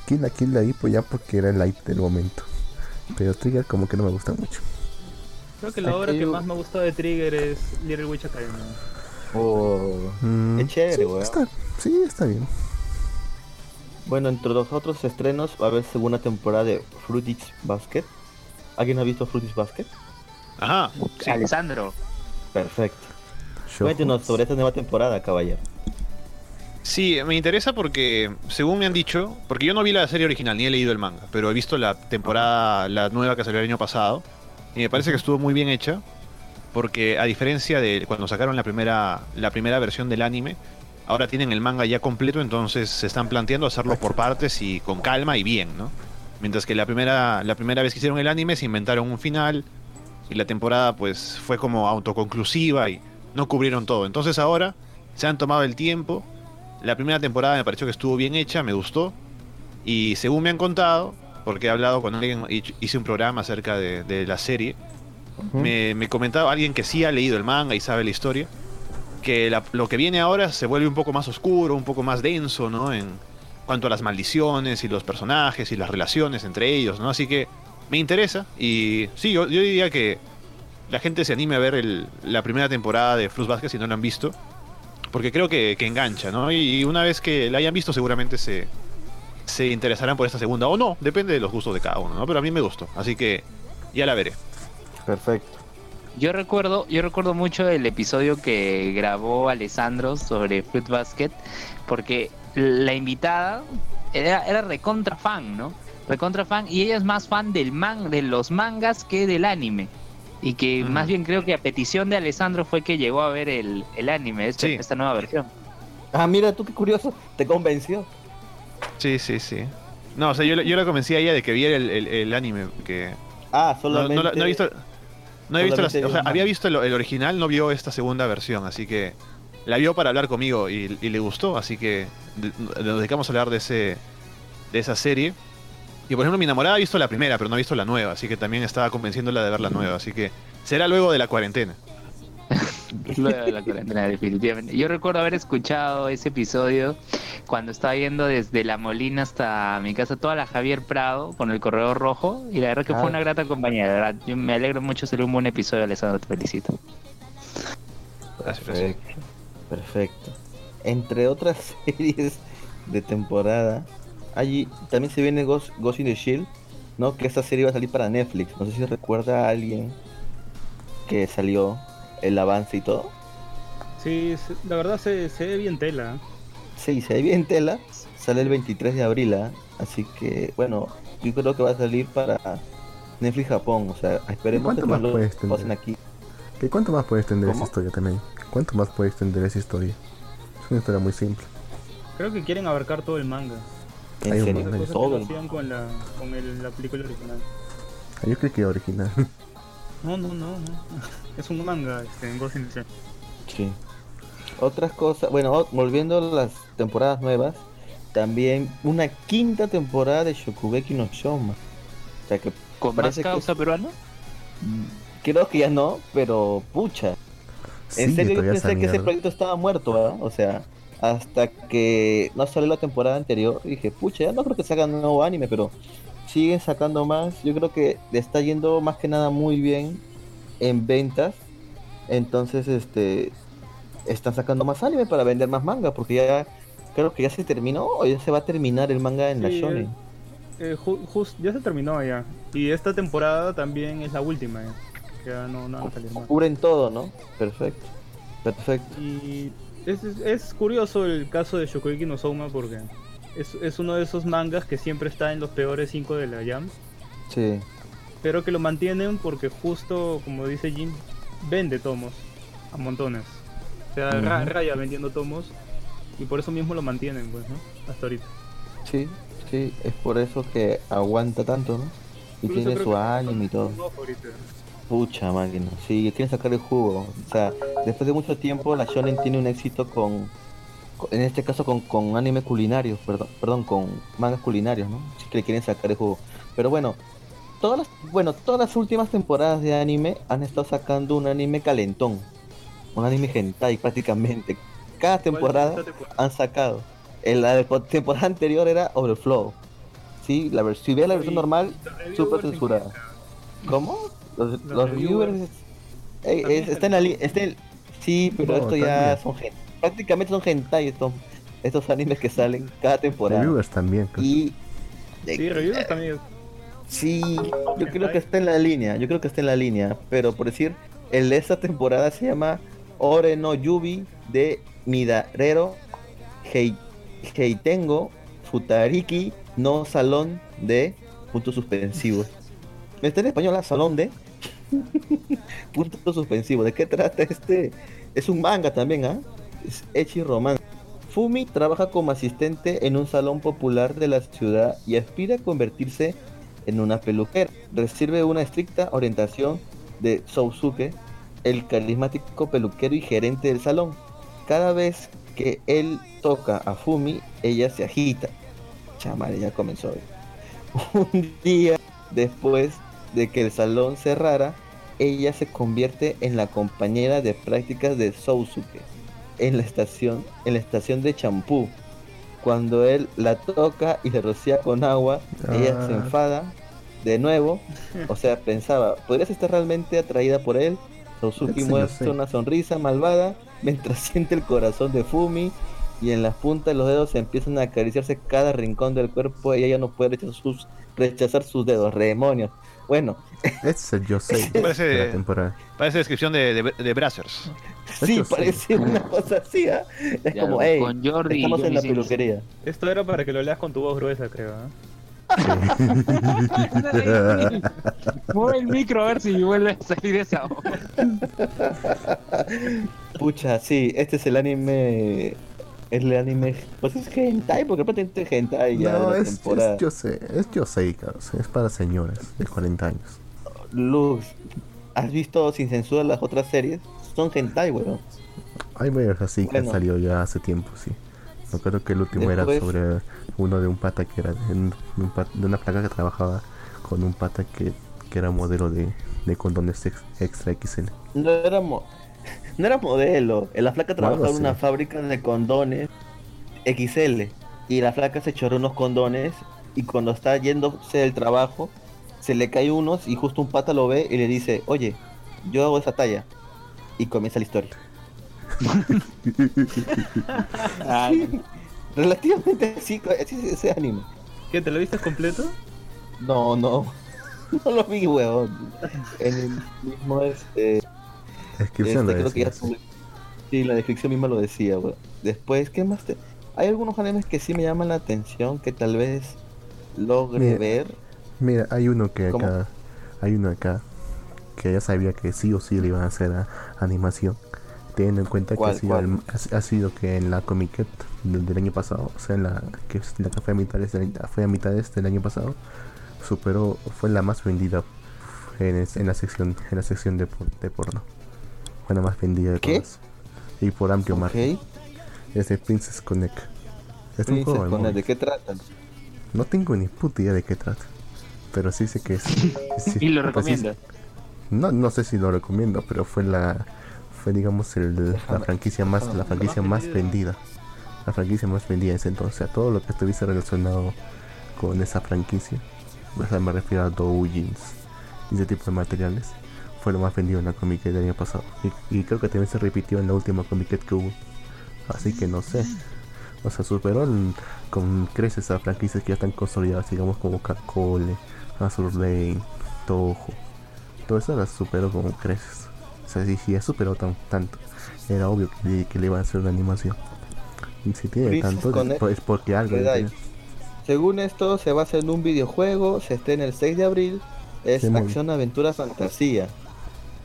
Kill la Kill ahí, pues ya porque era el hype del momento. Pero Trigger como que no me gusta mucho. Creo que la Aquí obra que yo- más me gusta de Trigger es Little Witch Academy. Oh. Mm, Qué chévere, sí, weón. está, sí, está bien. Bueno, entre los otros estrenos va a haber segunda temporada de Fruities Basket. ¿Alguien ha visto Fruities Basket? Ajá. sí. Alessandro. Perfecto. Show. Cuéntenos sobre esta nueva temporada, caballero. Sí, me interesa porque, según me han dicho, porque yo no vi la serie original ni he leído el manga, pero he visto la temporada, la nueva que salió el año pasado, y me parece que estuvo muy bien hecha, porque a diferencia de cuando sacaron la primera, la primera versión del anime, ahora tienen el manga ya completo, entonces se están planteando hacerlo por partes y con calma y bien, ¿no? Mientras que la primera, la primera vez que hicieron el anime se inventaron un final y la temporada pues fue como autoconclusiva y no cubrieron todo. Entonces ahora se han tomado el tiempo. La primera temporada me pareció que estuvo bien hecha, me gustó. Y según me han contado, porque he hablado con alguien, hi- hice un programa acerca de la serie, me, me comentaba alguien que sí ha leído el manga y sabe la historia, que lo que viene ahora se vuelve un poco más oscuro, un poco más denso, ¿no? En cuanto a las maldiciones y los personajes y las relaciones entre ellos, ¿no? Así que me interesa y sí, yo, yo diría que la gente se anime a ver la primera temporada de Fruits Basket si no la han visto, porque creo que, que engancha, ¿no? Y, y una vez que la hayan visto seguramente se, se interesarán por esta segunda, o no, depende de los gustos de cada uno, ¿no? Pero a mí me gustó, así que ya la veré. Perfecto. Yo recuerdo, yo recuerdo mucho el episodio que grabó Alessandro sobre Fruit Basket, porque la invitada era, era recontra fan, ¿no? Recontra fan, y ella es más fan del man, de los mangas que del anime. Y que más bien creo que a petición de Alessandro fue que llegó a ver el, el anime, esta, Sí. esta nueva versión. Ah, mira tú qué curioso. Te convenció. Sí, sí, sí. No, o sea, yo, yo la convencí a ella de que viera el, el- el anime, que Ah, no, solamente. no la- no he visto... No he visto la- solamente o sea, había visto el, el original, no vio esta segunda versión, así que la vio para hablar conmigo y, y le gustó, así que nos dedicamos a hablar de ese de esa serie. Y por ejemplo, mi enamorada ha visto la primera, pero no ha visto la nueva, así que también estaba convenciéndola de ver la nueva, así que será luego de la cuarentena. Luego de la cuarentena, definitivamente. Yo recuerdo haber escuchado ese episodio cuando estaba yendo desde La Molina hasta mi casa toda la Javier Prado con el corredor rojo y la verdad que Ah. fue una grata compañía, de verdad. Yo me alegro mucho, ser un buen episodio, Alessandro, te felicito. Perfecto, perfecto. Entre otras series de temporada, allí también se viene Ghost, Ghost in the Shield, ¿no? Que esta serie va a salir para Netflix. No sé si recuerda a alguien que salió el avance y todo. Sí, se- la verdad se, se ve bien tela. ¿eh? Sí, se ve bien tela. Sale el 23 de abril, ¿ah? así que bueno, yo creo que va a salir para Netflix Japón. O sea, esperemos ¿Cuánto que más lo pasen aquí. ¿Qué, ¿Cuánto más puede extender ¿Cómo? esa historia también? ¿Cuánto más puede extender esa historia? Es una historia muy simple. Creo que quieren abarcar todo el manga. En Hay un serio, que todo con la, con el- la película original. Ah, Yo creo que era original. No, no, no, no. Es un manga este, en Ghost in the Shell. Sí. Otras cosas, bueno, volviendo a las temporadas nuevas, también una quinta temporada de Shokugeki no Shoma. O sea que ¿Con más que causa es- peruana? creo que ya no, pero pucha. En Sí, serio yo pensé que ese proyecto estaba muerto, ¿verdad? O sea, hasta que no salió la temporada anterior, dije, pucha, ya no creo que sacan un nuevo anime, pero siguen sacando más. Yo creo que le está yendo más que nada muy bien en ventas. Entonces, este, están sacando más anime para vender más manga, porque ya creo que ya se terminó o ya se va a terminar el manga en la shonen. Eh, ju- just- ya se terminó ya. Y esta temporada también es la última ya. Ya no, no. Cubren todo, ¿no? Perfecto. Perfecto. Y es, es- curioso el caso de Shokugeki no Souma porque es, es uno de esos mangas que siempre está en los peores 5 de la Jam. Sí. Pero que lo mantienen porque justo, como dice Jin, vende tomos a montones. O sea, Ujú. raya vendiendo tomos y por eso mismo lo mantienen, pues, ¿no? Hasta ahorita. Sí, sí, es por eso que aguanta tanto, ¿no? Y Incluso tiene su anime y todo. Pucha máquina, sí, quieren sacar el jugo. O sea, después de mucho tiempo la Shonen tiene un éxito con- en este caso con, con anime culinarios, perdón, perdón, con mangas culinarios, ¿no? Que le quieren sacar el jugo. Pero bueno, todas las, bueno, todas las últimas temporadas de anime han estado sacando un anime calentón. Un anime hentai prácticamente. Cada temporada han sacado. En la de- temporada anterior era Overflow. Sí, la si ves la versión normal, súper censurada. ¿Cómo? Los, Los los reviewers. reviewers. eh, está en la li- está en- Sí, pero No, esto ya son gen- prácticamente son hentai estos, estos animes que salen cada temporada. Reviewers también. creo. Y Sí, reviewers también. sí, yo creo que está en la línea, yo creo que está en la línea, pero por decir, el de esta temporada se llama Ore no Yubi de Midarero Hei- Heitengo Futariki no Salón de puntos suspensivos. Está en español, ¿ah? Salón de punto suspensivo. ¿De qué trata este? Es un manga también, ¿ah? Es Echi. Fumi trabaja como asistente en un salón popular de la ciudad y aspira a convertirse en una peluquera. Recibe una estricta orientación de Sousuke, el carismático peluquero y gerente del salón. Cada vez que él toca a Fumi, ella se agita. Chamare, ya comenzó. Un día después de que el salón cerrara, ella se convierte en la compañera de prácticas de Sousuke en la estación, en la estación de champú. Cuando él la toca y le rocía con agua, ella se Ah. enfada de nuevo. O sea, pensaba, ¿podrías estar realmente atraída por él? Sí, lo muestra una sonrisa malvada mientras siente el corazón de Fumi y en las puntas de los dedos empiezan a acariciarse cada rincón del cuerpo y ella no puede rechazar sus, rechazar sus dedos, demonios. Bueno, es el Yosei Parece- de la temporada. Parece descripción de, de, de Brazzers. Sí, parece una cosa así, ¿ah? Es Ya, como, hey, con Jordi y estamos en la peluquería. Esto era para que lo leas con tu voz gruesa, creo. ¿eh? Mueve el micro a ver si vuelve a salir esa voz. Pucha, sí, este es el anime. Es el anime. Pues es hentai, porque prácticamente es hentai ya No, de la es, temporada. es Yosei, es Yosei, cabrón, Es para señores de 40 años. Luz, ¿has visto sin censura las otras series? Son hentai, weón. Hay varios así que han salido ya hace tiempo, sí. Me acuerdo que el último era sobre uno de un pata que era de, un- una placa que trabajaba con un pata que, que era modelo de, de condones ex- extra XL. No era, mo- no era modelo. La flaca trabajaba en una fábrica de condones XL. Y la flaca se choró unos condones. Y cuando está yéndose del trabajo, se le cae unos. Y justo un pata lo ve y le dice: Oye, yo hago esa talla. Y comienza la historia. Relativamente así, así es ese anime. ¿Qué? ¿Te lo viste completo? No, no. No lo vi, weón. En el mismo este. Descripción Este, lo creo que ya decía, sí. Sí, la descripción misma lo decía, weón. Después, ¿qué más te...? Hay algunos animes que sí me llaman la atención, que tal vez logre Mira, ver. Mira, hay uno que ¿Cómo? acá, hay uno acá que ya sabía que sí o sí le iban a hacer a- animación, teniendo en cuenta que ¿Cuál, ha sido, el- ha, ha sido que en la Comiquet del, del año pasado, o sea, en la que la que fue a mitades del, fue a mitades del año pasado, superó, fue la más vendida en, es- en la sección, en la sección de, por- de porno, fue la más vendida de ¿Qué? todas y por amplio Ok, margen, es de Princess Connect. Es un Princess juego de Connect, móvil. ¿de qué tratan? No tengo ni puta idea de qué trata. Pero sí sé que es. sí, Y lo pues sí- recomiendo. No, no sé si lo recomiendo, pero fue la. Fue digamos el, la franquicia más, la franquicia más más vendida. La franquicia más vendida en ese entonces. A todo lo que estuviese relacionado con esa franquicia. O sea, me refiero a doujins y ese tipo de materiales. Fue lo más vendido en la Comic del año pasado. Y, y creo que también se repitió en la última Comic que hubo. Así que no sé. O sea, superó el- con creces a franquicias que ya están consolidadas, digamos como Kakole, Azur Lane, Toho. Todo eso las superó como creces. O sea, si, si ya superó tan, tanto, era obvio que, le- que le iban a hacer una animación. Y si tiene tanto, es, es porque algo. Según esto, se basa en un videojuego, se estrena el 6 de abril, es Sí, muy acción, aventura, fantasía.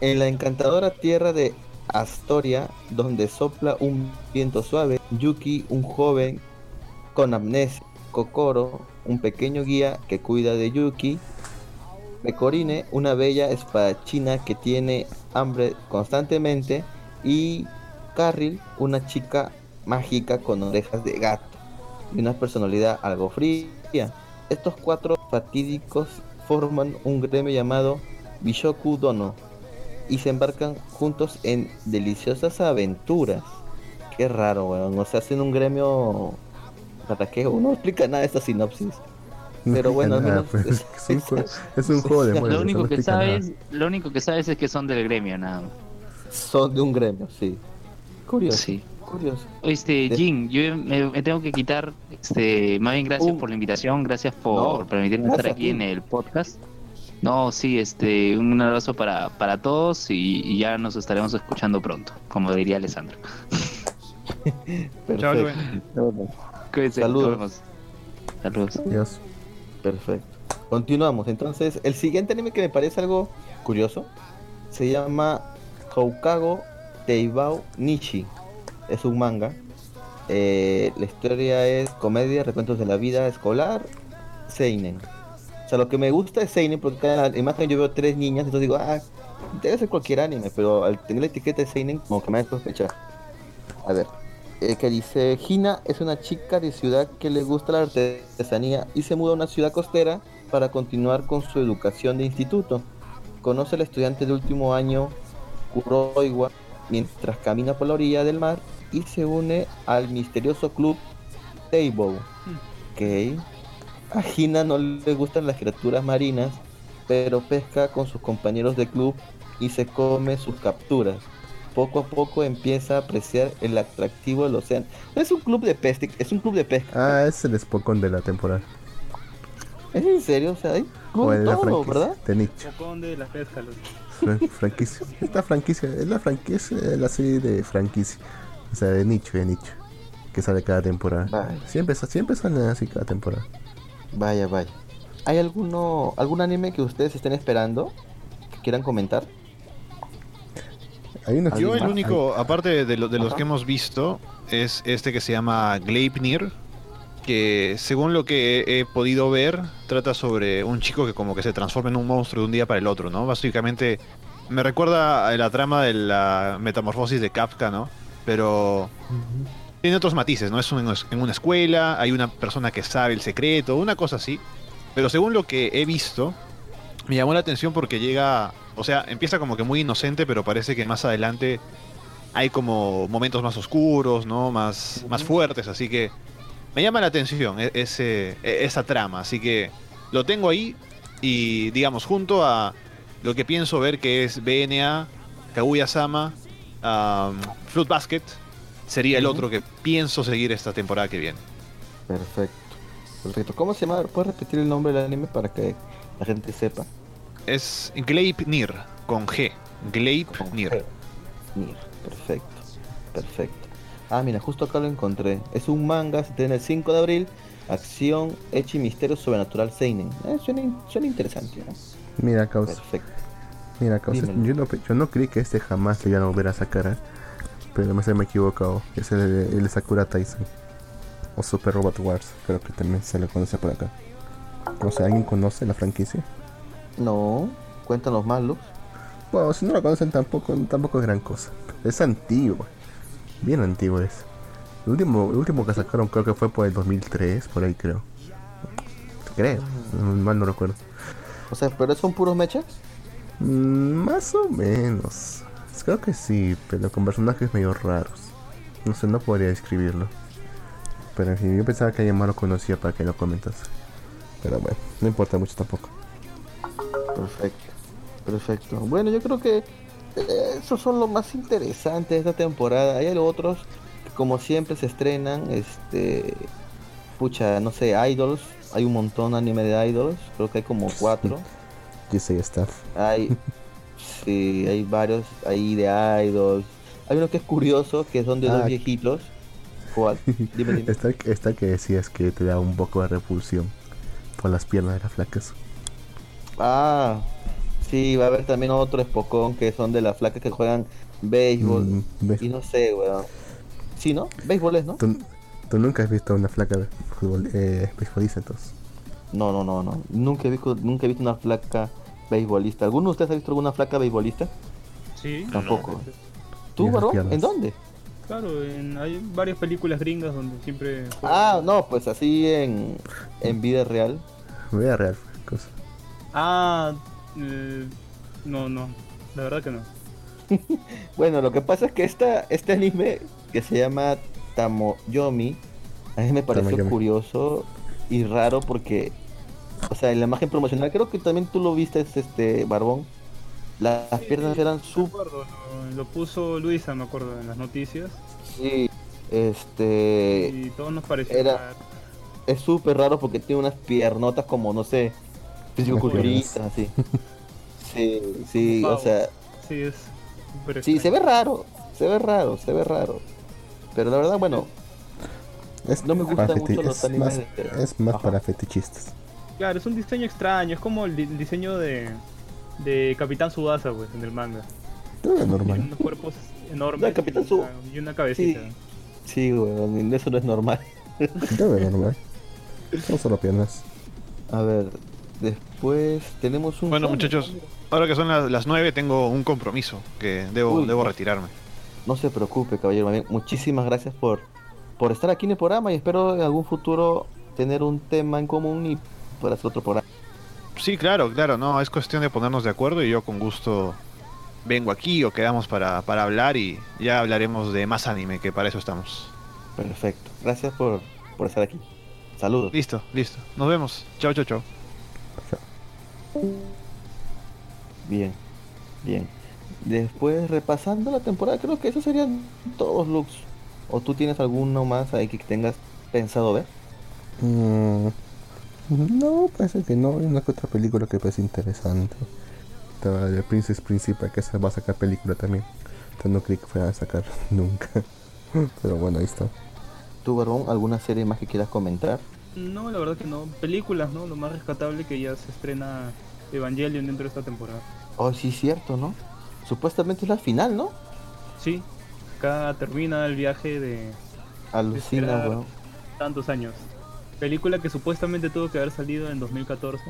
En la encantadora tierra de Astoria, donde sopla un viento suave, Yuki, un joven con amnesia, Kokoro, un pequeño guía que cuida de Yuki, Mekorine, una bella espadachina que tiene hambre constantemente, y Carril, una chica mágica con orejas de gato y una personalidad algo fría. Estos cuatro fatídicos forman un gremio llamado Bishoku Dono y se embarcan juntos en deliciosas aventuras. Qué raro, weón. O sea, hacen un gremio. ¿Para qué? Uno no explica nada de esta sinopsis. Pero bueno, al Nada, menos pues, es- es, un juego, es un juego de Lo móviles, Lo único no que nada. sabes, lo único que sabes es que son del gremio, nada más. Son de un gremio, sí. Curioso. Sí. Curioso. Este, De- Jin, yo me, me tengo que quitar, este, más bien gracias Uh. por la invitación, gracias por No, permitirme gracias estar aquí en el podcast. No, sí, este, un abrazo para, para todos y, y ya nos estaremos escuchando pronto, como diría Alessandro. Chao, Perfecto. Saludos. vemos. Saludos. Dios. Perfecto. Continuamos. Entonces, el siguiente anime que me parece algo curioso se llama Houkago Teibao Nishi. Es un manga. Eh, la historia es comedia, recuentos de la vida escolar, Seinen. O sea, lo que me gusta es Seinen porque cada imagen yo veo tres niñas, entonces digo, ah, debe ser cualquier anime, pero al tener la etiqueta de Seinen, como que me hace sospechar. A ver, eh, que dice, Hina es una chica de ciudad que le gusta la artesanía y se muda a una ciudad costera para continuar con su educación de instituto. Conoce al estudiante de último año, Kuroiwa, mientras camina por la orilla del mar y se une al misterioso club Teibo. Ok. A Hina no le gustan las criaturas marinas, pero pesca con sus compañeros de club y se come sus capturas. Poco a poco empieza a apreciar el atractivo del océano. Es un club de pesca, es un club de pesca. Ah, es el Spokon de la temporada. ¿Es en serio? O sea, hay club O de todo, franquicia. ¿verdad? De nicho. De la pesca. Fran- franquicia. Esta franquicia, es la franquicia, es la serie de franquicia. O sea, de nicho, de nicho. Que sale cada temporada. Vaya. Siempre, siempre salen así cada temporada. Vaya, vaya. ¿Hay alguno, algún anime que ustedes estén esperando? Que quieran comentar. Hay Yo el único, aparte de, lo- de los que hemos visto, es este que se llama Gleipnir, que según lo que he, he podido ver, trata sobre un chico que como que se transforma en un monstruo de un día para el otro, ¿no? Básicamente me recuerda a la trama de la metamorfosis de Kafka, ¿no? Pero tiene otros matices, ¿no? Es un- en una escuela, hay una persona que sabe el secreto, una cosa así. Pero según lo que he visto, me llamó la atención porque llega, o sea, empieza como que muy inocente, pero parece que más adelante hay como momentos más oscuros, ¿no? Más, más fuertes, así que me llama la atención e- ese, e- esa trama, así que lo tengo ahí y digamos junto a lo que pienso ver que es BNA, Kaguya-sama, um, Fruit Basket, sería el otro que pienso seguir esta temporada que viene. Perfecto. Perfecto. ¿Cómo se llama? ¿Puedes repetir el nombre del anime para que la gente sepa? Es Gleipnir, con G. Gleipnir. Nir. Perfecto. Perfecto. Ah, mira, justo acá lo encontré. Es un manga, se tiene el 5 de abril. Acción, hecho y misterio sobrenatural Seinen. Eh, suena, suena interesante, ¿no? Mira, causa. Perfecto. Mira, causa. Yo no, yo no creí que este jamás le iban a volver a sacar. ¿eh? Pero me se me he equivocado. Es el, el de Sakura Tyson. O Super Robot Wars. Creo que también se le conoce por acá. O sea, ¿alguien conoce la franquicia? No, cuéntanos más, Lux. Bueno, si no la conocen tampoco, tampoco es gran cosa. Es antiguo. Bien antiguo es. El último, el último que sacaron creo que fue por el 2003, por ahí creo. Creo, mal no recuerdo. O sea, ¿pero son puros mechas? Mm, más o menos. Creo que sí, pero con personajes medio raros. No sé, no podría describirlo. Pero en fin, yo pensaba que alguien más lo conocía para que lo comentas. Pero bueno, no importa mucho tampoco. Perfecto. Perfecto. Bueno, yo creo que eh, esos son los más interesantes de esta temporada. Hay otros que como siempre se estrenan, este pucha, no sé, idols, hay un montón de anime de idols, creo que hay como cuatro. GC Staff. Hay sí, hay varios ahí de idols. Hay uno que es curioso, que son de Ah. dos viejitos. ¿Cuál? Dime, dime. Esta, esta que decías que te da un poco de repulsión por las piernas de las flacas. Ah, sí, va a haber también otro espocón que son de las flacas que juegan béisbol. Mm. Y no sé, weón. Sí, ¿no? Béisbol es, ¿no? ¿Tú, tú nunca has visto una flaca de fútbol, eh, beisbolista entonces. No, no, no, no. Nunca he visto, nunca he visto una flaca beisbolista. ¿Alguno de ustedes ha visto alguna flaca beisbolista? Sí. Tampoco. ¿Tú, esas varón? ¿En dónde? Claro, en- hay varias películas gringas donde siempre... Ah, no, pues así en, en vida real. Vea real, cosa. Ah, eh, no, no. La verdad que no. Bueno, lo que pasa es que esta, este anime que se llama Tamoyomi, a mí me pareció Tamoyomi. curioso y raro porque, o sea, en la imagen promocional, creo que también tú lo viste, este Barbón. Las piernas eran súper lo, lo puso Luisa, me acuerdo, en las noticias. Sí, este Y todos nos pareció Era- raro. es súper raro porque tiene unas piernotas como no sé, fisicoculturistas así. Sí, sí, o Pavo. sea, Sí, es sí, se ve raro, se ve raro, se ve raro. Pero la verdad, bueno, Es No me gustan mucho feti- los es animes más, de- es más Ajá. para fetichistas. Claro, es un diseño extraño, es como el, di- el diseño de, de Capitán Subasa, pues, en el manga. Todo es Tiene normal. unos cuerpos enormes No, Capitán y Su- una- y una cabecita. Sí. sí, weón, eso no es normal. Todo es normal. Son solo piernas. A ver, después tenemos un... Bueno, muchachos, ahora que son las, las 9 tengo un compromiso que debo, Uy. debo retirarme. No se preocupe, caballero. Muchísimas gracias por, por estar aquí en el programa y espero en algún futuro tener un tema en común y para hacer otro programa. Sí, claro, claro, no, es cuestión de ponernos de acuerdo y yo con gusto vengo aquí o quedamos para, para hablar y ya hablaremos de más anime, que para eso estamos. Perfecto. Gracias por, por estar aquí. Saludos. Listo, listo. Nos vemos. Chao, chao, chao. Bien, bien. Después, repasando la temporada, creo que esos serían todos looks. ¿O tú tienes alguno más ahí que tengas pensado ver? Mm, no, parece que no. Hay una que otra película que parece interesante. Estaba el Princess Principal que se va a sacar película también. Entonces no creí que fuera a sacar nunca. Pero bueno, ahí está. ¿Tú, Barbón, alguna serie más que quieras comentar? No, la verdad que no. Películas, ¿no? Lo más rescatable que ya se estrena Evangelion dentro de esta temporada. Oh, sí, cierto, ¿no? Supuestamente es la final, ¿no? Sí, acá termina el viaje de Alucina, weón. tantos años. Película que supuestamente tuvo que haber salido en 2014,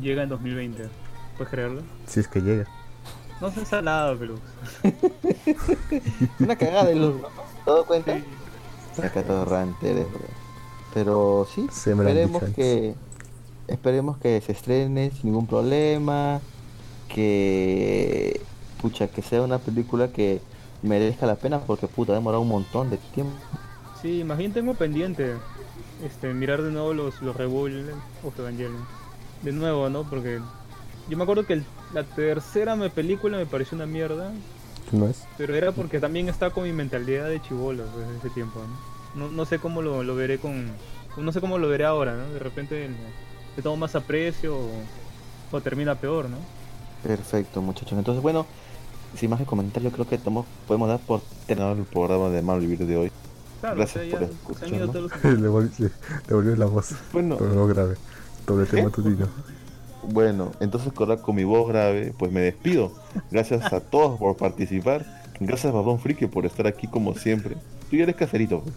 llega en 2020. ¿Puedes creerlo? Si es que llega. No sé nada, pero... Una cagada de luz, ¿no? ¿Todo cuenta? Sí, Atorrante eres, bro. Pero sí, Se esperemos que esperemos que se estrene sin ningún problema, que pucha que sea una película que merezca la pena porque puta ha demorado un montón de tiempo. Sí, más bien tengo pendiente este, mirar de nuevo los, los Rebuild of Evangelion. De nuevo, ¿no? Porque yo me acuerdo que el- la tercera me- película me pareció una mierda, ¿No es? pero era porque también estaba con mi mentalidad de chivolo pues, en ese tiempo, ¿no? No, no sé cómo lo, lo veré con... No sé cómo lo veré ahora, ¿no? De repente le, tomo más aprecio o, o termina peor, ¿no? Perfecto, muchachos. Entonces, bueno, sin más que comentar, yo creo que estamos, podemos dar por terminado el programa de Mal Vivir de hoy. Claro, Gracias o sea, por escucharnos. los... le, volvió, le, le volvió la voz. Bueno, Pero no grave. Doble tema matutino. bueno, entonces con, con mi voz grave, pues me despido. Gracias a todos por participar. Gracias Babón Friki por estar aquí como siempre. Tú ya eres caserito. pues.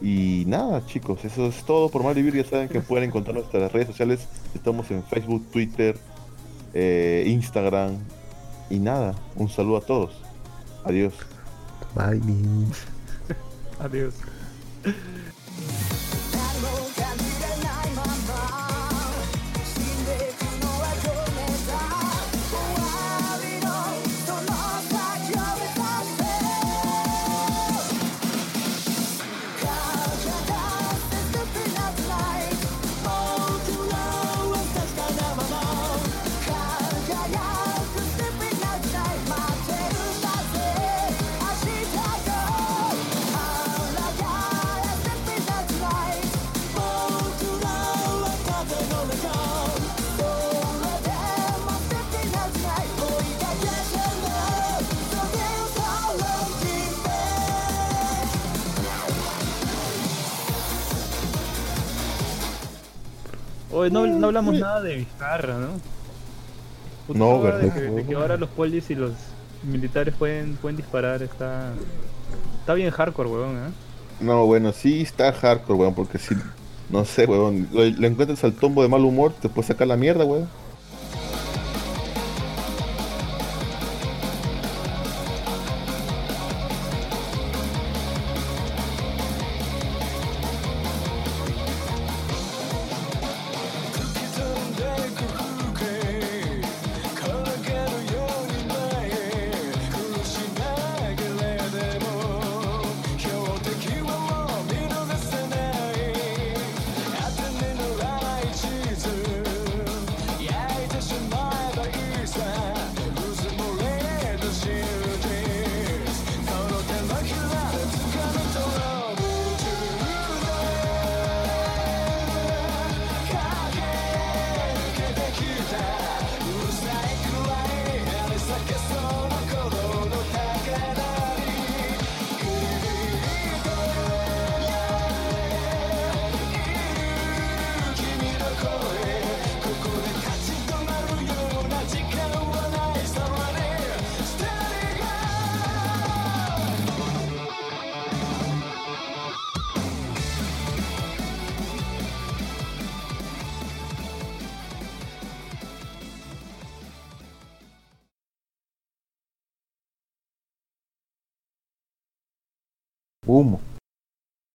Y nada, chicos, eso es todo por Mal Vivir. Ya saben que pueden encontrar nuestras redes sociales. Estamos en Facebook, Twitter, eh, Instagram. Y nada, un saludo a todos. Adiós. Bye. Adiós. Oye, no, no hablamos nada de Vizcarra, ¿no? Puta, No, ahora de que, de que ahora los polis y los militares pueden, pueden disparar, está... Está bien hardcore, weón, ¿eh? No, bueno, sí está hardcore, weón, porque si, no sé, weón, lo, lo encuentras al tombo de mal humor, te puede sacar la mierda, weón.